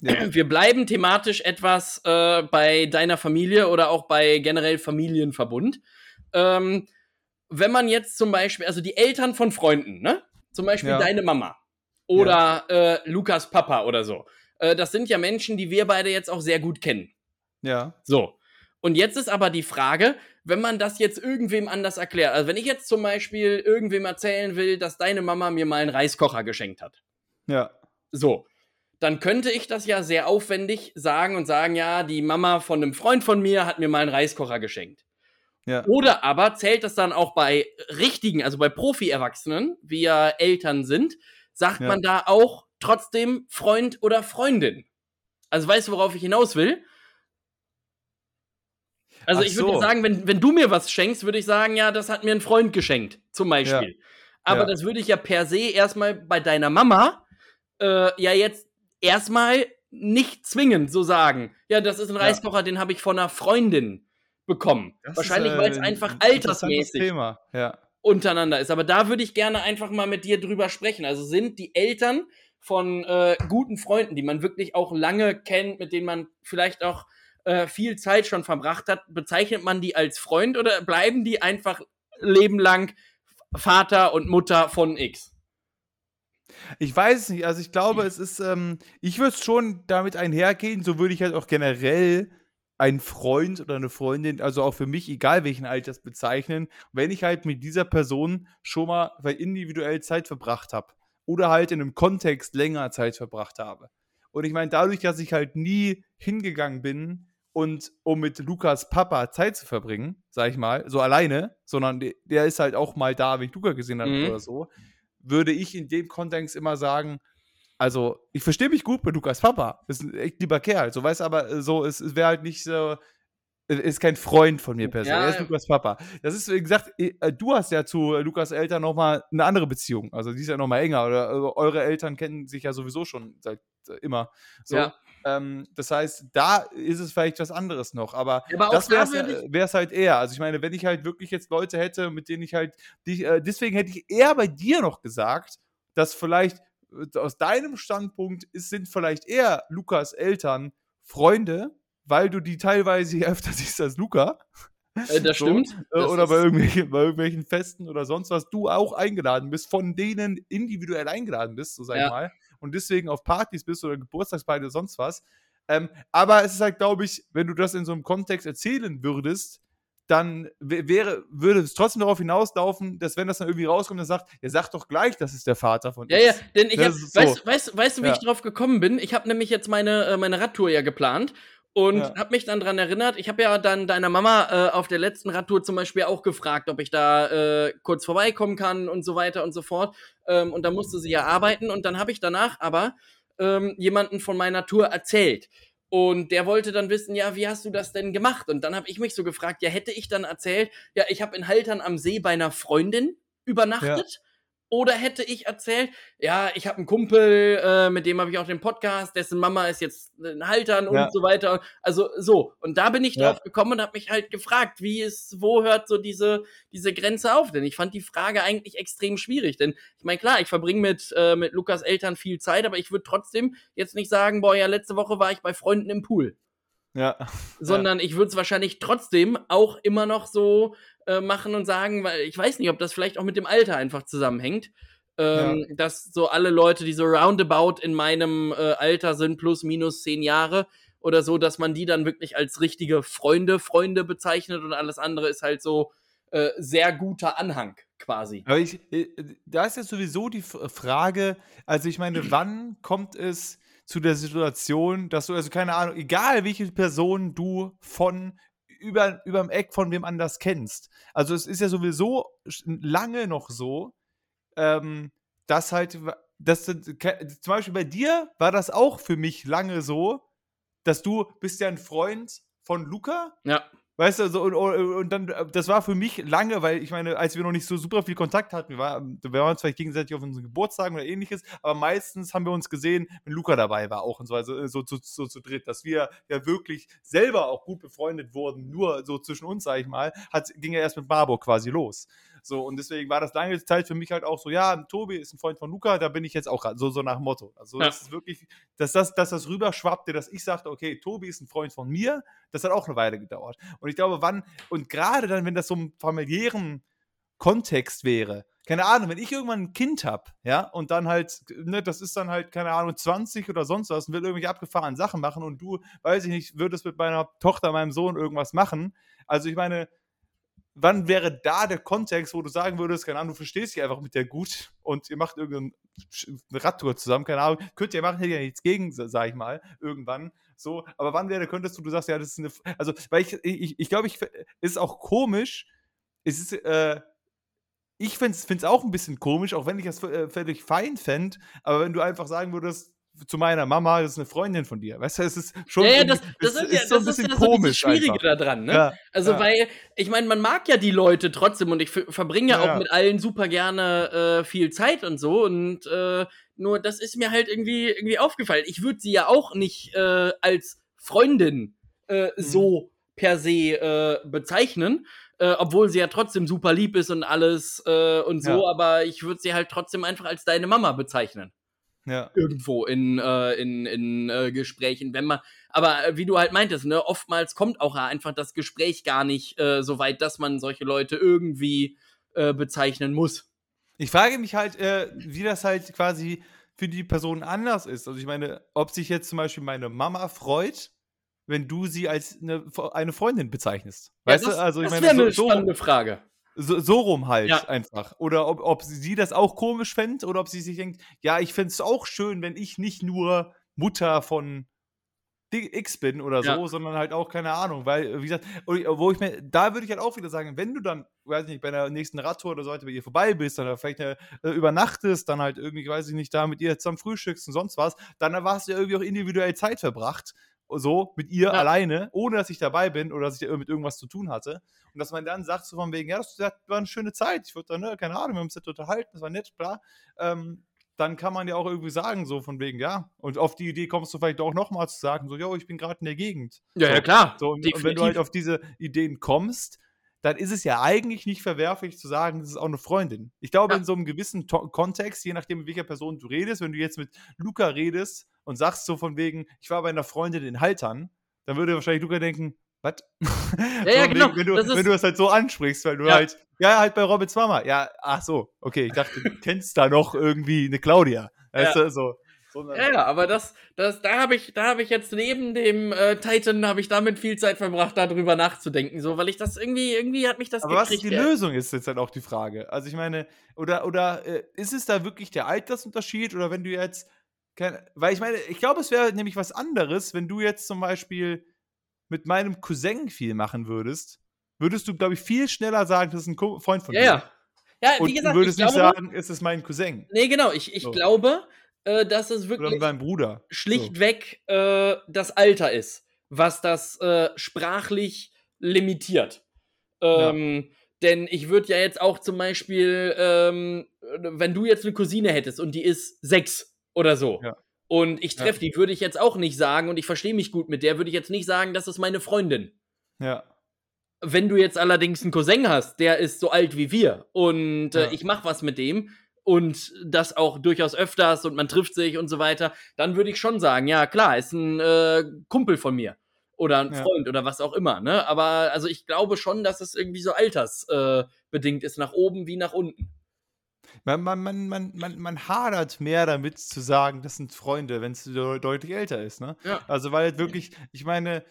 Speaker 2: Ja. [CLEARS THROAT]
Speaker 1: Wir bleiben thematisch etwas äh, bei deiner Familie oder auch bei generell Familienverbund. Ähm, wenn man jetzt zum Beispiel, also die Eltern von Freunden, ne? Zum Beispiel
Speaker 2: Ja.
Speaker 1: deine Mama oder äh, Lukas Papa oder so. Äh, das sind ja Menschen, die wir beide jetzt auch sehr gut kennen.
Speaker 2: Ja.
Speaker 1: So. Und jetzt ist aber die Frage, wenn man das jetzt irgendwem anders erklärt. Also wenn ich jetzt zum Beispiel irgendwem erzählen will, dass deine Mama mir mal einen Reiskocher geschenkt hat.
Speaker 2: Ja.
Speaker 1: So. Dann könnte ich das ja sehr aufwendig sagen und sagen, ja, die Mama von einem Freund von mir hat mir mal einen Reiskocher geschenkt.
Speaker 2: Ja.
Speaker 1: Oder aber zählt das dann auch bei richtigen, also bei Profi-Erwachsenen, wie ja Eltern sind, sagt
Speaker 2: Ja.
Speaker 1: man da auch trotzdem Freund oder Freundin. Also weißt du, worauf ich hinaus will? Also
Speaker 2: Ach
Speaker 1: ich würde
Speaker 2: so.
Speaker 1: sagen, wenn, wenn du mir was schenkst, würde ich sagen, ja, das hat mir ein Freund geschenkt, zum Beispiel. Aber
Speaker 2: Ja.
Speaker 1: das würde ich ja per se erstmal bei deiner Mama äh, ja jetzt erstmal nicht zwingend so sagen. Ja, das ist ein
Speaker 2: Ja.
Speaker 1: Reiskocher, den habe ich von einer Freundin bekommen.
Speaker 2: Das
Speaker 1: Wahrscheinlich,
Speaker 2: äh,
Speaker 1: weil es einfach altersmäßig
Speaker 2: Thema. Ja.
Speaker 1: untereinander ist. Aber da würde ich gerne einfach mal mit dir drüber sprechen. Also sind die Eltern von äh, guten Freunden, die man wirklich auch lange kennt, mit denen man vielleicht auch äh, viel Zeit schon verbracht hat, bezeichnet man die als Freund oder bleiben die einfach lebenlang Vater und Mutter von X?
Speaker 2: Ich weiß es nicht. Also ich glaube, es ist, ähm, ich würde schon damit einhergehen, so würde ich halt auch generell einen Freund oder eine Freundin, also auch für mich, egal welchen Alters, bezeichnen, wenn ich halt mit dieser Person schon mal individuell Zeit verbracht habe. Oder halt in einem Kontext länger Zeit verbracht habe. Und ich meine, dadurch, dass ich halt nie hingegangen bin und um mit Lukas Papa Zeit zu verbringen, sag ich mal, so alleine, sondern der, der ist halt auch mal da, wenn ich Luca gesehen habe
Speaker 1: Mhm.
Speaker 2: oder so, würde ich in dem Kontext immer sagen, also ich verstehe mich gut mit Lukas Papa, ist ein echt lieber Kerl, so weiß aber äh, so, es, es wäre halt nicht so, äh, ist kein Freund von mir per se,
Speaker 1: Ja,
Speaker 2: er ist
Speaker 1: ja.
Speaker 2: Lukas Papa. Das ist, wie gesagt, äh, du hast ja zu Lukas Eltern nochmal eine andere Beziehung, also die ist ja nochmal enger, oder eure Eltern kennen sich ja sowieso schon seit immer. So,
Speaker 1: Ja.
Speaker 2: Ähm, das heißt, da ist es vielleicht was anderes noch, aber
Speaker 1: Ja, aber
Speaker 2: das
Speaker 1: da
Speaker 2: wäre es halt eher. Also ich meine, wenn ich halt wirklich jetzt Leute hätte, mit denen ich halt, die, äh, deswegen hätte ich eher bei dir noch gesagt, dass vielleicht äh, aus deinem Standpunkt ist, sind vielleicht eher Lukas Eltern Freunde, weil du die teilweise [LAUGHS] öfter siehst als Luca.
Speaker 1: Äh, das
Speaker 2: So,
Speaker 1: stimmt.
Speaker 2: äh,
Speaker 1: Das
Speaker 2: oder bei irgendwelchen, bei irgendwelchen Festen oder sonst was, du auch eingeladen bist, von denen individuell eingeladen bist, so sag ich
Speaker 1: Ja.
Speaker 2: mal, und deswegen auf Partys bist oder Geburtstagsparty oder sonst was. Ähm, aber es ist halt, glaube ich, wenn du das in so einem Kontext erzählen würdest, dann wä- wäre, würde es trotzdem darauf hinauslaufen, dass wenn das dann irgendwie rauskommt, dann sagt, ihr sagt doch gleich, das ist der Vater von
Speaker 1: Ja, ja, denn ich hab,
Speaker 2: so.
Speaker 1: weißt, weißt, weißt du, wie
Speaker 2: Ja.
Speaker 1: ich drauf gekommen bin? Ich habe nämlich jetzt meine, äh, meine Radtour ja geplant und
Speaker 2: Ja.
Speaker 1: habe mich dann dran erinnert. Ich habe ja dann deiner Mama äh, auf der letzten Radtour zum Beispiel auch gefragt, ob ich da äh, kurz vorbeikommen kann und so weiter und so fort. Ähm, und da musste sie ja arbeiten und dann habe ich danach aber ähm, jemanden von meiner Tour erzählt. Und der wollte dann wissen, ja, wie hast du das denn gemacht? Und dann habe ich mich so gefragt, ja, hätte ich dann erzählt, ja, ich habe in Haltern am See bei einer Freundin übernachtet. Oder hätte ich erzählt, ja, ich habe einen Kumpel, äh, mit dem habe ich auch den Podcast, dessen Mama ist jetzt in Haltern und
Speaker 2: Ja.
Speaker 1: so weiter. Also so. Und da bin ich
Speaker 2: Ja.
Speaker 1: drauf gekommen und habe mich halt gefragt, wie ist, wo hört so diese, diese Grenze auf? Denn ich fand die Frage eigentlich extrem schwierig. Denn ich meine, klar, ich verbringe mit, äh, mit Lukas Eltern viel Zeit, aber ich würde trotzdem jetzt nicht sagen, boah, ja, letzte Woche war ich bei Freunden im Pool [LAUGHS]
Speaker 2: Ja.
Speaker 1: sondern ich würde es wahrscheinlich trotzdem auch immer noch so äh, machen und sagen, weil ich weiß nicht, ob das vielleicht auch mit dem Alter einfach zusammenhängt. Ähm, Dass so alle Leute, die so roundabout in meinem äh, Alter sind, plus minus zehn Jahre oder so, dass man die dann wirklich als richtige Freunde, Freunde bezeichnet und alles andere ist halt so äh, sehr guter Anhang quasi.
Speaker 2: Ich, äh, da ist jetzt sowieso die Frage, also ich meine, wann kommt es zu der Situation, dass du, also keine Ahnung, egal welche Person du von über, überm Eck von wem anders kennst. Also es ist ja sowieso lange noch so, ähm, dass halt, dass, zum Beispiel bei dir war das auch für mich lange so, dass du bist ja ein Freund von Luca
Speaker 1: Ja,
Speaker 2: Weißt du, so, und, und dann, äh, das war für mich lange, weil ich meine, als wir noch nicht so super viel Kontakt hatten, wir, war, wir waren uns vielleicht gegenseitig auf unseren Geburtstagen oder ähnliches, aber meistens haben wir uns gesehen, wenn Luca dabei war auch und so, also so, so, so zu dritt, dass wir ja wirklich selber auch gut befreundet wurden, nur so zwischen uns, sag ich mal, hat, ging ja erst mit Barbo quasi los. So, und deswegen war das lange Zeit für mich halt auch so, ja, Tobi ist ein Freund von Luca, da bin ich jetzt auch so, so nach dem Motto. Also,
Speaker 1: Ja.
Speaker 2: das ist wirklich, dass das, dass das rüberschwappte, dass ich sagte, okay, Tobi ist ein Freund von mir, das hat auch eine Weile gedauert. Und ich glaube, wann, und gerade dann, wenn das so im familiären Kontext wäre, keine Ahnung, wenn ich irgendwann ein Kind habe, ja, und dann halt, ne, das ist dann halt, keine Ahnung, 20 oder sonst was und will irgendwelche abgefahrenen Sachen machen und du, weiß ich nicht, würdest mit meiner Tochter, meinem Sohn irgendwas machen. Also ich meine, wann wäre da der Kontext, wo du sagen würdest, keine Ahnung, du verstehst dich einfach mit der gut und ihr macht irgendeine Radtour zusammen, keine Ahnung, könnt ihr machen, hätte ja nichts gegen, sag ich mal, irgendwann. So, aber wann wäre, könntest du, du sagst, ja, das ist eine, also, weil ich, ich, ich glaube, ich, ist auch komisch, es ist, äh, ich finde es auch ein bisschen komisch, auch wenn ich das äh, völlig fein fände, aber wenn du einfach sagen würdest, zu meiner Mama, das ist eine Freundin von dir, weißt du, es ist schon
Speaker 1: ja, ja, das, das ist ja,
Speaker 2: so ein
Speaker 1: das ist
Speaker 2: bisschen
Speaker 1: ja dieses
Speaker 2: komisch
Speaker 1: Schwierige
Speaker 2: einfach.
Speaker 1: da dran, ne?
Speaker 2: Ja,
Speaker 1: Also,
Speaker 2: ja.
Speaker 1: weil, ich meine, man mag ja die Leute trotzdem und ich verbringe ja auch mit allen super gerne äh, viel Zeit und so und äh, nur das ist mir halt irgendwie, irgendwie aufgefallen. Ich würde sie ja auch nicht äh, als Freundin äh,
Speaker 2: Mhm.
Speaker 1: so per se äh, bezeichnen, äh, obwohl sie ja trotzdem super lieb ist und alles äh, und so, aber ich würde sie halt trotzdem einfach als deine Mama bezeichnen
Speaker 2: ja.
Speaker 1: irgendwo in, äh, in, in äh, Gesprächen, wenn man, aber äh, wie du halt meintest, ne, oftmals kommt auch einfach das Gespräch gar nicht äh, so weit, dass man solche Leute irgendwie äh, bezeichnen muss.
Speaker 2: Ich frage mich halt, äh, wie das halt quasi für die Person anders ist. Also ich meine, ob sich jetzt zum Beispiel meine Mama freut, wenn du sie als eine, eine Freundin bezeichnest. Weißt
Speaker 1: das,
Speaker 2: du, also ich
Speaker 1: das
Speaker 2: meine,
Speaker 1: wäre
Speaker 2: so,
Speaker 1: eine
Speaker 2: so,
Speaker 1: spannende Frage.
Speaker 2: So, so rum halt
Speaker 1: Ja.
Speaker 2: einfach. Oder ob, ob sie das auch komisch fände oder ob sie sich denkt, ja, ich fände es auch schön, wenn ich nicht nur Mutter von X bin oder so,
Speaker 1: Ja.
Speaker 2: sondern halt auch, keine Ahnung, weil, wie gesagt, wo ich mir, da würde ich halt auch wieder sagen, wenn du dann, weiß ich nicht, bei der nächsten Radtour oder so heute bei ihr vorbei bist oder vielleicht äh, übernachtest, dann halt irgendwie, weiß ich nicht, da mit ihr zusammen frühstückst und sonst was, dann hast du ja irgendwie auch individuell Zeit verbracht, so, mit ihr
Speaker 1: Ja.
Speaker 2: alleine, ohne dass ich dabei bin oder dass ich mit irgendwas zu tun hatte. Und dass man dann sagt, so von wegen, ja, das war eine schöne Zeit, ich würde dann, ne, keine Ahnung, wir haben uns jetzt unterhalten, das war nett, bla. Ähm, dann kann man ja auch irgendwie sagen, so von wegen, ja. Und auf die Idee kommst du vielleicht auch nochmal zu sagen, so, yo, ich bin gerade in der Gegend.
Speaker 1: Ja,
Speaker 2: so.
Speaker 1: ja, klar.
Speaker 2: So, und, und wenn du halt auf diese Ideen kommst, dann ist es ja eigentlich nicht verwerflich zu sagen, das ist auch eine Freundin. Ich glaube,
Speaker 1: Ja.
Speaker 2: in so einem gewissen to Kontext, je nachdem, mit welcher Person du redest, wenn du jetzt mit Luca redest und sagst so von wegen, ich war bei einer Freundin in Haltern, dann würde wahrscheinlich Luca denken, was? [LAUGHS]
Speaker 1: Ja, ja, genau.
Speaker 2: Wenn du,
Speaker 1: Das
Speaker 2: wenn du das halt so ansprichst, weil du
Speaker 1: Ja.
Speaker 2: halt, ja, halt bei Robins Mama. Ja, ach so, okay, ich dachte, du kennst da noch irgendwie eine Claudia. Weißt du, so. So eine,
Speaker 1: Ja, ja, aber das, das, da habe ich, da habe ich jetzt neben dem äh, Titan habe ich damit viel Zeit verbracht, darüber nachzudenken, so, weil ich das irgendwie, irgendwie hat mich das
Speaker 2: Aber was ist die
Speaker 1: gekriegt, ey.
Speaker 2: Lösung, ist jetzt halt auch die Frage. Also ich meine, oder, oder äh, ist es da wirklich der Altersunterschied oder wenn du jetzt, kein, weil ich meine, ich glaube, es wäre nämlich was anderes, wenn du jetzt zum Beispiel mit meinem Cousin viel machen würdest, würdest du, glaube ich, viel schneller sagen, das ist ein Freund von
Speaker 1: Ja,
Speaker 2: dir.
Speaker 1: ja. Ja,
Speaker 2: Und
Speaker 1: wie gesagt,
Speaker 2: du würdest
Speaker 1: ich
Speaker 2: nicht
Speaker 1: glaube,
Speaker 2: sagen, es ist mein Cousin
Speaker 1: nee, genau, ich, ich
Speaker 2: So.
Speaker 1: glaube, äh, dass es wirklich schlichtweg äh, das Alter ist, was das äh, sprachlich limitiert. Ähm, Denn ich würde ja jetzt auch zum Beispiel, ähm, wenn du jetzt eine Cousine hättest und die ist sechs oder so.
Speaker 2: Ja.
Speaker 1: Und ich
Speaker 2: Ja.
Speaker 1: treffe die, würde ich jetzt auch nicht sagen, und ich verstehe mich gut mit der, würde ich jetzt nicht sagen, das ist meine Freundin.
Speaker 2: So. Ja.
Speaker 1: Wenn du jetzt allerdings einen Cousin hast, der ist so alt wie wir und äh,
Speaker 2: Ja.
Speaker 1: ich mache was mit dem und das auch durchaus öfters und man trifft sich und so weiter, dann würde ich schon sagen, ja klar, ist ein äh, Kumpel von mir oder ein
Speaker 2: Ja.
Speaker 1: Freund oder was auch immer, ne? Aber also ich glaube schon, dass es irgendwie so altersbedingt äh, ist, nach oben wie nach unten.
Speaker 2: Man, man, man, man, man, man hadert mehr damit zu sagen, das sind Freunde, wenn es de deutlich älter ist, ne?
Speaker 1: Ja.
Speaker 2: Also, weil halt wirklich, ich meine,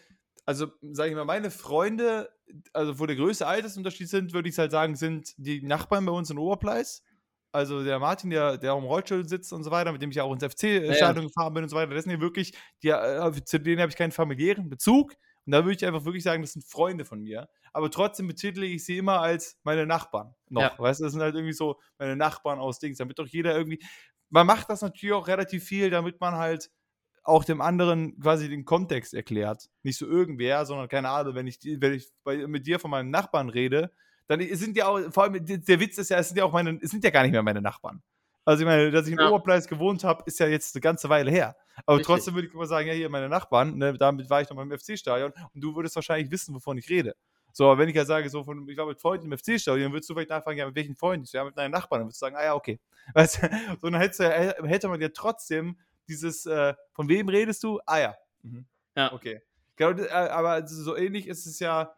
Speaker 2: also, sag ich mal, meine Freunde, also wo der größte Altersunterschied sind, würde ich halt sagen, sind die Nachbarn bei uns in Oberpleis. Also der Martin, der, der auch im Rollstuhl sitzt und so weiter, mit dem ich ja auch ins FC-Stadion gefahren bin und so weiter, das sind ja wirklich, die, äh, zu denen habe ich keinen familiären Bezug. Und da würde ich einfach wirklich sagen, das sind Freunde von mir. Aber trotzdem betitle ich sie immer als meine Nachbarn noch.
Speaker 1: Ja.
Speaker 2: Weißt du, das sind halt irgendwie so meine Nachbarn aus Dings, damit doch jeder irgendwie. Man macht das natürlich auch relativ viel, damit man halt auch dem anderen quasi den Kontext erklärt. Nicht so irgendwer, sondern keine Ahnung, wenn ich, wenn ich bei, mit dir von meinem Nachbarn rede, dann sind ja auch, vor allem der Witz ist ja, es sind ja auch meine, es sind ja gar nicht mehr meine Nachbarn. Also ich meine, dass ich in
Speaker 1: Ja.
Speaker 2: Oberpleis gewohnt habe, ist ja jetzt eine ganze Weile her. Aber
Speaker 1: Richtig.
Speaker 2: trotzdem würde ich immer sagen, ja, hier meine Nachbarn, ne, damit war ich noch beim FC-Stadion und du würdest wahrscheinlich wissen, wovon ich rede. So, aber wenn ich ja sage, so von, ich war mit Freunden im FC-Stadion, dann würdest du vielleicht nachfragen, ja, mit welchen Freunden? Ja, mit deinen Nachbarn. Dann würdest du sagen, ah ja, okay. [LAUGHS] Weißt du, so, dann ja- hätte man ja trotzdem dieses, äh, von wem redest du? Ah ja. Mhm.
Speaker 1: Ja.
Speaker 2: Okay. Genau, äh, aber so ähnlich ist es ja,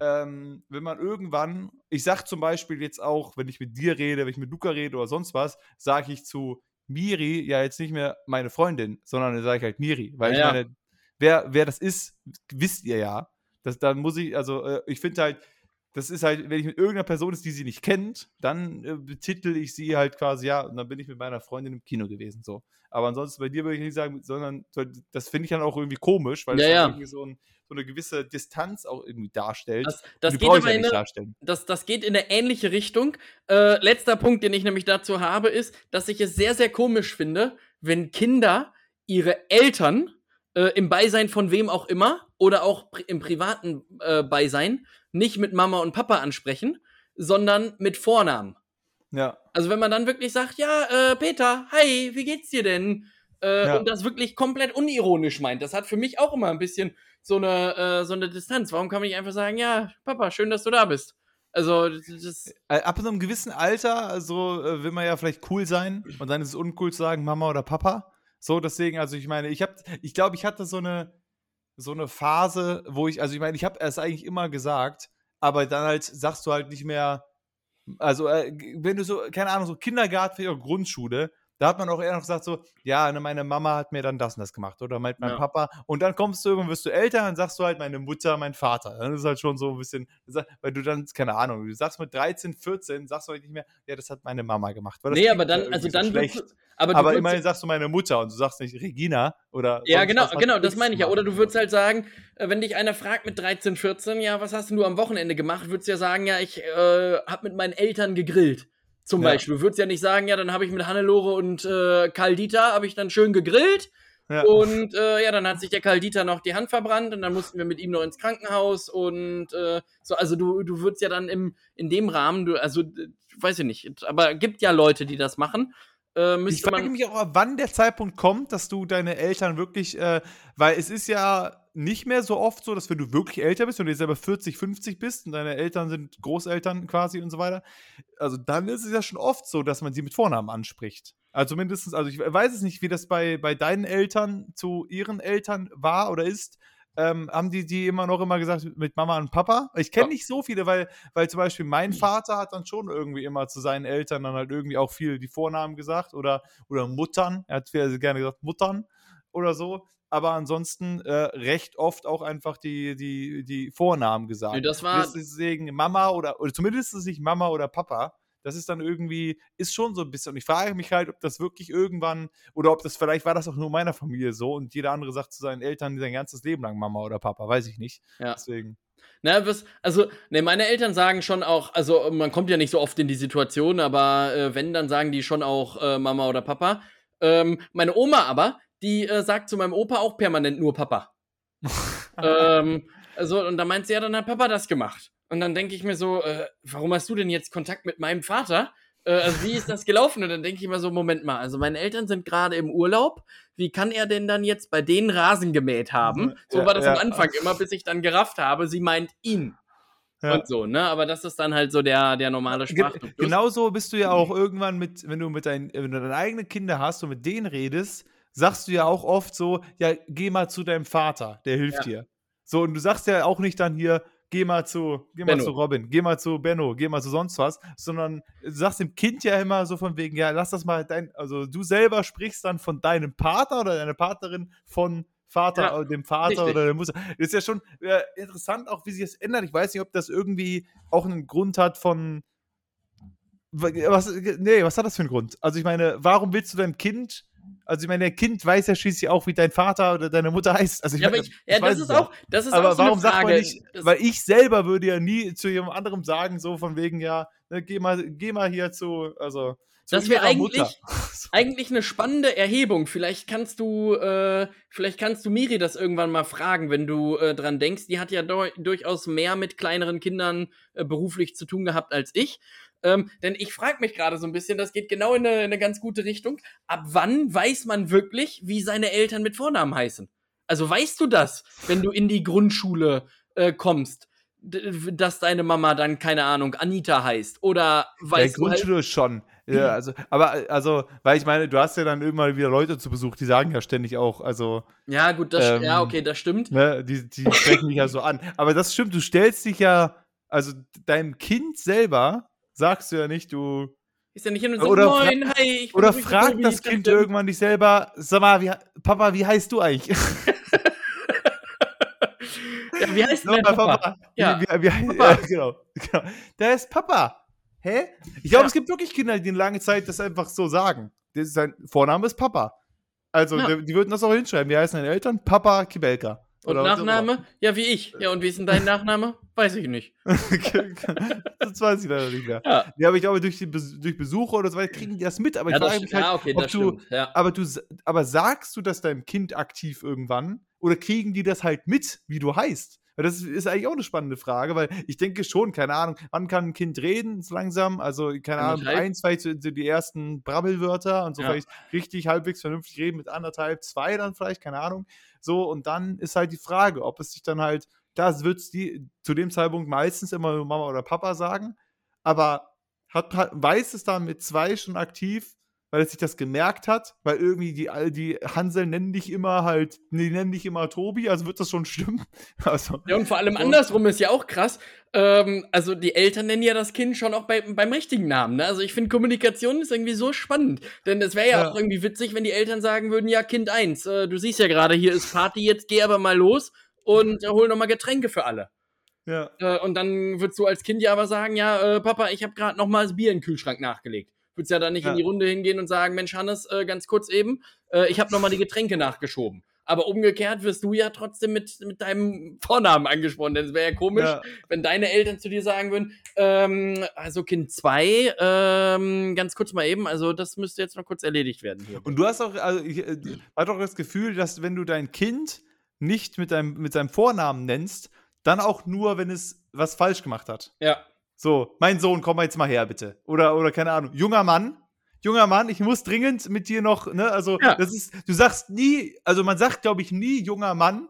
Speaker 2: ähm, wenn man irgendwann, ich sag zum Beispiel jetzt auch, wenn ich mit dir rede, wenn ich mit Luca rede oder sonst was, sage ich zu Miri ja jetzt nicht mehr meine Freundin, sondern dann sage ich halt Miri. Weil
Speaker 1: Ja.
Speaker 2: ich meine, wer, wer das ist, wisst ihr ja. Das, dann muss ich, also äh, ich finde halt, das ist halt, wenn ich mit irgendeiner Person ist, die sie nicht kennt, dann äh, betitel ich sie halt quasi, ja, und dann bin ich mit meiner Freundin im Kino gewesen, so. Aber ansonsten bei dir würde ich nicht sagen, sondern so, das finde ich dann auch irgendwie komisch, weil
Speaker 1: Ja,
Speaker 2: es dann
Speaker 1: ja.
Speaker 2: irgendwie so, ein, so eine gewisse Distanz auch irgendwie darstellt.
Speaker 1: Das, das geht aber
Speaker 2: ja
Speaker 1: in
Speaker 2: nicht
Speaker 1: eine,
Speaker 2: darstellen.
Speaker 1: das, das geht in eine ähnliche Richtung. Äh, letzter Punkt, den ich nämlich dazu habe, ist, dass ich es sehr, sehr komisch finde, wenn Kinder ihre Eltern äh, im Beisein von wem auch immer oder auch pri im privaten äh, Beisein nicht mit Mama und Papa ansprechen, sondern mit Vornamen.
Speaker 2: Ja.
Speaker 1: Also wenn man dann wirklich sagt, ja, äh, Peter, hi, wie geht's dir denn? Äh,
Speaker 2: Ja.
Speaker 1: Und das wirklich komplett unironisch meint. Das hat für mich auch immer ein bisschen so eine, äh, so eine Distanz. Warum kann man nicht einfach sagen, ja, Papa, schön, dass du da bist? Also, das,
Speaker 2: Äh, Ab so einem gewissen Alter, also will man ja vielleicht cool sein und dann ist es uncool zu sagen Mama oder Papa. So, deswegen, also ich meine, ich habe, ich glaube, ich hatte so eine, so eine Phase, wo ich, also ich meine, ich habe es eigentlich immer gesagt, aber dann halt sagst du halt nicht mehr, also äh, wenn du so, keine Ahnung, so Kindergarten auch Grundschule, da hat man auch eher noch gesagt so, ja, ne, meine Mama hat mir dann das und das gemacht oder mein, mein
Speaker 1: Ja.
Speaker 2: Papa und dann kommst du irgendwann, wirst du älter und sagst du halt meine Mutter, mein Vater. Dann ist halt schon so ein bisschen, weil du dann, keine Ahnung, du sagst mit 13, 14, sagst du halt nicht mehr, ja, das hat meine Mama gemacht. Weil das
Speaker 1: nee, aber dann, also
Speaker 2: so
Speaker 1: dann
Speaker 2: schlecht.
Speaker 1: du, aber, du
Speaker 2: aber immerhin sagst du meine Mutter und du sagst nicht Regina oder.
Speaker 1: Ja, genau, genau, das meine ich ja. Oder du würdest halt sagen, äh, wenn dich einer fragt mit 13, 14, ja, was hast denn du am Wochenende gemacht, würdest du ja sagen, ja, ich äh, hab mit meinen Eltern gegrillt. Zum
Speaker 2: Ja.
Speaker 1: Beispiel. Du würdest ja nicht sagen, ja, dann habe ich mit Hannelore und äh, Karl Dieter, habe ich dann schön gegrillt.
Speaker 2: Ja.
Speaker 1: Und äh, ja, dann hat sich der Karl Dieter noch die Hand verbrannt und dann mussten wir mit ihm noch ins Krankenhaus und äh, so, also du, du würdest ja dann im, in dem Rahmen, du, also, äh, weiß ich nicht, aber gibt ja Leute, die das machen. Äh,
Speaker 2: Ich frage mich auch, wann der Zeitpunkt kommt, dass du deine Eltern wirklich, äh, weil es ist ja nicht mehr so oft so, dass wenn du wirklich älter bist und du selber 40, 50 bist und deine Eltern sind Großeltern quasi und so weiter, also dann ist es ja schon oft so, dass man sie mit Vornamen anspricht. Also mindestens, also ich weiß es nicht, wie das bei, bei deinen Eltern zu ihren Eltern war oder ist, ähm, haben die die immer noch immer gesagt mit Mama und Papa. Ich kenne
Speaker 1: Ja.
Speaker 2: nicht so viele, weil, weil zum Beispiel mein Vater hat dann schon irgendwie immer zu seinen Eltern dann halt irgendwie auch viel die Vornamen gesagt oder, oder Muttern. Er hat sehr gerne gesagt Muttern oder so. Aber ansonsten äh, recht oft auch einfach die, die, die Vornamen gesagt.
Speaker 1: Nee, das war-
Speaker 2: Deswegen Mama oder, oder zumindest nicht Mama oder Papa. Das ist dann irgendwie, ist schon so ein bisschen. Und ich frage mich halt, ob das wirklich irgendwann, oder ob das vielleicht war das auch nur in meiner Familie so und jeder andere sagt zu seinen Eltern sein ganzes Leben lang Mama oder Papa, weiß ich nicht.
Speaker 1: Ja.
Speaker 2: Deswegen.
Speaker 1: Na, was, also, ne, meine Eltern sagen schon auch, also man kommt ja nicht so oft in die Situation, aber äh, wenn, dann sagen die schon auch äh, Mama oder Papa. Ähm, meine Oma aber, die äh, sagt zu meinem Opa auch permanent nur Papa. [LAUGHS] ähm, also, und da meint sie, ja, dann hat Papa das gemacht. Und dann denke ich mir so, äh, warum hast du denn jetzt Kontakt mit meinem Vater? Äh, also, wie ist das gelaufen? Und dann denke ich mir so, Moment mal, also meine Eltern sind gerade im Urlaub. Wie kann er denn dann jetzt bei denen Rasen gemäht haben? So
Speaker 2: Ja,
Speaker 1: war das
Speaker 2: ja.
Speaker 1: am Anfang immer, bis ich dann gerafft habe, sie meint ihn.
Speaker 2: Ja.
Speaker 1: Und so, ne? Aber das ist dann halt so der, der normale
Speaker 2: Ge
Speaker 1: Sprachduktus.
Speaker 2: genauso bist du ja auch irgendwann mit, wenn du mit deinen, wenn du deine eigenen Kinder hast und mit denen redest, sagst du ja auch oft so, ja, geh mal zu deinem Vater, der hilft dir. So, und du sagst ja auch nicht dann hier, geh mal zu, geh mal
Speaker 1: Benno.
Speaker 2: zu Robin, geh mal zu Benno, geh mal zu sonst was, sondern du sagst dem Kind ja immer so von wegen, ja, lass das mal dein, also du selber sprichst dann von deinem Partner oder deiner Partnerin von Vater,
Speaker 1: Ja,
Speaker 2: äh, dem Vater
Speaker 1: richtig.
Speaker 2: oder der Mutter. Das ist ja schon äh, interessant, auch wie sich das ändert. Ich weiß nicht, ob das irgendwie auch einen Grund hat von, was, nee, was hat das für einen Grund? Also ich meine, warum willst du deinem Kind, also ich meine, der Kind weiß ja schließlich auch, wie dein Vater oder deine Mutter heißt. Also ich
Speaker 1: ja, aber
Speaker 2: meine,
Speaker 1: ich, ja,
Speaker 2: ich
Speaker 1: das ist auch, das ist
Speaker 2: aber
Speaker 1: auch so
Speaker 2: warum sagt man nicht,
Speaker 1: das,
Speaker 2: weil ich selber würde ja nie zu jemand anderem sagen, so von wegen, ja, ne, geh mal, geh mal hier zu, also zu
Speaker 1: Das wäre eigentlich- [LAUGHS] eigentlich eine spannende Erhebung. Vielleicht kannst du, äh, vielleicht kannst du Miri das irgendwann mal fragen, wenn du äh, dran denkst. Die hat ja durchaus mehr mit kleineren Kindern äh, beruflich zu tun gehabt als ich. Ähm, denn ich frage mich gerade so ein bisschen, das geht genau in eine, in eine ganz gute Richtung. Ab wann weiß man wirklich, wie seine Eltern mit Vornamen heißen? Also weißt du das, wenn du in die Grundschule äh, kommst, dass deine Mama dann, keine Ahnung, Anita heißt? Oder weißt du halt,
Speaker 2: Grundschule schon. Ja, also, aber also, weil ich meine, du hast ja dann irgendwann wieder Leute zu Besuch, die sagen ja ständig auch, also,
Speaker 1: Ja, gut, das,
Speaker 2: Ähm,
Speaker 1: ja, okay, das stimmt.
Speaker 2: ne, die, die sprechen dich ja so an. Aber das stimmt, du stellst dich ja, also deinem Kind selber sagst du ja nicht, du,
Speaker 1: Ist ja nicht hin und sagt,
Speaker 2: Oder
Speaker 1: moin, hi, ich bin
Speaker 2: oder fragt
Speaker 1: Tobi,
Speaker 2: das Kind
Speaker 1: dachte-
Speaker 2: irgendwann dich selber, sag mal, wie, Papa, wie heißt du eigentlich? [LAUGHS]
Speaker 1: Ja, wie heißt denn
Speaker 2: Nochmal,
Speaker 1: dein Papa? Ja.
Speaker 2: Wie, wie, wie, heißt-
Speaker 1: Papa.
Speaker 2: Ja, genau, genau. Der ist Papa. Hä? Ich glaube,
Speaker 1: Ja.
Speaker 2: es gibt wirklich Kinder, die eine lange Zeit das einfach so sagen. Das sein Vorname ist Papa. Also,
Speaker 1: Ja.
Speaker 2: die, die würden das auch hinschreiben. Wie heißen deine Eltern? Papa Kibelka.
Speaker 1: Und
Speaker 2: Oder
Speaker 1: Nachname? Ja, wie ich. Ja, und wie ist denn dein Nachname? Weiß ich nicht. [LAUGHS]
Speaker 2: das weiß ich leider nicht mehr.
Speaker 1: Ja,
Speaker 2: Ja, aber ich glaube, durch, die, Bes- durch Besuche oder so weiter kriegen die das mit. Aber
Speaker 1: ja,
Speaker 2: ich frage mich halt,
Speaker 1: ja okay,
Speaker 2: ob du,
Speaker 1: stimmt. Ja.
Speaker 2: aber du, aber sagst du das deinem Kind aktiv irgendwann? Oder kriegen die das halt mit, wie du heißt? Das ist- eigentlich auch eine spannende Frage, weil ich denke schon, keine Ahnung, wann kann ein Kind reden, so langsam? Also, keine Ahnung, eins vielleicht so die ersten Brabbelwörter und so
Speaker 1: Ja.
Speaker 2: vielleicht richtig halbwegs vernünftig reden, mit anderthalb, zwei dann vielleicht, keine Ahnung. So, und dann ist halt die Frage, ob es sich dann halt, da wird es die zu dem Zeitpunkt meistens immer nur Mama oder Papa sagen, aber hat, weiß es dann mit zwei schon aktiv, weil es sich das gemerkt hat, weil irgendwie die, all die Hansel nennen dich immer halt, die nennen dich immer Tobi, also wird das schon stimmen. [LAUGHS] Also,
Speaker 1: ja, und vor allem andersrum ist ja auch krass. Ähm, also die Eltern nennen ja das Kind schon auch bei, beim richtigen Namen. Ne? Also ich finde, Kommunikation ist irgendwie so spannend. Denn es wäre ja,
Speaker 2: Ja.
Speaker 1: auch irgendwie witzig, wenn die Eltern sagen würden, ja, Kind 1, äh, du siehst ja gerade, hier ist Party, jetzt geh aber mal los und äh, hol noch mal Getränke für alle.
Speaker 2: ja.
Speaker 1: Äh, und dann würdest du als Kind ja aber sagen, ja, äh, Papa, ich habe gerade noch mal das Bier in den Kühlschrank nachgelegt. Würdest ja dann nicht
Speaker 2: Ja.
Speaker 1: in die Runde hingehen und sagen, Mensch, Hannes, äh, ganz kurz eben, äh, ich habe noch mal die Getränke nachgeschoben. Aber umgekehrt wirst du ja trotzdem mit, mit deinem [LAUGHS] Vornamen angesprochen. Denn es wäre ja komisch,
Speaker 2: Ja.
Speaker 1: wenn deine Eltern zu dir sagen würden, ähm, also Kind 2, ähm, ganz kurz mal eben, also das müsste jetzt noch kurz erledigt werden hier.
Speaker 2: Und du hast auch, also ich äh, hatte auch das Gefühl, dass wenn du dein Kind nicht mit, deinem, mit seinem Vornamen nennst, dann auch nur, wenn es was falsch gemacht hat.
Speaker 1: Ja.
Speaker 2: So, mein Sohn, komm mal jetzt mal her, bitte. Oder, oder keine Ahnung, junger Mann, junger Mann, ich muss dringend mit dir noch, ne, also,
Speaker 1: Ja.
Speaker 2: das ist, du sagst nie, also man sagt, glaube ich, nie junger Mann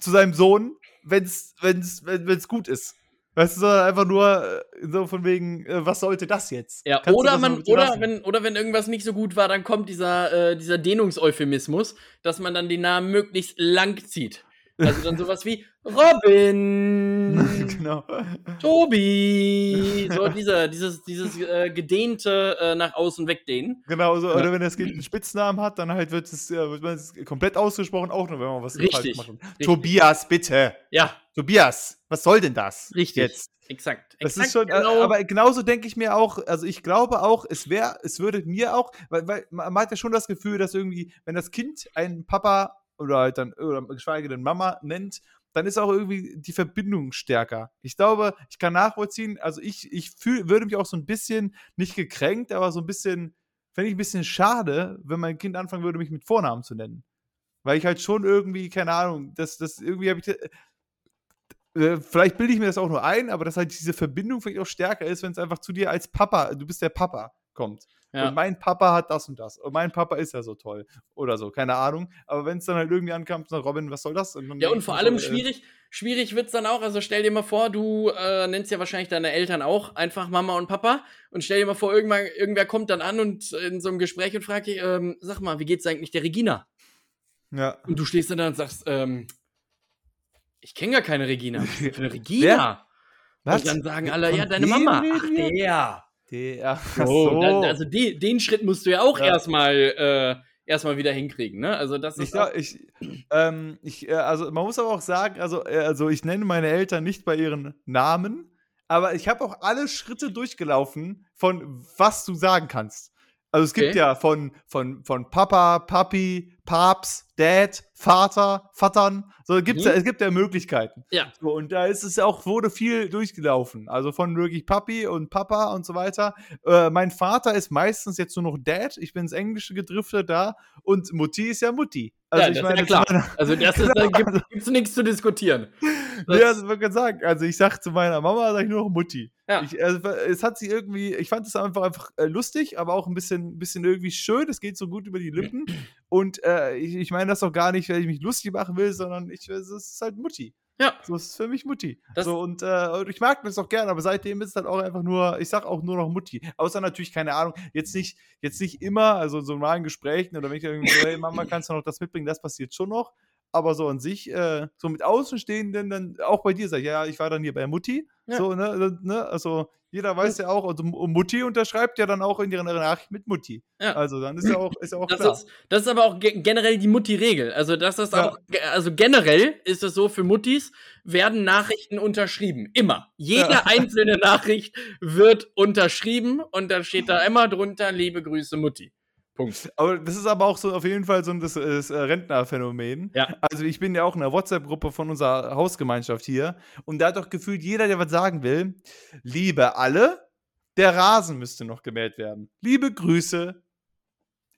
Speaker 2: zu seinem Sohn, wenn's, wenn's, wenn es gut ist. Weißt du, sondern einfach nur äh, so von wegen, äh, was sollte das jetzt?
Speaker 1: Ja,
Speaker 2: Kannst
Speaker 1: oder man, oder
Speaker 2: lassen?
Speaker 1: wenn, oder wenn irgendwas nicht so gut war, dann kommt dieser, äh, dieser Dehnungseuphemismus, dass man dann den Namen möglichst lang zieht. Also dann sowas wie Robin, [LAUGHS]
Speaker 2: genau.
Speaker 1: Tobi, so dieser, dieses, dieses äh, gedehnte äh, nach außen wegdehnen.
Speaker 2: Genau, so,
Speaker 1: Ja.
Speaker 2: oder wenn das Kind einen Spitznamen hat, dann halt wird es, wird man es komplett ausgesprochen, auch nur, wenn man was
Speaker 1: Richtig,
Speaker 2: falsch macht.
Speaker 1: richtig.
Speaker 2: Tobias, bitte.
Speaker 1: Ja,
Speaker 2: Tobias, was soll denn das?
Speaker 1: richtig.
Speaker 2: Jetzt.
Speaker 1: Exakt.
Speaker 2: Das
Speaker 1: exakt
Speaker 2: ist schon,
Speaker 1: genau.
Speaker 2: äh, aber genauso denke ich mir auch, also ich glaube auch, es wäre, es würde mir auch, weil, weil man man hat ja schon das Gefühl, dass irgendwie, wenn das Kind einen Papa oder halt dann, oder geschweige denn Mama nennt, dann ist auch irgendwie die Verbindung stärker. Ich glaube, ich kann nachvollziehen, also ich, ich fühl, würde mich auch so ein bisschen, nicht gekränkt, aber so ein bisschen, fände ich ein bisschen schade, wenn mein Kind anfangen würde, mich mit Vornamen zu nennen. Weil ich halt schon irgendwie, keine Ahnung, das, das irgendwie habe ich, äh, vielleicht bilde ich mir das auch nur ein, aber dass halt diese Verbindung vielleicht auch stärker ist, wenn es einfach zu dir als Papa, du bist der Papa, kommt.
Speaker 1: Ja.
Speaker 2: Und mein Papa hat das und das. Und mein Papa ist ja so toll. Oder so, keine Ahnung. Aber wenn es dann halt irgendwie ankam, so, Robin, was soll das? dann
Speaker 1: Ja, und vor allem
Speaker 2: so, äh,
Speaker 1: schwierig, schwierig wird's dann auch. Also stell dir mal vor, du äh, nennst ja wahrscheinlich deine Eltern auch einfach Mama und Papa. Und stell dir mal vor, irgendwann, irgendwer kommt dann an und in so einem Gespräch und fragt dich, ähm, sag mal, wie geht's eigentlich der Regina?
Speaker 2: Ja.
Speaker 1: Und du stehst dann da und sagst, ähm, ich kenne gar keine Regina. Was ist denn für eine [LAUGHS] Regina? Und dann sagen alle, ja, deine Mama. Ach, der.
Speaker 2: Der, ach
Speaker 1: Oh,
Speaker 2: so.
Speaker 1: dann, also die, den Schritt musst du ja auch
Speaker 2: Ja.
Speaker 1: erstmal äh, erstmal wieder hinkriegen, ne? Also das
Speaker 2: ich,
Speaker 1: ist auch,
Speaker 2: glaub, ich, ähm, ich, äh, also man muss aber auch sagen, also, äh, also ich nenne meine Eltern nicht bei ihren Namen, aber ich habe auch alle Schritte durchgelaufen von was du sagen kannst. Also es gibt
Speaker 1: Okay.
Speaker 2: ja von, von, von Papa, Papi, Papst, Dad, Vater, Vatern, so gibt's
Speaker 1: Mhm.
Speaker 2: ja, es gibt ja Möglichkeiten.
Speaker 1: Ja.
Speaker 2: So, und da ist es auch, wurde viel durchgelaufen. Also von wirklich Papi und Papa und so weiter. Äh, mein Vater ist meistens jetzt nur noch Dad. Ich bin ins Englische gedriftet da. Und Mutti ist ja Mutti. Also
Speaker 1: ja,
Speaker 2: ich
Speaker 1: das
Speaker 2: meine,
Speaker 1: ist ja klar.
Speaker 2: meiner-
Speaker 1: Also das [LAUGHS] ist, da gibt, gibt's nichts zu diskutieren.
Speaker 2: Ja, das ich sagen. Also ich sag zu meiner Mama, sag ich nur noch Mutti.
Speaker 1: Ja.
Speaker 2: Ich, also, es hat sie irgendwie, ich fand es einfach, einfach äh, lustig, aber auch ein bisschen, bisschen irgendwie schön. Es geht so gut über die Lippen. Und äh, ich, ich meine das auch gar nicht, weil ich mich lustig machen will, sondern ich, es ist halt Mutti.
Speaker 1: Ja.
Speaker 2: So ist es für mich Mutti.
Speaker 1: Das-
Speaker 2: so, und, äh, ich mag das auch gerne, aber seitdem ist es halt auch einfach nur, ich sag auch nur noch Mutti. Außer natürlich, keine Ahnung, jetzt nicht, jetzt nicht immer, also in so normalen Gesprächen oder wenn ich irgendwie so, hey Mama, kannst du noch das mitbringen, das passiert schon noch. Aber so an sich, äh, so mit Außenstehenden, dann auch bei dir sag ich, ja, ich war dann hier bei Mutti.
Speaker 1: Ja.
Speaker 2: So, ne, ne, also jeder weiß ja auch, also Mutti unterschreibt ja dann auch in ihrer Nachricht mit Mutti.
Speaker 1: Ja.
Speaker 2: Also dann ist ja auch, ist ja auch
Speaker 1: Das
Speaker 2: klar.
Speaker 1: ist, das ist aber auch ge generell die Mutti-Regel. Also, das ist auch, also generell ist es so, für Muttis werden Nachrichten unterschrieben. Immer. Jede [LAUGHS] einzelne Nachricht wird unterschrieben und dann steht da immer drunter, liebe Grüße Mutti. Punkt.
Speaker 2: Aber das ist aber auch so auf jeden Fall so ein das, das äh, Rentnerphänomen.
Speaker 1: Ja.
Speaker 2: Also ich bin ja auch in der WhatsApp-Gruppe von unserer Hausgemeinschaft hier und da hat doch gefühlt jeder, der was sagen will, liebe alle, der Rasen müsste noch gemäht werden. Liebe Grüße,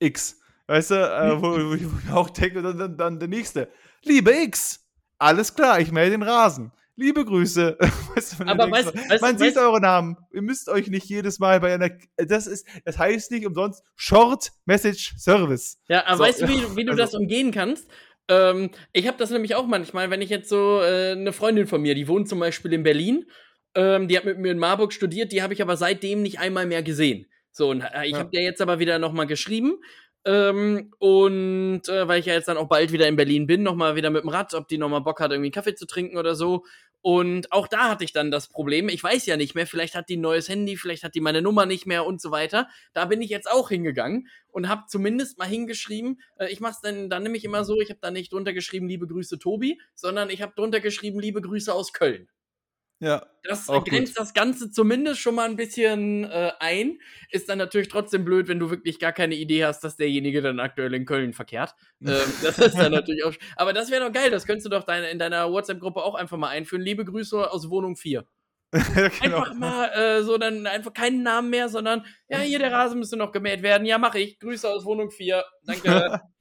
Speaker 2: X. Weißt du, äh, wo, wo ich wo ich auch denke, dann, dann, dann der nächste. Liebe X, alles klar, ich mähe den Rasen. Liebe Grüße. [LAUGHS] Weißt du,
Speaker 1: Aber weißt- weißt-
Speaker 2: man sieht eure Namen. Ihr müsst euch nicht jedes Mal bei einer. Das ist, das heißt nicht umsonst Short Message Service.
Speaker 1: Ja, aber
Speaker 2: So,
Speaker 1: weißt du, wie, wie du [LAUGHS]
Speaker 2: also-
Speaker 1: das umgehen kannst? Ähm, ich habe das nämlich auch manchmal, wenn ich jetzt so äh, eine Freundin von mir, die wohnt zum Beispiel in Berlin, ähm, die hat mit mir in Marburg studiert, die habe ich aber seitdem nicht einmal mehr gesehen. So, und äh, ich
Speaker 2: Ja.
Speaker 1: habe der jetzt aber wieder nochmal geschrieben. Ähm, und äh, weil ich ja jetzt dann auch bald wieder in Berlin bin, nochmal wieder mit dem Rad, ob die nochmal Bock hat, irgendwie Kaffee zu trinken oder so. Und auch da hatte ich dann das Problem, ich weiß ja nicht mehr, vielleicht hat die ein neues Handy, vielleicht hat die meine Nummer nicht mehr und so weiter. Da bin ich jetzt auch hingegangen und habe zumindest mal hingeschrieben, äh, ich mach's dann, dann nämlich immer so, ich habe da nicht drunter geschrieben, liebe Grüße Tobi, sondern ich habe drunter geschrieben, liebe Grüße aus Köln.
Speaker 2: Ja.
Speaker 1: Das grenzt das Ganze zumindest schon mal ein bisschen äh, ein. Ist dann natürlich trotzdem blöd, wenn du wirklich gar keine Idee hast, dass derjenige dann aktuell in Köln verkehrt. [LAUGHS] ähm, das ist dann natürlich auch. Aber das wäre doch geil, das könntest du doch deine, in deiner WhatsApp-Gruppe auch einfach mal einführen. Liebe Grüße aus Wohnung 4. [LAUGHS]
Speaker 2: ja genau.
Speaker 1: Einfach mal äh, so, dann einfach keinen Namen mehr, sondern ja, hier der Rasen müsste noch gemäht werden. Ja, mache ich. Grüße aus Wohnung 4. Danke. [LAUGHS]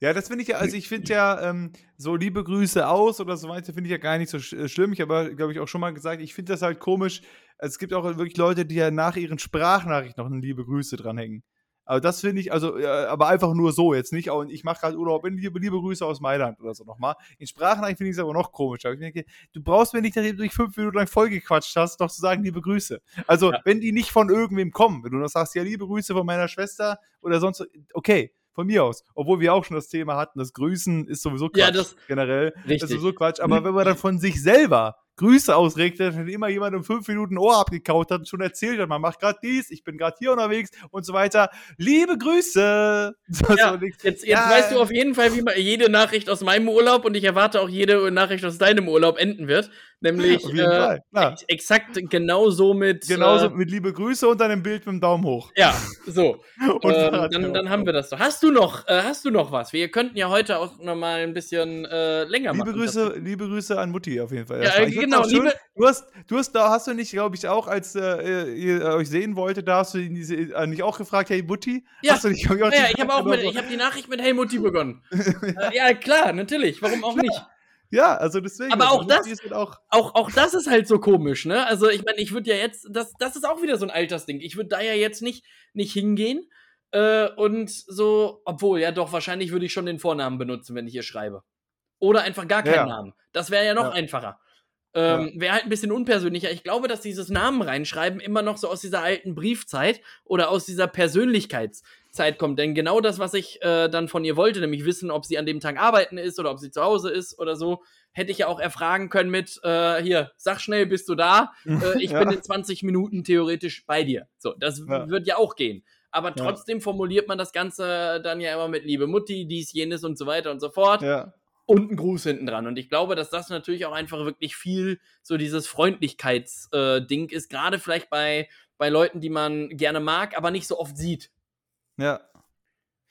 Speaker 2: Ja, das finde ich ja, also ich finde ja, ähm, so liebe Grüße aus oder so weiter, finde ich ja gar nicht so sch äh, schlimm. Ich habe, glaube ich, auch schon mal gesagt, ich finde das halt komisch. Also es gibt auch wirklich Leute, die ja nach ihren Sprachnachrichten noch eine liebe Grüße dranhängen. Aber das finde ich, also, äh, aber einfach nur so, jetzt nicht, auch, ich mache gerade Urlaub in liebe, liebe Grüße aus Mailand oder so nochmal. In Sprachnachrichten finde ich es aber noch komisch. Aber ich denke, du brauchst mir nicht, nachdem du dich fünf Minuten lang vollgequatscht hast, noch zu sagen, liebe Grüße. Also,
Speaker 1: Ja.
Speaker 2: wenn die nicht von irgendwem kommen, wenn du noch sagst, ja, liebe Grüße von meiner Schwester oder sonst, okay, von mir aus. Obwohl wir auch schon das Thema hatten, das Grüßen ist sowieso Quatsch
Speaker 1: Ja, das-
Speaker 2: generell.
Speaker 1: Richtig.
Speaker 2: Das ist sowieso Quatsch. Aber wenn man dann von sich selber Grüße ausregt, dann immer jemand um fünf Minuten Ohr abgekaut hat und schon erzählt hat, man macht gerade dies, ich bin gerade hier unterwegs und so weiter. Liebe Grüße! [LAUGHS]
Speaker 1: Ja. Jetzt, jetzt
Speaker 2: Ja,
Speaker 1: weißt du auf jeden Fall, wie man jede Nachricht aus meinem Urlaub und ich erwarte auch jede Nachricht aus deinem Urlaub enden wird. Nämlich äh,
Speaker 2: klar.
Speaker 1: ex exakt genau so mit.
Speaker 2: Genauso
Speaker 1: Äh,
Speaker 2: mit liebe Grüße und dann im Bild mit dem Daumen hoch.
Speaker 1: ja, so. [LAUGHS]
Speaker 2: Und
Speaker 1: ähm, dann, dann haben wir das doch. Hast du noch, äh, hast du noch was? Wir könnten ja heute auch noch mal ein bisschen äh, länger
Speaker 2: Liebe
Speaker 1: machen.
Speaker 2: Grüße, liebe Grüße an Mutti auf jeden Fall.
Speaker 1: Ja, genau,
Speaker 2: schön,
Speaker 1: liebe-
Speaker 2: Du hast, du hast, da hast du nicht, glaube ich, auch, als äh, ihr euch sehen wolltet, da hast du ihn diese, äh, nicht auch gefragt, hey Mutti?
Speaker 1: Ja.
Speaker 2: Hast du nicht, ich,
Speaker 1: Ja, ich habe auch mit, ich habe die Nachricht mit Hey Mutti begonnen. [LAUGHS] ja, klar, natürlich. Warum auch nicht?
Speaker 2: Ja, also deswegen.
Speaker 1: Aber
Speaker 2: also
Speaker 1: auch das-
Speaker 2: halt auch,
Speaker 1: Auch, auch das ist halt so komisch, ne? Also, ich meine, ich würde ja jetzt, das, das ist auch wieder so ein Altersding. Ich würde da ja jetzt nicht, nicht hingehen äh, und so, obwohl, ja doch, wahrscheinlich würde ich schon den Vornamen benutzen, wenn ich ihr schreibe. Oder einfach gar keinen
Speaker 2: Ja.
Speaker 1: Namen. Das wäre ja noch
Speaker 2: Ja.
Speaker 1: einfacher. Ähm, Wäre halt ein bisschen unpersönlicher. Ich glaube, dass dieses Namen reinschreiben immer noch so aus dieser alten Briefzeit oder aus dieser Persönlichkeitszeit kommt. Denn genau das, was ich äh, dann von ihr wollte, nämlich wissen, ob sie an dem Tag arbeiten ist oder ob sie zu Hause ist oder so, hätte ich ja auch erfragen können mit, äh, hier, sag schnell, bist du da? [LAUGHS] Äh, ich
Speaker 2: Ja.
Speaker 1: bin in 20 Minuten theoretisch bei dir. So, das
Speaker 2: Ja.
Speaker 1: wird ja auch gehen. Aber
Speaker 2: Ja.
Speaker 1: trotzdem formuliert man das Ganze dann ja immer mit Liebe Mutti, dies, jenes und so weiter und so fort
Speaker 2: ja.
Speaker 1: und ein Gruß hinten dran. Und ich glaube, dass das natürlich auch einfach wirklich viel so dieses Freundlichkeitsding ist, gerade vielleicht bei, bei Leuten, die man gerne mag, aber nicht so oft sieht.
Speaker 2: Ja.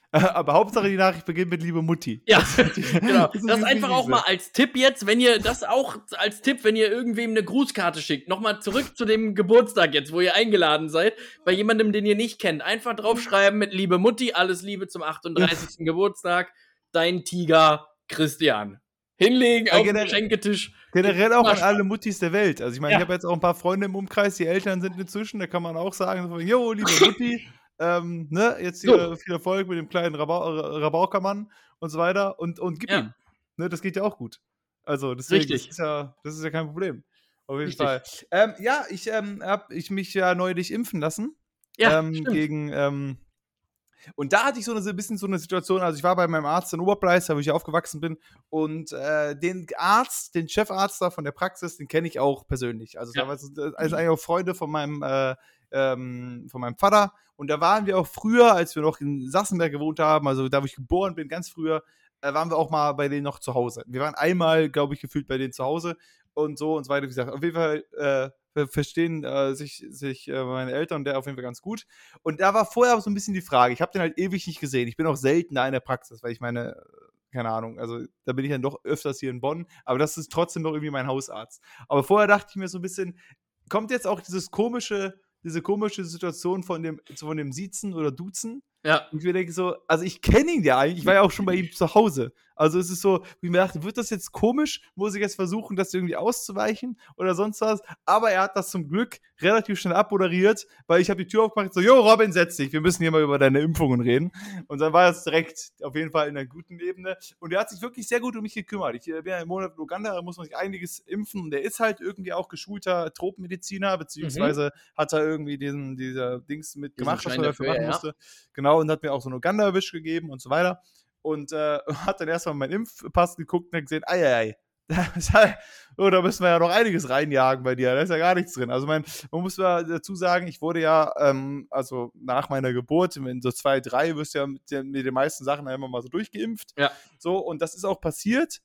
Speaker 2: [LAUGHS] Aber Hauptsache die Nachricht beginnt mit liebe Mutti.
Speaker 1: Ja, [LAUGHS] genau.
Speaker 2: Das
Speaker 1: Das einfach auch mal als Tipp jetzt, wenn ihr das auch als Tipp, wenn ihr irgendwem eine Grußkarte schickt, nochmal zurück zu dem Geburtstag jetzt, wo ihr eingeladen seid, bei jemandem, den ihr nicht kennt. Einfach draufschreiben mit Liebe Mutti, alles Liebe zum 38. Geburtstag, dein Tiger Christian. Hinlegen
Speaker 2: Ja,
Speaker 1: auf den Geschenketisch.
Speaker 2: Generell auch an alle Muttis der Welt. Also ich meine,
Speaker 1: Ja.
Speaker 2: ich habe jetzt auch ein paar Freunde im Umkreis, die Eltern sind inzwischen, da kann man auch sagen, jo, liebe [LAUGHS] Mutti, ähm, ne, jetzt hier
Speaker 1: So.
Speaker 2: viel Erfolg mit dem kleinen Rabau Ra- Rabaukermann und so weiter und, und gib
Speaker 1: Ja.
Speaker 2: ihm. Ne, das geht ja auch gut. Also deswegen,
Speaker 1: Richtig.
Speaker 2: Das, ist ja, das ist ja kein Problem. Auf jeden
Speaker 1: Richtig.
Speaker 2: Fall. Ähm, ja, ich ähm, habe ich mich ja neulich impfen lassen.
Speaker 1: Ja,
Speaker 2: ähm, gegen ähm, und da hatte ich so eine ein bisschen so eine Situation, also ich war bei meinem Arzt in Oberpreis, wo ich aufgewachsen bin und äh, den Arzt, den Chefarzt da von der Praxis, den kenne ich auch persönlich. Also
Speaker 1: Ja.
Speaker 2: da war so- das ist eigentlich auch Freunde von meinem äh, ähm, von meinem Vater und da waren wir auch früher, als wir noch in Sachsenberg gewohnt haben, also da wo ich geboren bin, ganz früher, äh, waren wir auch mal bei denen noch zu Hause. Wir waren einmal, glaube ich, gefühlt bei denen zu Hause und so und so weiter. Wie gesagt, auf jeden Fall äh, verstehen äh, sich, sich äh, meine Eltern und der auf jeden Fall ganz gut. Und da war vorher so ein bisschen die Frage, ich habe den halt ewig nicht gesehen. Ich bin auch selten da in der Praxis, weil ich meine, äh, keine Ahnung, also da bin ich dann doch öfters hier in Bonn, aber das ist trotzdem noch irgendwie mein Hausarzt. Aber vorher dachte ich mir so ein bisschen, kommt jetzt auch dieses komische, diese komische Situation von dem, von dem Siezen oder Duzen,
Speaker 1: Ja.
Speaker 2: und ich mir denke so, also ich kenne ihn ja eigentlich, ich war ja auch schon bei ihm zu Hause. Also es ist so, wie ich mir dachte, wird das jetzt komisch? Muss ich jetzt versuchen, das irgendwie auszuweichen oder sonst was? Aber er hat das zum Glück relativ schnell abmoderiert, weil ich habe die Tür aufgemacht so, jo, Robin, setz dich, wir müssen hier mal über deine Impfungen reden. Und dann war es direkt auf jeden Fall in einer guten Ebene. Und er hat sich wirklich sehr gut um mich gekümmert. Ich äh, bin ja im Monat in Uganda, da muss man sich einiges impfen. Und der ist halt irgendwie auch geschulter Tropenmediziner, beziehungsweise hat er irgendwie diesen, dieser Dings mitgemacht, was man dafür machen
Speaker 1: ja.
Speaker 2: musste. Genau, und hat mir auch so einen Uganda-Wisch gegeben und so weiter. Und äh, [LAUGHS] hat dann erstmal meinen Impfpass geguckt und hat gesehen, ei, ei, ei. [LAUGHS] Halt- oh, da müssen wir ja noch einiges reinjagen bei dir. Da ist ja gar nichts drin. Also, mein, man muss ja dazu sagen, ich wurde ja, ähm, also nach meiner Geburt, in so zwei, drei, wirst du ja mit, den- mit den meisten Sachen einmal mal so durchgeimpft.
Speaker 1: Ja.
Speaker 2: So, und das ist auch passiert,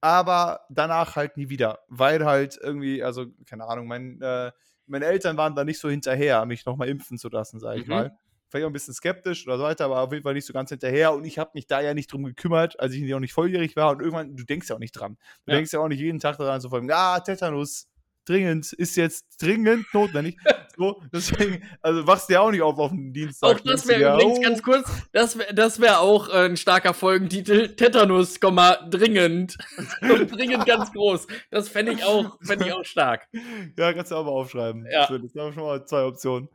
Speaker 2: aber danach halt nie wieder. Weil halt irgendwie, also, keine Ahnung, mein, äh, meine Eltern waren da nicht so hinterher, mich nochmal impfen zu lassen, sag ich
Speaker 1: Mhm.
Speaker 2: mal vielleicht auch ein bisschen skeptisch oder so weiter, aber auf jeden Fall nicht so ganz hinterher. Und ich habe mich da ja nicht drum gekümmert, als ich noch nicht volljährig war. Und irgendwann, du denkst ja auch nicht dran. Du
Speaker 1: Ja.
Speaker 2: denkst ja auch nicht jeden Tag daran, so von, ah, Tetanus, dringend, ist jetzt dringend notwendig. [LAUGHS] so, deswegen, also wachst du ja auch nicht auf auf den Dienstag.
Speaker 1: Auch das wäre übrigens
Speaker 2: oh,
Speaker 1: ganz kurz, das wäre das wär auch äh, ein starker Folgentitel. Tetanus, dringend. [LAUGHS] Und dringend ganz groß. Das fände ich auch, fänd ich auch stark.
Speaker 2: Ja, kannst du auch mal aufschreiben.
Speaker 1: Ja.
Speaker 2: Das sind schon mal zwei Optionen.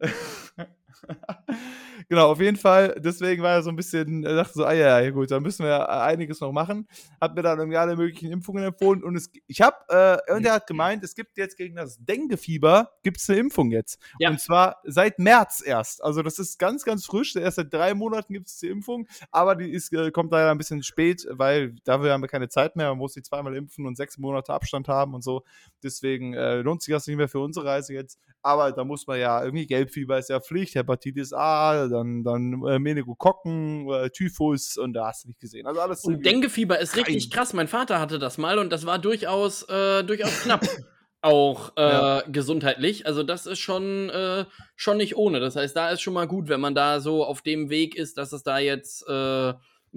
Speaker 2: [LAUGHS] [LAUGHS] Genau, auf jeden Fall. Deswegen war er so ein bisschen, er dachte so, ah ja, ja gut, da müssen wir einiges noch machen. Hat mir dann irgendwie alle möglichen Impfungen empfohlen und es, ich habe, äh, und er hat gemeint, es gibt jetzt gegen das Dengue-Fieber gibt es eine Impfung jetzt. Ja. Und zwar seit März erst. Also das ist ganz, ganz frisch. Erst seit drei Monaten gibt es die Impfung, aber die ist, äh, kommt leider ein bisschen spät, weil dafür haben wir keine Zeit mehr. Man muss sie zweimal impfen und sechs Monate Abstand haben und so. Deswegen äh, lohnt sich das nicht mehr für unsere Reise jetzt. Aber da muss man ja irgendwie Gelbfieber ist ja Pflicht, Hepatitis A, dann, dann äh, Meningokokken, äh, Typhus und da hast du nicht gesehen. Also alles.
Speaker 1: Und Denguefieber ist richtig krass. Mein Vater hatte das mal und das war durchaus, äh, durchaus knapp. [LAUGHS] auch äh, ja. gesundheitlich. Also das ist schon, äh, schon nicht ohne. Das heißt, da ist schon mal gut, wenn man da so auf dem Weg ist, dass es da jetzt äh,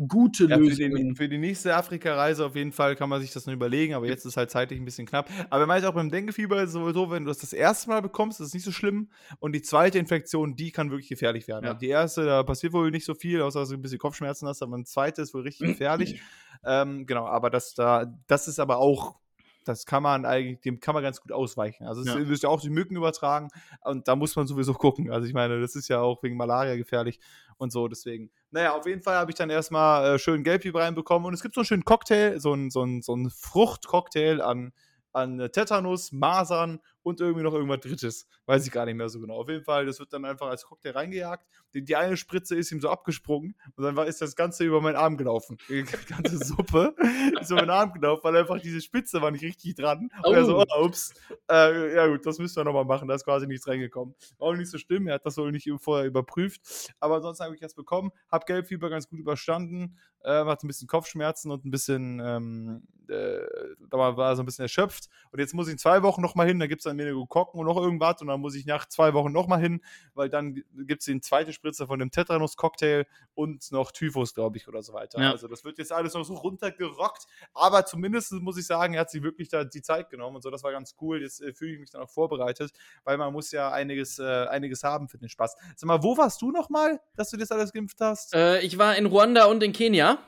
Speaker 1: gute ja,
Speaker 2: Lösungen. Für die, für die nächste Afrika-Reise auf jeden Fall kann man sich das noch überlegen, aber jetzt ist halt zeitlich ein bisschen knapp. Aber meist auch beim Denguefieber ist es sowieso, wenn du das das erste Mal bekommst, ist es nicht so schlimm. Und die zweite Infektion, die kann wirklich gefährlich werden. Ja. Die erste, da passiert wohl nicht so viel, außer dass du ein bisschen Kopfschmerzen hast, aber eine zweite ist wohl richtig [CLEARS THROAT] gefährlich. ähm, genau, aber das da, das ist aber auch das kann man eigentlich, dem kann man ganz gut ausweichen. Also es ja. ist ja auch die Mücken übertragen und da muss man sowieso gucken. Also ich meine, das ist ja auch wegen Malaria gefährlich und so, deswegen. Naja, auf jeden Fall habe ich dann erstmal äh, schön Gelbhieb reinbekommen und es gibt so einen schönen Cocktail, so einen, so einen, so einen Fruchtcocktail an, an Tetanus, Masern und irgendwie noch irgendwas Drittes. Weiß ich gar nicht mehr so genau. Auf jeden Fall, das wird dann einfach als Cocktail reingejagt. Die, die eine Spritze ist ihm so abgesprungen und dann war, ist das Ganze über meinen Arm gelaufen. [LAUGHS] Die ganze Suppe ist über meinen Arm gelaufen, weil einfach diese Spitze war nicht richtig dran. Oh. Und er so, oh, ups, äh, ja gut, das müssen wir nochmal machen. Da ist quasi nichts reingekommen. Auch nicht so schlimm, er hat das wohl nicht vorher überprüft. Aber ansonsten habe ich das bekommen, habe Gelbfieber ganz gut überstanden, äh, hatte ein bisschen Kopfschmerzen und ein bisschen, ähm, äh, war so ein bisschen erschöpft. Und jetzt muss ich in zwei Wochen nochmal hin, da gibt es dann Meningokokken und noch irgendwas und dann muss ich nach zwei Wochen nochmal hin, weil dann gibt es die zweite Spritze von dem Tetanus-Cocktail und noch Typhus, glaube ich, oder so weiter. Ja. Also das wird jetzt alles noch so runtergerockt, aber zumindest muss ich sagen, er hat sich wirklich da die Zeit genommen und so, das war ganz cool. Jetzt äh, fühle ich mich dann auch vorbereitet, weil man muss ja einiges, äh, einiges haben für den Spaß. Sag mal, wo warst du nochmal, dass du das alles geimpft hast?
Speaker 1: Äh, ich war in Ruanda und in Kenia.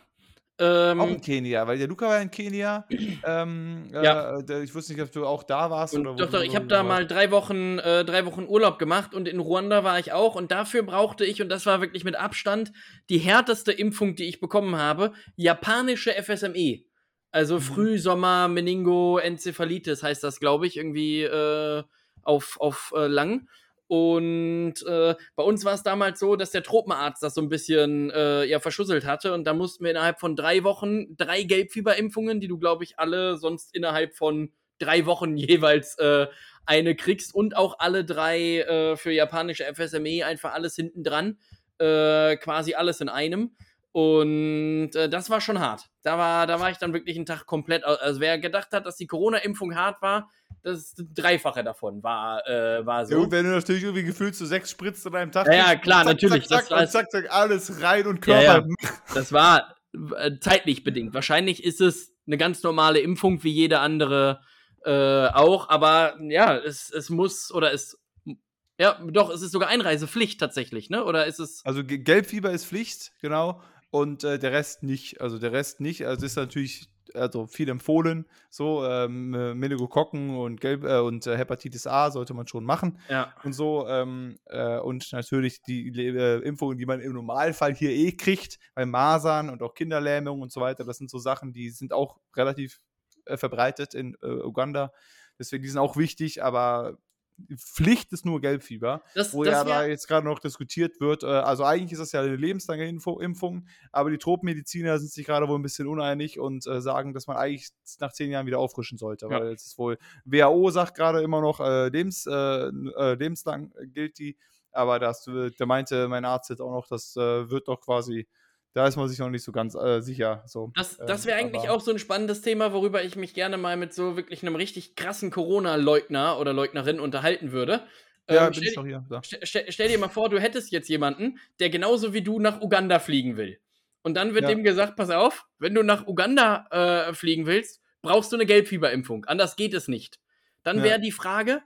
Speaker 2: Ähm, auch in Kenia, weil der Luca war in Kenia. Ähm, ja. Äh, ich wusste nicht, ob du auch da warst.
Speaker 1: Und oder doch, doch, ich habe da mal drei Wochen, äh, drei Wochen Urlaub gemacht und in Ruanda war ich auch. Und dafür brauchte ich, und das war wirklich mit Abstand, die härteste Impfung, die ich bekommen habe, japanische FSME. Also mhm. Frühsommer, Meningo, Enzephalitis heißt das, glaube ich, irgendwie äh, auf, auf äh, lang. Und äh, bei uns war es damals so, dass der Tropenarzt das so ein bisschen äh, ja, verschusselt hatte. Und da mussten wir innerhalb von drei Wochen drei Gelbfieberimpfungen, die du, glaube ich, alle sonst innerhalb von drei Wochen [LAUGHS] jeweils äh, eine kriegst. Und auch alle drei äh, für japanische FSME, einfach alles hinten dran. Äh, quasi alles in einem. Und äh, das war schon hart. Da war, da war ich dann wirklich einen Tag komplett. Also wer gedacht hat, dass die Corona-Impfung hart war, das Dreifache davon war, äh, war so.
Speaker 2: Ja, und wenn du natürlich irgendwie gefühlt so sechs spritzt an einem Tag.
Speaker 1: Ja, ja klar, zack, natürlich.
Speaker 2: Zack, zack, das, zack, zack, alles rein und Körper. Ja, ja.
Speaker 1: Das war äh, zeitlich bedingt. Wahrscheinlich ist es eine ganz normale Impfung wie jede andere äh, auch, aber ja, es, es muss oder es ja, doch, es ist sogar Einreisepflicht tatsächlich, ne? Oder ist es.
Speaker 2: Also Gelbfieber ist Pflicht, genau und äh, der Rest nicht. Also der Rest nicht. Also ist natürlich also viel empfohlen. So ähm, äh, Meningokokken und Gelb äh, und äh, Hepatitis A sollte man schon machen.
Speaker 1: Ja.
Speaker 2: Und so ähm, äh, und natürlich die äh, Impfungen, die man im Normalfall hier eh kriegt, bei Masern und auch Kinderlähmung und so weiter. Das sind so Sachen, die sind auch relativ äh, verbreitet in Uganda. Deswegen die sind auch wichtig, aber Pflicht ist nur Gelbfieber, das, wo das ja da jetzt gerade noch diskutiert wird. Äh, also eigentlich ist das ja eine lebenslange Info Impfung, aber die Tropenmediziner sind sich gerade wohl ein bisschen uneinig und äh, sagen, dass man eigentlich nach zehn Jahren wieder auffrischen sollte, ja. weil es ist wohl WHO sagt gerade immer noch äh, lebens, äh, äh lebenslang gilt die, aber das, da meinte mein Arzt jetzt auch noch, das äh, wird doch quasi da ist man sich noch nicht so ganz äh, sicher. So.
Speaker 1: Das, das wäre ähm, eigentlich auch so ein spannendes Thema, worüber ich mich gerne mal mit so wirklich einem richtig krassen Corona-Leugner oder Leugnerin unterhalten würde.
Speaker 2: Ja, ähm, bin ich doch hier.
Speaker 1: Stell, stell, dir mal vor, du hättest jetzt jemanden, der genauso wie du nach Uganda fliegen will. Und dann wird ja. dem gesagt, pass auf, wenn du nach Uganda äh, fliegen willst, brauchst du eine Gelbfieberimpfung. Anders geht es nicht. Dann wäre ja. die Frage,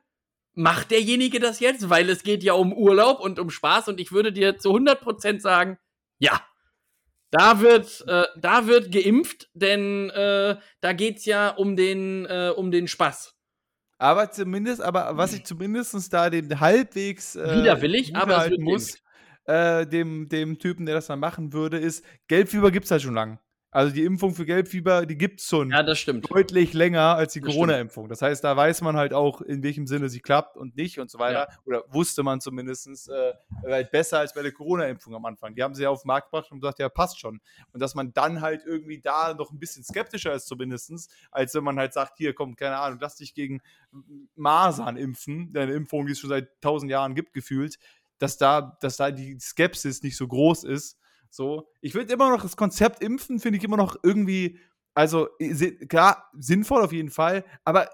Speaker 1: macht derjenige das jetzt? Weil es geht ja um Urlaub und um Spaß und ich würde dir zu 100% sagen, ja, da wird, äh, da wird geimpft, denn äh, da geht es ja um den, äh, um den Spaß.
Speaker 2: Aber zumindest, aber was ich zumindest da dem halbwegs
Speaker 1: äh, widerwillig, aber es wird
Speaker 2: muss, äh, dem, dem Typen, der das dann machen würde, ist, Gelbfieber gibt es halt schon lang. Also die Impfung für Gelbfieber, die gibt es schon
Speaker 1: Ja, das stimmt.
Speaker 2: deutlich länger als die Corona-Impfung. Das heißt, da weiß man halt auch, in welchem Sinne sie klappt und nicht und so weiter. Oder wusste man zumindest äh, halt besser als bei der Corona-Impfung am Anfang. Die haben sie ja auf den Markt gebracht und gesagt, ja, passt schon. Und dass man dann halt irgendwie da noch ein bisschen skeptischer ist zumindest, als wenn man halt sagt, hier, komm, keine Ahnung, lass dich gegen Masern impfen, eine Impfung, die es schon seit tausend Jahren gibt, gefühlt, dass da, dass da die Skepsis nicht so groß ist. So, ich finde immer noch das Konzept Impfen, finde ich immer noch irgendwie, also klar, sinnvoll auf jeden Fall, aber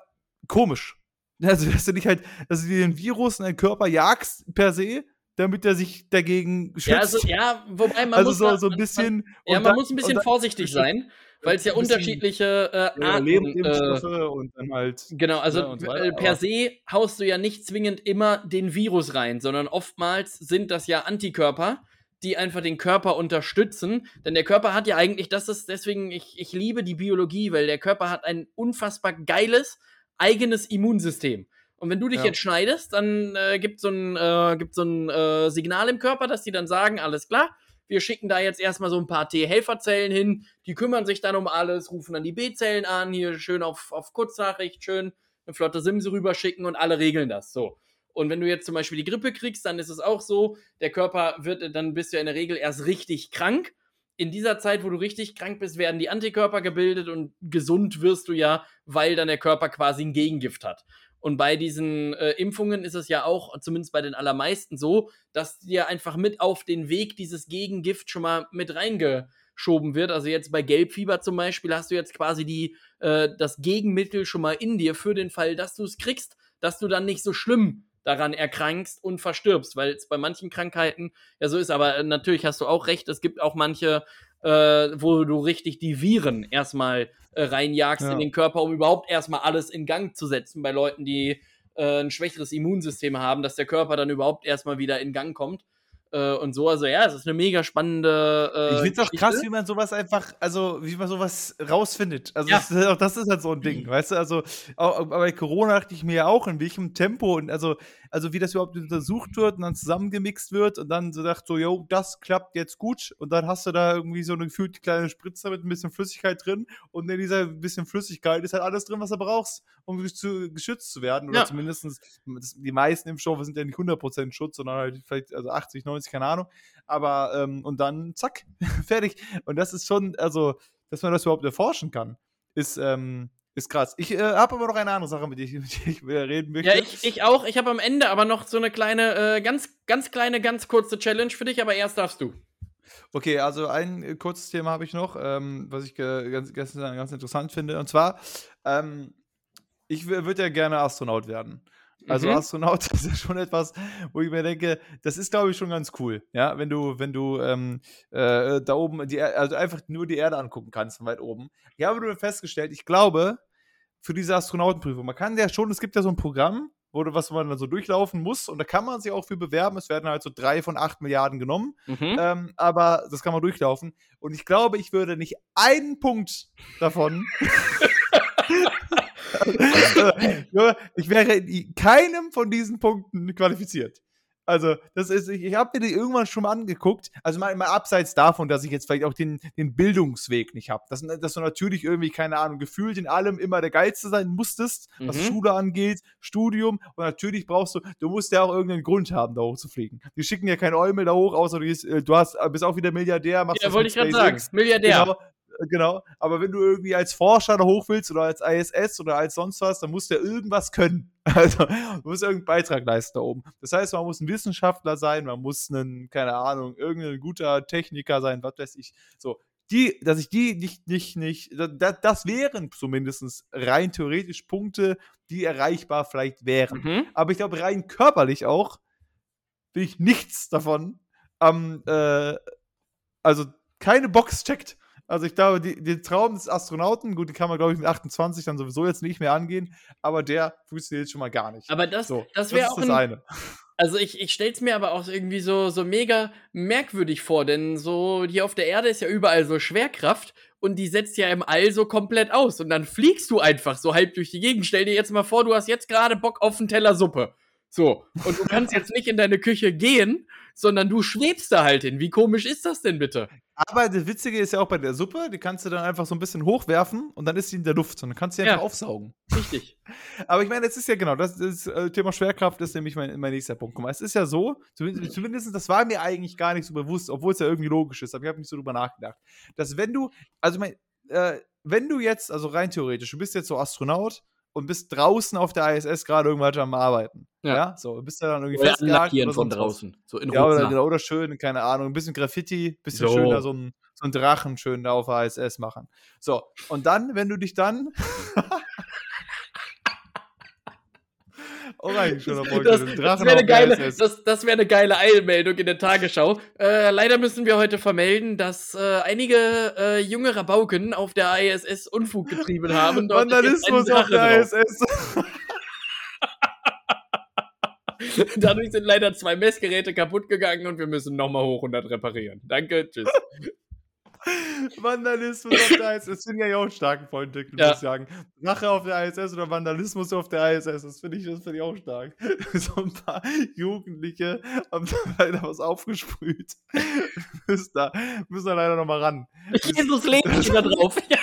Speaker 2: komisch. [LAUGHS] Also, dass du nicht halt, dass du dir den Virus in deinen Körper jagst per se, damit er sich dagegen schützt.
Speaker 1: Ja, also, ja, wobei man
Speaker 2: also
Speaker 1: muss
Speaker 2: so,
Speaker 1: da-
Speaker 2: so ein
Speaker 1: man-
Speaker 2: bisschen.
Speaker 1: Man, ja, man
Speaker 2: dann-
Speaker 1: muss ein bisschen
Speaker 2: dann-
Speaker 1: vorsichtig [LAUGHS] sein, weil es ja unterschiedliche äh,
Speaker 2: Ja,
Speaker 1: Arten. Äh,
Speaker 2: Lebendimpfstoffe und dann halt.
Speaker 1: genau, also
Speaker 2: Ja, so weiter,
Speaker 1: äh, per se haust du ja nicht zwingend immer den Virus rein, sondern oftmals sind das ja Antikörper, die einfach den Körper unterstützen. Denn der Körper hat ja eigentlich, das ist deswegen, ich, ich liebe die Biologie, weil der Körper hat ein unfassbar geiles eigenes Immunsystem. Und wenn du dich
Speaker 2: Ja.
Speaker 1: jetzt schneidest, dann äh, gibt so ein, äh, gibt so ein äh, Signal im Körper, dass die dann sagen, alles klar, wir schicken da jetzt erstmal so ein paar T-Helferzellen hin, die kümmern sich dann um alles, rufen dann die B-Zellen an, hier schön auf, auf Kurznachricht, schön eine flotte Simse rüberschicken und alle regeln das. So. Und wenn du jetzt zum Beispiel die Grippe kriegst, dann ist es auch so, der Körper wird, dann bist du ja in der Regel erst richtig krank. In dieser Zeit, wo du richtig krank bist, werden die Antikörper gebildet und gesund wirst du ja, weil dann der Körper quasi ein Gegengift hat. Und bei diesen äh, Impfungen ist es ja auch, zumindest bei den allermeisten so, dass dir einfach mit auf den Weg dieses Gegengift schon mal mit reingeschoben wird. Also jetzt bei Gelbfieber zum Beispiel hast du jetzt quasi die, äh, das Gegenmittel schon mal in dir für den Fall, dass du es kriegst, dass du dann nicht so schlimm daran erkrankst und verstirbst, weil es bei manchen Krankheiten ja so ist. Aber äh, natürlich hast du auch recht, es gibt auch manche, äh, wo du richtig die Viren erstmal äh, reinjagst
Speaker 2: Ja.
Speaker 1: in den Körper, um überhaupt erstmal alles in Gang zu setzen bei Leuten, die äh, ein schwächeres Immunsystem haben, dass der Körper dann überhaupt erstmal wieder in Gang kommt. Äh, und so, also ja, es ist eine mega spannende. Äh,
Speaker 2: Ich finde es auch
Speaker 1: Geschichte.
Speaker 2: krass, wie man sowas einfach, also wie man sowas rausfindet. Also
Speaker 1: Ja.
Speaker 2: das, ist- auch das ist halt so ein Ding, weißt du? Also auch, bei Corona dachte ich mir ja auch, in welchem Tempo und also, also wie das überhaupt untersucht wird und dann zusammengemixt wird und dann so dachte so, yo, das klappt jetzt gut und dann hast du da irgendwie so eine gefühlte kleine Spritze mit ein bisschen Flüssigkeit drin und in dieser bisschen Flüssigkeit ist halt alles drin, was du brauchst, um zu, geschützt zu werden oder
Speaker 1: Ja.
Speaker 2: zumindest die meisten Impfstoffe sind ja nicht 100% Schutz, sondern halt vielleicht also 80, 90, keine Ahnung. Aber, ähm, und dann zack, [LAUGHS] fertig. Und das ist schon, also, dass man das überhaupt erforschen kann, ist, ähm, ist krass. Ich äh, habe aber noch eine andere Sache, mit der ich, [LAUGHS] mit der ich wieder reden möchte.
Speaker 1: Ja, ich, ich auch. Ich habe am Ende aber noch so eine kleine, äh, ganz, ganz kleine, ganz kurze Challenge für dich, aber erst darfst du.
Speaker 2: Okay, also ein äh, kurzes Thema habe ich noch, ähm, was ich äh, ganz, ganz, ganz interessant finde. Und zwar, ähm, ich würde ja gerne Astronaut werden. Also
Speaker 1: Mhm.
Speaker 2: Astronaut [LAUGHS] ist ja schon etwas, wo ich mir denke, das ist, glaube ich, schon ganz cool. Ja, wenn du, wenn du ähm, äh, da oben, die, also einfach nur die Erde angucken kannst von weit oben. Ich habe nur festgestellt, ich glaube, für diese Astronautenprüfung, man kann ja schon, es gibt ja so ein Programm, wo du, was man dann so durchlaufen muss und da kann man sich auch für bewerben. Es werden halt so drei von acht Milliarden genommen.
Speaker 1: Mhm.
Speaker 2: Ähm, aber das kann man durchlaufen. Und ich glaube, ich würde nicht einen Punkt davon. [LAUGHS] Ich wäre in keinem von diesen Punkten qualifiziert. Also, das ist, ich, habe mir die irgendwann schon mal angeguckt. Also mal, mal abseits davon, dass ich jetzt vielleicht auch den, den Bildungsweg nicht habe. Dass, dass du natürlich irgendwie, keine Ahnung, gefühlt in allem immer der Geilste sein musstest, was
Speaker 1: Mhm.
Speaker 2: Schule angeht, Studium. Und natürlich brauchst du, du musst ja auch irgendeinen Grund haben, da hoch zu fliegen. Die schicken ja kein Eumel da hoch, außer du, gehst, äh, du hast, bist auch wieder Milliardär, machst
Speaker 1: Ja, wollte ich gerade sagen. Milliardär.
Speaker 2: Genau, genau. Aber wenn du irgendwie als Forscher da hoch willst oder als ISS oder als sonst was, dann musst du ja irgendwas können. [LAUGHS] Also, du musst irgendeinen Beitrag leisten da oben. Das heißt, man muss ein Wissenschaftler sein, man muss ein, keine Ahnung, irgendein guter Techniker sein, was weiß ich. So, die, dass ich die nicht, nicht, nicht, das, das wären zumindest rein theoretisch Punkte, die erreichbar vielleicht wären.
Speaker 1: Mhm.
Speaker 2: Aber ich glaube, rein körperlich auch will ich nichts davon am, äh, also keine Box checkt. Also ich glaube, die, den Traum des Astronauten, gut, den kann man, glaube ich, mit 28 dann sowieso jetzt nicht mehr angehen, aber der funktioniert schon mal gar nicht.
Speaker 1: Aber das,
Speaker 2: so,
Speaker 1: das wäre auch
Speaker 2: das
Speaker 1: ein,
Speaker 2: eine.
Speaker 1: Also ich, ich stell's mir aber auch irgendwie so, so mega merkwürdig vor, denn so hier auf der Erde ist ja überall so Schwerkraft und die setzt ja im All so komplett aus und dann fliegst du einfach so halb durch die Gegend. Stell dir jetzt mal vor, du hast jetzt gerade Bock auf einen Teller Suppe. So, und du kannst jetzt nicht in deine Küche gehen, sondern du schwebst da halt hin. Wie komisch ist das denn bitte?
Speaker 2: Aber das Witzige ist ja auch bei der Suppe, die kannst du dann einfach so ein bisschen hochwerfen und dann ist sie in der Luft und dann kannst du sie
Speaker 1: Ja.
Speaker 2: einfach aufsaugen.
Speaker 1: Richtig. [LAUGHS]
Speaker 2: Aber ich meine, es ist ja genau, das, das äh, Thema Schwerkraft ist nämlich mein, mein nächster Punkt. Guck mal, es ist ja so, zumindest, zumindest das war mir eigentlich gar nicht so bewusst, obwohl es ja irgendwie logisch ist, aber ich habe nicht so drüber nachgedacht, dass wenn du, also ich meine, äh, wenn du jetzt, also rein theoretisch, du bist jetzt so Astronaut und bist draußen auf der ISS gerade irgendwas am Arbeiten.
Speaker 1: Ja.
Speaker 2: Ja, so, du bist da dann irgendwie
Speaker 1: Oder
Speaker 2: oder
Speaker 1: von draußen. So in
Speaker 2: Ja, oder, genau, oder schön, keine Ahnung, ein bisschen Graffiti, bisschen
Speaker 1: So.
Speaker 2: schön da so ein, so ein Drachen schön da auf der ISS machen. So, und dann, wenn du dich dann. Oh, auf
Speaker 1: Das, das wäre eine, geile, das, das wär eine geile Eilmeldung in der Tagesschau. Äh, leider müssen wir heute vermelden, dass äh, einige äh, junge Rabauken auf der ISS Unfug getrieben haben.
Speaker 2: Vandalismus auf der
Speaker 1: drauf.
Speaker 2: ISS. [LAUGHS]
Speaker 1: Dadurch sind leider zwei Messgeräte kaputt gegangen und wir müssen nochmal hoch und das reparieren. Danke, tschüss. [LAUGHS]
Speaker 2: Vandalismus auf der ISS. Das finde ich ja auch einen starken Point, muss
Speaker 1: Ja.
Speaker 2: ich sagen. Drache auf der ISS oder Vandalismus auf der ISS, das finde ich, das find ich auch stark. [LAUGHS] so ein paar Jugendliche haben da [LAUGHS] leider was aufgesprüht. müssen, da, müssen da leider nochmal ran.
Speaker 1: Jesus legt mich wieder drauf. Ja.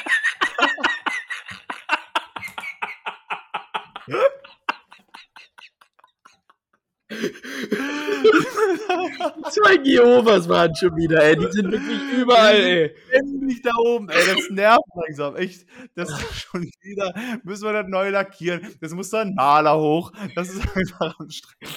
Speaker 1: [LAUGHS] Zwei Jehovas waren schon wieder, ey. Die sind wirklich überall, ey.
Speaker 2: Ständig da oben, ey, das nervt langsam, echt. Das ist [LAUGHS] schon wieder, müssen wir das neu lackieren. Das muss dann Maler hoch. Das ist einfach anstrengend.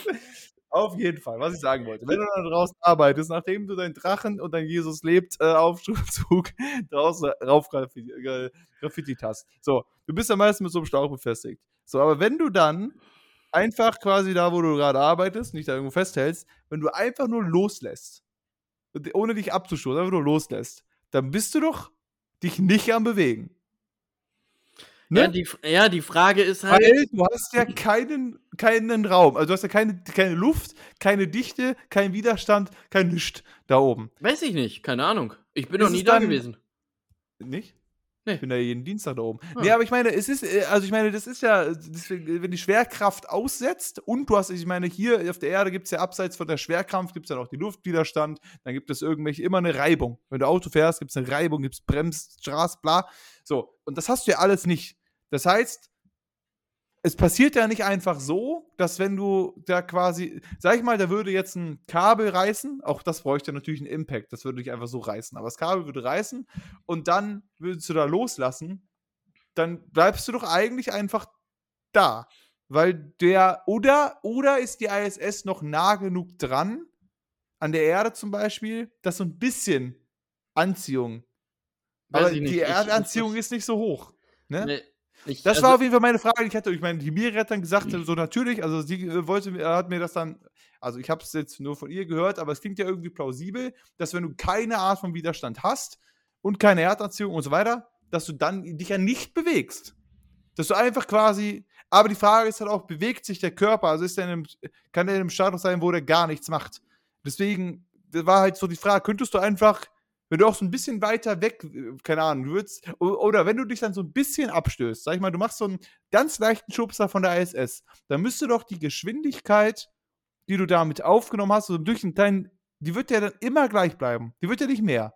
Speaker 2: Auf jeden Fall, was ich sagen wollte. Wenn du da draußen arbeitest, nachdem du deinen Drachen und dein Jesus lebt äh, Aufzug [LAUGHS] draußen rauf graffi- äh, graffitiert hast. So, du bist ja meistens mit so einem Schlauch befestigt. So, aber wenn du dann einfach quasi da, wo du gerade arbeitest, nicht da irgendwo festhältst, wenn du einfach nur loslässt, ohne dich abzustoßen, einfach nur loslässt, dann bist du doch dich nicht am Bewegen. Ne?
Speaker 1: Ja, die, ja, die Frage ist halt.
Speaker 2: Weil du hast ja keinen, keinen Raum. Also du hast ja keine, keine Luft, keine Dichte, keinen Widerstand, kein Nichts da oben.
Speaker 1: Weiß ich nicht, keine Ahnung. Ich bin noch nie da gewesen.
Speaker 2: Nicht?
Speaker 1: Nee.
Speaker 2: Ich bin ja jeden Dienstag da oben.
Speaker 1: Ah.
Speaker 2: Nee, aber ich meine, es ist, äh, also ich meine, das ist ja, deswegen, wenn die Schwerkraft aussetzt und du hast, ich meine, hier auf der Erde gibt es ja abseits von der Schwerkraft, gibt es ja noch die Luftwiderstand, dann gibt es irgendwelche, immer eine Reibung. Wenn du Auto fährst, gibt es eine Reibung, gibt es Brems, Straß, bla. So, und das hast du ja alles nicht. Das heißt, es passiert ja nicht einfach so, dass wenn du da quasi, sag ich mal, da würde jetzt ein Kabel reißen, auch das bräuchte natürlich einen Impact, das würde nicht einfach so reißen, aber das Kabel würde reißen und dann würdest du da loslassen, dann bleibst du doch eigentlich einfach da. Weil der, oder, oder ist die ISS noch nah genug dran, an der Erde zum Beispiel, dass so ein bisschen Anziehung,
Speaker 1: Weiß
Speaker 2: aber die Erdanziehung ist nicht so hoch. Ne?
Speaker 1: Nee, ich,
Speaker 2: Das
Speaker 1: also,
Speaker 2: war auf jeden Fall meine Frage, die ich hatte. Ich meine, die Miri hat dann gesagt, so natürlich, also sie äh, wollte, mir- hat mir das dann, also ich habe es jetzt nur von ihr gehört, aber es klingt ja irgendwie plausibel, dass wenn du keine Art von Widerstand hast und keine Erdanziehung und so weiter, dass du dann dich ja nicht bewegst. Dass du einfach quasi, aber die Frage ist halt auch, bewegt sich der Körper? Also ist der in einem, kann der in einem Status sein, wo der gar nichts macht? Deswegen war halt so die Frage, könntest du einfach, wenn du auch so ein bisschen weiter weg, äh, keine Ahnung, du würdest, oder wenn du dich dann so ein bisschen abstößt, sag ich mal, du machst so einen ganz leichten Schubser von der ISS, dann müsste doch die Geschwindigkeit, die du damit aufgenommen hast, so durch einen kleinen, die wird ja dann immer gleich bleiben. Die wird ja nicht mehr.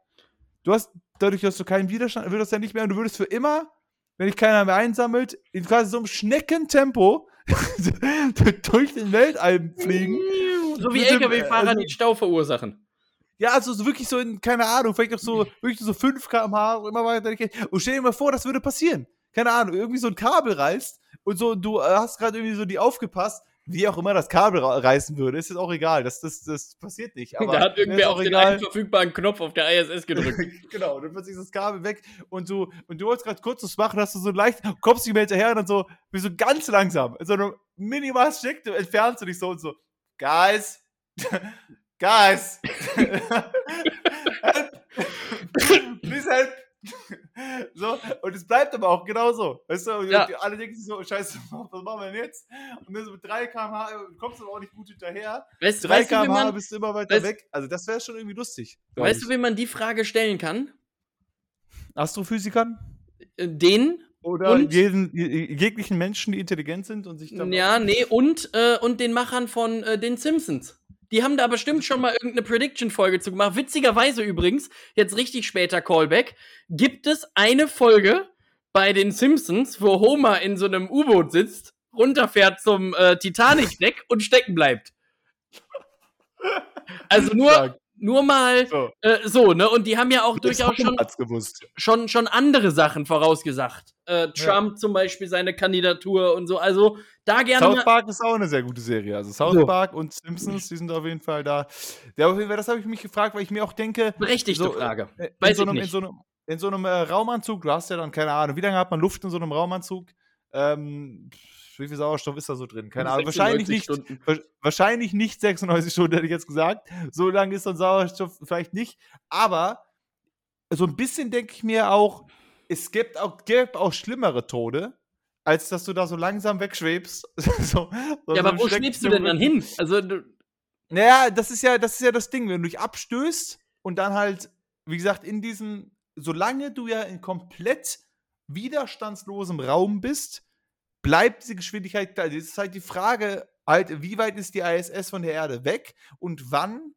Speaker 2: Du hast, dadurch, dass du keinen Widerstand, wird das ja nicht mehr, und du würdest für immer, wenn dich keiner mehr einsammelt, in quasi so einem Schneckentempo [LAUGHS] durch den Weltall fliegen.
Speaker 1: so wie LKW-Fahrer,
Speaker 2: also-
Speaker 1: die Stau verursachen.
Speaker 2: Ja, also so wirklich so in, keine Ahnung, vielleicht auch so, wirklich so 5 km/h immer weiter. Und stell dir mal vor, das würde passieren. Keine Ahnung, irgendwie so ein Kabel reißt und so, du äh, hast gerade irgendwie so die aufgepasst, wie auch immer das Kabel reißen würde, ist jetzt auch egal. Das, das, das passiert nicht. Aber
Speaker 1: da hat irgendwer
Speaker 2: auch
Speaker 1: auf den
Speaker 2: egal.
Speaker 1: einen verfügbaren Knopf auf der ISS gedrückt. [LAUGHS]
Speaker 2: genau, dann plötzlich ist das Kabel weg und du, und du wolltest gerade kurz was machen, hast du so leicht, kommst nicht mehr hinterher und dann so, bist so ganz langsam, in so einem minimal Steck, entfernst du dich so und so, Guys, Guys, help, [LAUGHS] please help. So, und es bleibt aber auch genau so. Weißt du, und
Speaker 1: Ja.
Speaker 2: alle denken sich so, scheiße, [LAUGHS] was machen wir denn jetzt? Und dann so mit 3 km/h kommst du aber auch nicht gut hinterher.
Speaker 1: Weißt,
Speaker 2: 3
Speaker 1: weißt, du, wie
Speaker 2: km/h
Speaker 1: man,
Speaker 2: bist du immer weiter
Speaker 1: weißt-
Speaker 2: weg. Also das wäre schon irgendwie lustig.
Speaker 1: weißt
Speaker 2: ich.
Speaker 1: du, wie man die Frage stellen kann?
Speaker 2: Astrophysikern?
Speaker 1: Äh, Den
Speaker 2: Oder
Speaker 1: Und-
Speaker 2: jeden, jeglichen Menschen, die intelligent sind und sich dann.
Speaker 1: Ja, nee, und, äh, und den Machern von äh, den Simpsons. Die haben da bestimmt schon mal irgendeine Prediction-Folge zu gemacht. Witzigerweise übrigens, jetzt richtig später Callback, gibt es eine Folge bei den Simpsons, wo Homer in so einem U-Boot sitzt, runterfährt zum äh, Titanic-Deck und stecken bleibt. Also nur. Nur mal
Speaker 2: So.
Speaker 1: äh, so, ne? Und die haben ja auch durchaus schon schon, schon andere Sachen vorausgesagt. Äh, Trump zum Beispiel seine Kandidatur und so. Also da gerne
Speaker 2: South. Park ist auch eine sehr gute Serie. Also South
Speaker 1: So.
Speaker 2: Park und Simpsons, die sind auf jeden Fall da. Ja, auf jeden Fall, das habe ich mich gefragt, weil ich mir auch denke,
Speaker 1: Berechtigte
Speaker 2: so,
Speaker 1: Frage.
Speaker 2: äh, in
Speaker 1: Weiß
Speaker 2: so
Speaker 1: ich
Speaker 2: einem, in
Speaker 1: nicht.
Speaker 2: so einem, in so einem äh, Raumanzug, du hast ja dann, keine Ahnung, wie lange hat man Luft in so einem Raumanzug? Ähm, wie viel Sauerstoff ist da so drin? Keine Ahnung. Wahrscheinlich
Speaker 1: 96
Speaker 2: nicht.
Speaker 1: Stunden.
Speaker 2: Wahrscheinlich nicht 96 Stunden, hätte ich jetzt gesagt. So lange ist dann Sauerstoff vielleicht nicht. Aber so ein bisschen denke ich mir auch, es gibt auch, gäbe auch schlimmere Tode, als dass du da so langsam wegschwebst. [LAUGHS] so, so
Speaker 1: Ja, aber wo schwebst du denn dann hin? Also,
Speaker 2: naja, das ist ja, das ist ja das Ding, wenn du dich abstößt und dann halt, wie gesagt, in diesem, solange du ja in komplett widerstandslosem Raum bist, bleibt diese Geschwindigkeit da. Das ist halt die Frage, halt, wie weit ist die ISS von der Erde weg und wann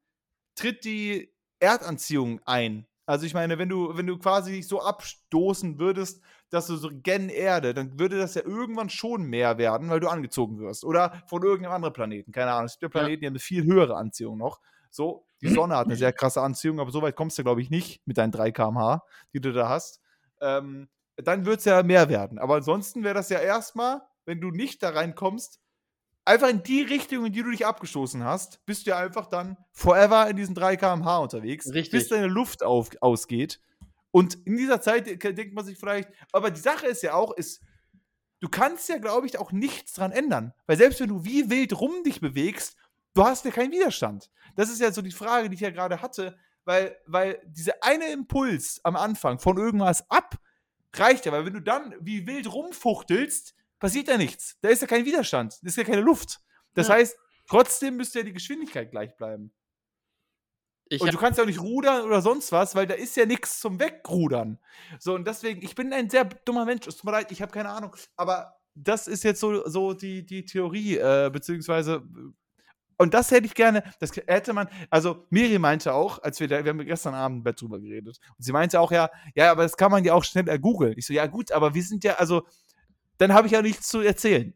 Speaker 2: tritt die Erdanziehung ein? Also ich meine, wenn du, wenn du quasi so abstoßen würdest, dass du so gen Erde, dann würde das ja irgendwann schon mehr werden, weil du angezogen wirst. Oder von irgendeinem anderen Planeten. Keine Ahnung. Es gibt ja Planeten, die haben eine viel höhere Anziehung noch. So, die Sonne hat eine [CLEARS THROAT] sehr krasse Anziehung, aber so weit kommst du, glaube ich, nicht mit deinen 3 km/h, die du da hast. Ähm, dann wird es ja mehr werden. Aber ansonsten wäre das ja erstmal, wenn du nicht da reinkommst, einfach in die Richtung, in die du dich abgestoßen hast, bist du ja einfach dann forever in diesen 3 km/h unterwegs,
Speaker 1: Richtig.
Speaker 2: bis deine Luft auf, ausgeht. Und in dieser Zeit de- denkt man sich vielleicht, aber die Sache ist ja auch, ist, du kannst ja, glaube ich, auch nichts dran ändern. Weil selbst wenn du wie wild rum dich bewegst, du hast ja keinen Widerstand. Das ist ja so die Frage, die ich ja gerade hatte, weil, weil dieser eine Impuls am Anfang von irgendwas ab reicht ja, weil wenn du dann wie wild rumfuchtelst, passiert ja nichts. Da ist ja kein Widerstand, da ist ja keine Luft. Das
Speaker 1: Ja.
Speaker 2: heißt, trotzdem müsste ja die Geschwindigkeit gleich bleiben.
Speaker 1: ich
Speaker 2: Und du kannst ja auch nicht rudern oder sonst was, weil da ist ja nichts zum Wegrudern. So, und deswegen, ich bin ein sehr dummer Mensch. Es tut mir leid, ich habe keine Ahnung. Aber das ist jetzt so, so die, die Theorie, äh, beziehungsweise. Und das hätte ich gerne, das hätte man, also Miri meinte auch, als wir da, wir haben gestern Abend im Bett drüber geredet, und sie meinte auch, ja, ja, aber das kann man ja auch schnell äh, googeln. Ich so, ja gut, aber wir sind ja, also, dann habe ich ja nichts zu erzählen.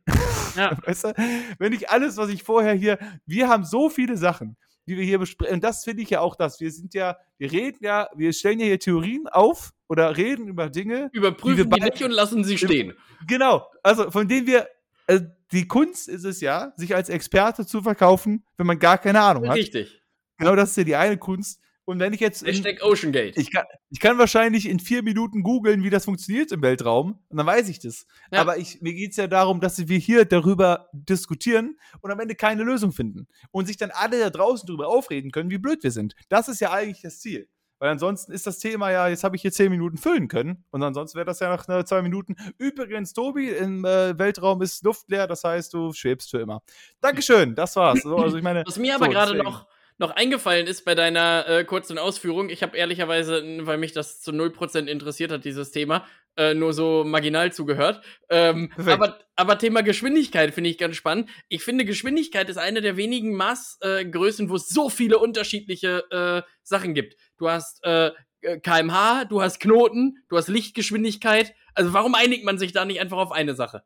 Speaker 1: ja, [LAUGHS]
Speaker 2: Weißt du? Wenn ich alles, was ich vorher hier, wir haben so viele Sachen, die wir hier besprechen. Und das finde ich ja auch das. Wir sind ja, wir reden ja, wir stellen ja hier Theorien auf oder reden über Dinge.
Speaker 1: überprüfen
Speaker 2: wir
Speaker 1: die nicht und lassen sie stehen.
Speaker 2: Genau. Also von denen wir, also die Kunst ist es ja, sich als Experte zu verkaufen, wenn man gar keine Ahnung hat.
Speaker 1: Richtig.
Speaker 2: Genau das ist ja die eine Kunst. Und wenn ich jetzt. In,
Speaker 1: Hashtag OceanGate.
Speaker 2: ich, kann, ich kann wahrscheinlich in vier Minuten googeln, wie das funktioniert im Weltraum. Und dann weiß ich das.
Speaker 1: Ja.
Speaker 2: Aber ich, mir geht es ja darum, dass wir hier darüber diskutieren und am Ende keine Lösung finden. Und sich dann alle da draußen darüber aufreden können, wie blöd wir sind. Das ist ja eigentlich das Ziel. Weil ansonsten ist das Thema ja, jetzt habe ich hier zehn Minuten füllen können. Und ansonsten wäre das ja nach äh, zwei Minuten. Übrigens, Tobi, im äh, Weltraum ist Luft leer, das heißt, du schwebst für immer. Dankeschön, das war's. So, also ich meine,
Speaker 1: Was mir aber
Speaker 2: so,
Speaker 1: gerade noch, noch eingefallen ist bei deiner äh, kurzen Ausführung, ich habe ehrlicherweise, weil mich das zu 0% interessiert hat, dieses Thema, äh, nur so marginal zugehört. Ähm, aber, aber Thema Geschwindigkeit finde ich ganz spannend. Ich finde, Geschwindigkeit ist eine der wenigen Maßgrößen, äh, wo es so viele unterschiedliche äh, Sachen gibt. Du hast äh, äh, kmh, du hast Knoten, du hast Lichtgeschwindigkeit. Also warum einigt man sich da nicht einfach auf eine Sache?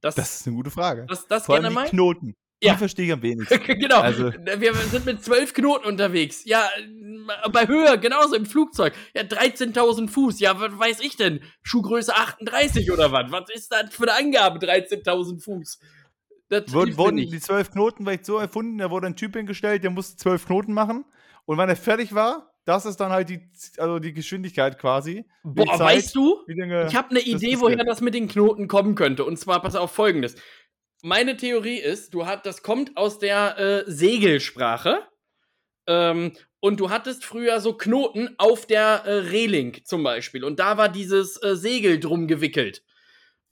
Speaker 1: Das,
Speaker 2: Das ist eine gute Frage.
Speaker 1: das, das
Speaker 2: Vor allem
Speaker 1: gerne
Speaker 2: die
Speaker 1: mal.
Speaker 2: Knoten.
Speaker 1: Ja.
Speaker 2: Die verstehe ich am wenigsten. [LAUGHS]
Speaker 1: genau.
Speaker 2: Also-
Speaker 1: Wir sind mit zwölf Knoten unterwegs. Ja, bei Höhe, genauso im Flugzeug. Ja, 13.000 Fuß. Ja, was weiß ich denn? Schuhgröße 38 oder was? Was ist das für eine Angabe, 13.000 Fuß? Das
Speaker 2: Wurden, wurden die zwölf Knoten vielleicht so erfunden, da wurde ein Typ hingestellt, der musste zwölf Knoten machen. Und wenn er fertig war, das ist dann halt die, also die Geschwindigkeit quasi.
Speaker 1: Boah,
Speaker 2: Zeit,
Speaker 1: weißt du?
Speaker 2: Lange,
Speaker 1: Ich habe eine Idee, woher das mit den Knoten kommen könnte. Und zwar, pass auf folgendes. Meine Theorie ist, du hat, das kommt aus der äh, Segelsprache. Ähm, und du hattest früher so Knoten auf der äh, Reling zum Beispiel. Und da war dieses äh, Segel drum gewickelt.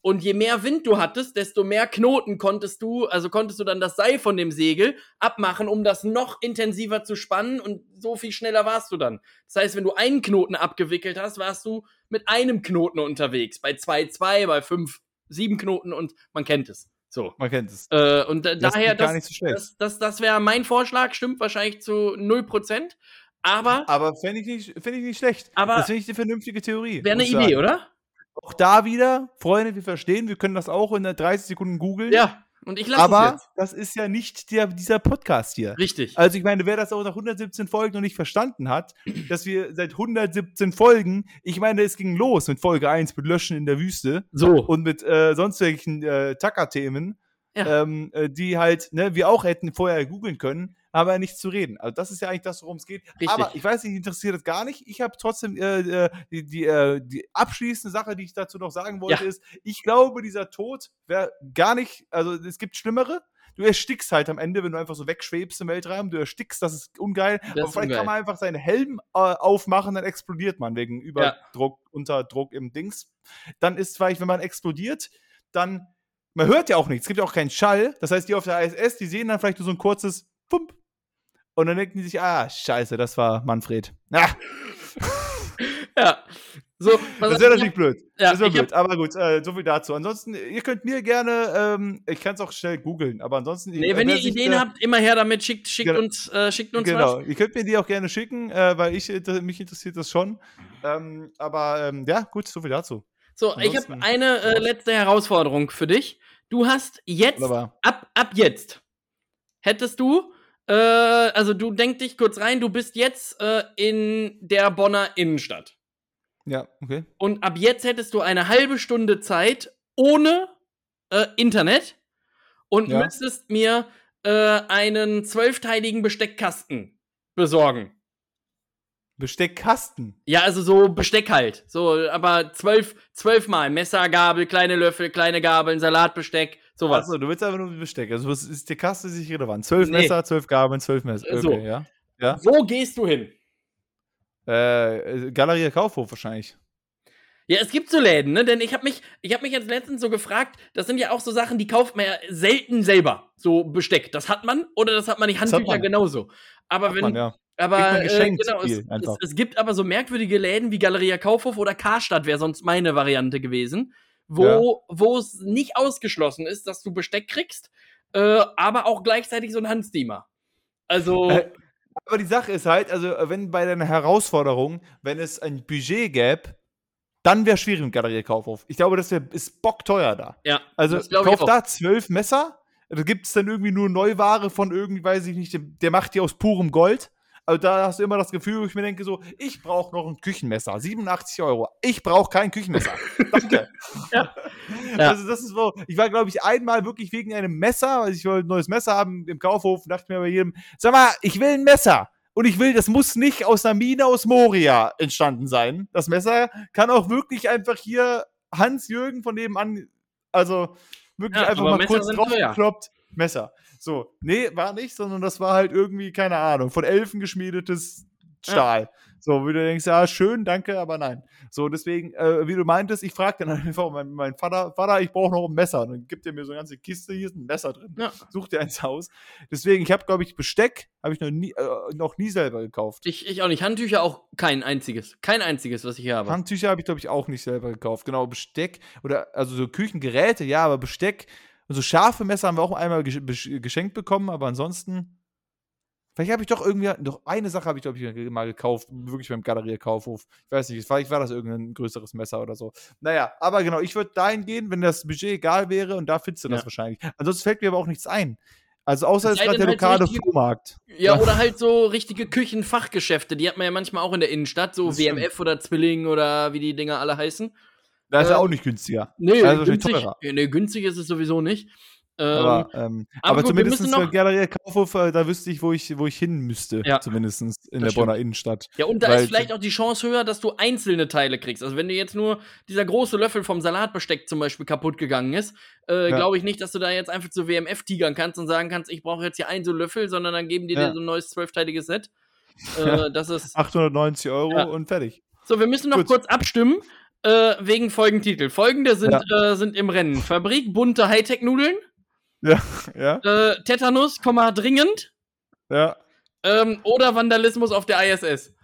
Speaker 1: Und je mehr Wind du hattest, desto mehr Knoten konntest du, also konntest du dann das Seil von dem Segel abmachen, um das noch intensiver zu spannen und so viel schneller warst du dann. Das heißt, wenn du einen Knoten abgewickelt hast, warst du mit einem Knoten unterwegs. Bei 2, bei 5, 7 Knoten und man kennt es. So.
Speaker 2: Man kennt es.
Speaker 1: Äh, und da,
Speaker 2: Das
Speaker 1: daher, das,
Speaker 2: nicht so
Speaker 1: das, das, das wäre mein Vorschlag, stimmt wahrscheinlich zu 0%. Aber
Speaker 2: Aber fände ich, nicht, fänd ich nicht schlecht.
Speaker 1: Aber-
Speaker 2: das finde ich eine vernünftige Theorie.
Speaker 1: wäre eine Idee,
Speaker 2: sagen.
Speaker 1: oder?
Speaker 2: Auch da wieder, Freunde, wir verstehen, wir können das auch in 30 Sekunden googeln.
Speaker 1: Ja. Und ich lasse es
Speaker 2: aber
Speaker 1: jetzt.
Speaker 2: das ist ja nicht der, dieser Podcast hier.
Speaker 1: Richtig.
Speaker 2: Also ich meine, wer das auch nach 117 Folgen noch nicht verstanden hat, dass wir seit 117 Folgen, ich meine, es ging los mit Folge 1 mit Löschen in der Wüste
Speaker 1: So.
Speaker 2: und mit äh, sonst welchen äh, Tacker-Themen,
Speaker 1: Ja.
Speaker 2: ähm, äh, die halt, ne, wir auch hätten vorher googeln können, aber ja nichts zu reden. Also das ist ja eigentlich das, worum es geht.
Speaker 1: Richtig.
Speaker 2: Aber ich weiß nicht, interessiert das gar nicht. Ich habe trotzdem äh, äh, die, die, äh, die abschließende Sache, die ich dazu noch sagen wollte,
Speaker 1: Ja.
Speaker 2: ist, ich glaube, dieser Tod wäre gar nicht, also es gibt Schlimmere. Du erstickst halt am Ende, wenn du einfach so wegschwebst im Weltraum. Du erstickst, das ist ungeil.
Speaker 1: Das
Speaker 2: aber
Speaker 1: ist
Speaker 2: vielleicht
Speaker 1: ungeil.
Speaker 2: kann man einfach seinen Helm äh, aufmachen, dann explodiert man wegen Überdruck, Unterdruck im Dings. Dann ist vielleicht, wenn man explodiert, dann, man hört ja auch nichts, es gibt ja auch keinen Schall. Das heißt, die auf der ISS, die sehen dann vielleicht nur so ein kurzes Pump. Und dann denken die sich, ah, scheiße, das war Manfred. Ah,
Speaker 1: Ja. So,
Speaker 2: das wäre
Speaker 1: ich
Speaker 2: natürlich blöd.
Speaker 1: Ja,
Speaker 2: das wäre blöd. Aber gut, äh, so viel dazu. Ansonsten, ihr könnt mir gerne, ähm, ich kann es auch schnell googeln, aber ansonsten.
Speaker 1: Nee,
Speaker 2: äh,
Speaker 1: wenn ihr
Speaker 2: sich,
Speaker 1: Ideen
Speaker 2: äh,
Speaker 1: habt, immer her damit, schickt, schickt
Speaker 2: Genau.
Speaker 1: uns, äh, schickt uns
Speaker 2: Genau,
Speaker 1: was.
Speaker 2: ihr könnt mir die auch gerne schicken, äh, weil ich, inter- mich interessiert das schon. Ähm, aber ähm, ja, gut, so viel dazu.
Speaker 1: So, ich habe
Speaker 2: Ansonsten-
Speaker 1: eine äh, letzte Herausforderung für dich. Du hast jetzt,
Speaker 2: Wunderbar.
Speaker 1: ab, ab jetzt, hättest du, äh, also du denk dich kurz rein, du bist jetzt äh, in der Bonner Innenstadt.
Speaker 2: Ja, okay.
Speaker 1: Und ab jetzt hättest du eine halbe Stunde Zeit ohne äh, Internet und
Speaker 2: Ja.
Speaker 1: müsstest mir äh, einen zwölfteiligen Besteckkasten besorgen.
Speaker 2: Besteckkasten.
Speaker 1: Ja, also so Besteck halt. So, aber zwölf, zwölfmal. Messer, Gabel, kleine Löffel, kleine Gabeln, Salatbesteck, sowas.
Speaker 2: Achso, du willst einfach nur Besteck. Also ist die Kaste ist nicht relevant. Zwölf
Speaker 1: Nee.
Speaker 2: Messer, zwölf Gabeln, zwölf Messer. Okay,
Speaker 1: So.
Speaker 2: ja. Ja.
Speaker 1: Wo gehst du hin?
Speaker 2: Äh, Galerie Kaufhof wahrscheinlich.
Speaker 1: Ja, es gibt so Läden, ne? Denn ich habe mich, ich habe mich jetzt letztens so gefragt, das sind ja auch so Sachen, die kauft man ja selten selber. So Besteck. Das hat man oder das hat man nicht Handtücher genauso. Aber
Speaker 2: Hat
Speaker 1: wenn,
Speaker 2: man, ja.
Speaker 1: Aber äh, genau, es, es, es gibt aber so merkwürdige Läden wie Galeria Kaufhof oder Karstadt wäre sonst meine Variante gewesen, wo wo es nicht ausgeschlossen ist, dass du Besteck kriegst, äh, aber auch gleichzeitig so ein Handsteamer. Also
Speaker 2: Äh, Aber die Sache ist halt, also äh, wenn bei deiner Herausforderung, wenn es ein Budget gäbe, dann wäre schwierig mit Galerie Kaufhof. Ich glaube, das wär, ist bockteuer da.
Speaker 1: ja,
Speaker 2: Also kauf da zwölf Messer. Da gibt es dann irgendwie nur Neuware von irgendwie, weiß ich nicht, der macht die aus purem Gold. Also da hast du immer das Gefühl, wo ich mir denke so, ich brauche noch ein Küchenmesser, 87 Euro. Ich brauche kein Küchenmesser. [LAUGHS] Danke.
Speaker 1: Ja. [LAUGHS]
Speaker 2: Also das ist so, ich war glaube ich einmal wirklich wegen einem Messer, weil ich wollte ein neues Messer haben im Kaufhof und dachte mir bei jedem, sag mal, ich will ein Messer. Und ich will, das muss nicht aus einer Mine aus Moria entstanden sein. Das Messer kann auch wirklich einfach hier Hans-Jürgen von nebenan, also wirklich
Speaker 1: Ja,
Speaker 2: einfach mal
Speaker 1: Messer
Speaker 2: kurz
Speaker 1: sind
Speaker 2: drauf
Speaker 1: teuer.
Speaker 2: gekloppt, Messer. So, nee, war nicht, sondern das war halt irgendwie, keine Ahnung, von Elfen geschmiedetes Stahl. So, wie du denkst, ja, schön, danke, aber nein. So, deswegen, äh, wie du meintest, ich frage dann [LAUGHS] einfach meinen mein Vater, Vater, ich brauche noch ein Messer. Und dann gibt er mir so eine ganze Kiste, hier ist ein Messer drin.
Speaker 1: Ja.
Speaker 2: Such dir eins aus. Deswegen, ich habe, glaube ich, Besteck, habe ich noch nie, äh, noch nie selber gekauft.
Speaker 1: Ich, ich auch nicht. Handtücher auch kein einziges. Kein einziges, was ich hier habe.
Speaker 2: Handtücher habe ich, glaube ich, auch nicht selber gekauft. Genau, Besteck oder also so Küchengeräte, ja, aber Besteck. Und so scharfe Messer haben wir auch einmal geschenkt bekommen, aber ansonsten. Vielleicht habe ich doch irgendwie, noch eine Sache habe ich, glaube ich, mal gekauft, wirklich beim Galerie Kaufhof. Ich weiß nicht, vielleicht war das irgendein größeres Messer oder so. Naja, aber genau, ich würde dahin gehen, wenn das Budget egal wäre und da findest du das
Speaker 1: Ja.
Speaker 2: wahrscheinlich. Ansonsten fällt mir aber auch nichts ein. Also außer
Speaker 1: Es
Speaker 2: gerade der
Speaker 1: halt so
Speaker 2: lokale
Speaker 1: richtige-
Speaker 2: Flohmarkt.
Speaker 1: Ja,
Speaker 2: Ja.
Speaker 1: oder halt so richtige Küchenfachgeschäfte. Die hat man ja manchmal auch in der Innenstadt. So
Speaker 2: Das stimmt.
Speaker 1: WMF oder Zwilling oder wie die Dinger alle heißen.
Speaker 2: Da ist
Speaker 1: Äh,
Speaker 2: er auch nicht günstiger.
Speaker 1: Nee,
Speaker 2: Also
Speaker 1: günstig,
Speaker 2: teurer.
Speaker 1: nee, günstig ist es sowieso nicht. Ähm,
Speaker 2: Aber, ähm,
Speaker 1: aber
Speaker 2: aber zumindest
Speaker 1: noch-
Speaker 2: Galerie Kaufhof, äh, da wüsste ich, wo ich, wo ich hin müsste.
Speaker 1: Ja.
Speaker 2: Zumindest in der
Speaker 1: stimmt.
Speaker 2: Bonner Innenstadt.
Speaker 1: ja, und da
Speaker 2: weil-
Speaker 1: ist vielleicht auch die Chance höher, dass du einzelne Teile kriegst. Also wenn du jetzt nur dieser große Löffel vom Salatbesteck zum Beispiel kaputt gegangen ist, äh,
Speaker 2: Ja.
Speaker 1: glaube ich nicht, dass du da jetzt einfach zu WMF tigern kannst und sagen kannst, ich brauche jetzt hier einen so Löffel, sondern dann geben die
Speaker 2: Ja.
Speaker 1: dir so ein neues zwölfteiliges Set. [LAUGHS] Äh, das ist
Speaker 2: 890 Euro und fertig.
Speaker 1: So, wir müssen noch
Speaker 2: Gut.
Speaker 1: kurz abstimmen. Äh, wegen Folgentitel. Folgende sind, äh, sind im Rennen. Fabrik bunte Hightech-Nudeln.
Speaker 2: Ja, ja,
Speaker 1: Äh, Tetanus, Komma, dringend.
Speaker 2: ja.
Speaker 1: Ähm, oder Vandalismus auf der ISS.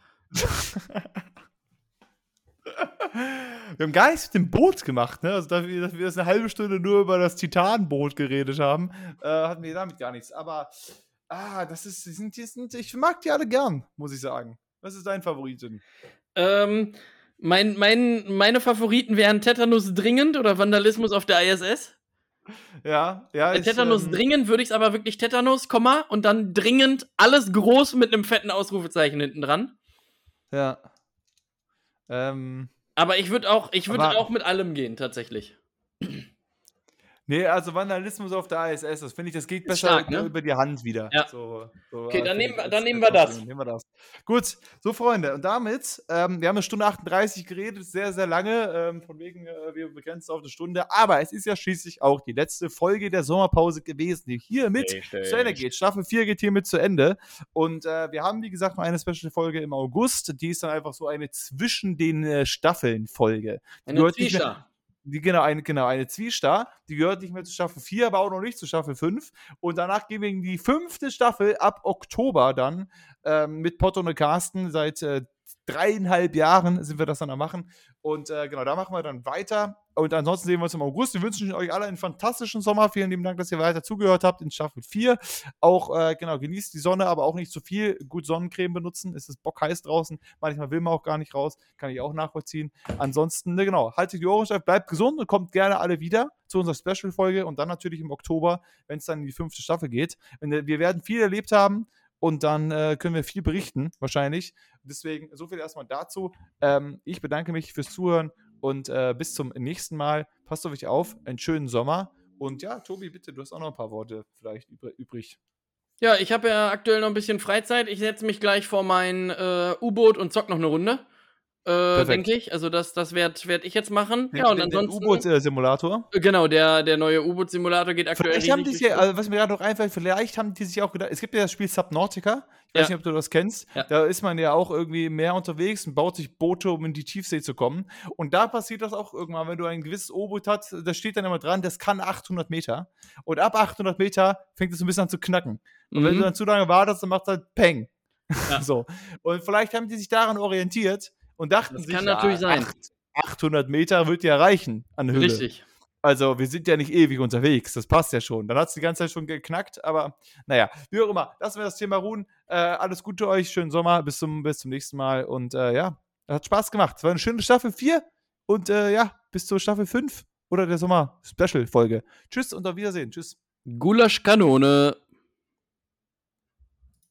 Speaker 2: Wir haben gar nichts mit dem Boot gemacht, ne? Also, dass wir, dass wir jetzt eine halbe Stunde nur über das Titanboot geredet haben, äh, hatten wir damit gar nichts. Aber, ah, das ist, die sind, die sind, ich mag die alle gern, muss ich sagen. Was ist dein Favoritin?
Speaker 1: Ähm, mein, mein, meine Favoriten wären Tetanus dringend oder Vandalismus auf der ISS.
Speaker 2: Ja, ja.
Speaker 1: Bei Tetanus
Speaker 2: ähm,
Speaker 1: dringend würde ich es aber wirklich Tetanus, Komma, und dann dringend alles groß mit einem fetten Ausrufezeichen hinten dran.
Speaker 2: Ja. Ähm,
Speaker 1: Aber ich würde auch, ich würde auch mit allem gehen, tatsächlich.
Speaker 2: Nee, also Vandalismus auf der ISS, das finde ich, das geht besser
Speaker 1: stark, ne?
Speaker 2: über die Hand wieder.
Speaker 1: Ja.
Speaker 2: So, so,
Speaker 1: Okay, dann
Speaker 2: finde
Speaker 1: nehmen dann nehmen wir das.
Speaker 2: Nehmen wir das. Gut, so Freunde, und damit, ähm, wir haben eine Stunde 38 geredet, sehr, sehr lange, ähm, von wegen, äh, wir begrenzen auf eine Stunde, aber es ist ja schließlich auch die letzte Folge der Sommerpause gewesen, die hiermit zu Ende geht. Staffel 4 geht hiermit zu Ende. Und äh, wir haben, wie gesagt, noch eine Special-Folge im August. Die ist dann einfach so eine zwischen den äh, Staffeln-Folge.
Speaker 1: Eine Zwiestar.
Speaker 2: Die, genau, eine, genau, eine Zwiestar. Die gehört nicht mehr zu Staffel 4, aber auch noch nicht zu Staffel 5. Und danach gehen wir in die fünfte Staffel ab Oktober dann ähm, mit Potto und Carsten. Seit äh, dreieinhalb Jahren sind wir das dann am machen. Und äh, genau, da machen wir dann weiter. Und ansonsten sehen wir uns im August. Wir wünschen euch alle einen fantastischen Sommer. Vielen lieben Dank, dass ihr weiter zugehört habt in Staffel 4. Auch, äh, genau, genießt die Sonne, aber auch nicht zu viel. Gut Sonnencreme benutzen. Es ist bockheiß draußen. Manchmal will man auch gar nicht raus. Kann ich auch nachvollziehen. Ansonsten, ne, genau, haltet die Ohren steif, bleibt gesund und kommt gerne alle wieder zu unserer Special-Folge und dann natürlich im Oktober, wenn es dann in die fünfte Staffel geht. Äh, Wir werden viel erlebt haben und dann äh, können wir viel berichten, wahrscheinlich. Deswegen, so viel erstmal dazu. Ähm, ich bedanke mich fürs Zuhören und äh, bis zum nächsten Mal. Passt auf euch auf, einen schönen Sommer. Und ja, Tobi, bitte, du hast auch noch ein paar Worte vielleicht übr- übrig.
Speaker 1: Ja, ich habe ja aktuell noch ein bisschen Freizeit. Ich setze mich gleich vor mein äh, U-Boot und zock noch eine Runde. Äh, denke ich. Also das, das werde werd ich jetzt machen. ja, und
Speaker 2: Den- den
Speaker 1: ansonsten.
Speaker 2: U-Boot-Simulator.
Speaker 1: Genau, der, der neue U-Boot-Simulator geht aktuell.
Speaker 2: Vielleicht haben die sich, also was mir gerade noch einfällt, vielleicht haben die sich auch gedacht, es gibt ja das Spiel Subnautica, ich weiß
Speaker 1: Ja.
Speaker 2: nicht, ob du das kennst,
Speaker 1: Ja.
Speaker 2: da ist man ja auch irgendwie mehr unterwegs und baut sich Boote, um in die Tiefsee zu kommen. Und da passiert das auch irgendwann, wenn du ein gewisses U-Boot hast, da steht dann immer dran, das kann 800 Meter. Und ab 800 Meter fängt es ein bisschen an zu knacken. Und wenn
Speaker 1: Mhm.
Speaker 2: du dann zu lange wartest, dann macht es halt Peng.
Speaker 1: Ja. [LAUGHS]
Speaker 2: so. Und vielleicht haben die sich daran orientiert und dachten
Speaker 1: Das
Speaker 2: sich,
Speaker 1: kann
Speaker 2: ja,
Speaker 1: natürlich sein.
Speaker 2: acht- 800 Meter wird ja reichen an Höhe.
Speaker 1: Richtig.
Speaker 2: Also, wir sind ja nicht ewig unterwegs. Das passt ja schon. Dann hat es die ganze Zeit schon geknackt, aber naja, wie auch immer. Lassen wir das Thema ruhen. Äh, alles Gute euch, schönen Sommer, bis zum, bis zum nächsten Mal. Und äh, ja, hat Spaß gemacht. Es war eine schöne Staffel 4 und äh, ja, bis zur Staffel 5 oder der Sommer-Special-Folge. Tschüss und auf Wiedersehen. Tschüss.
Speaker 1: Gulaschkanone.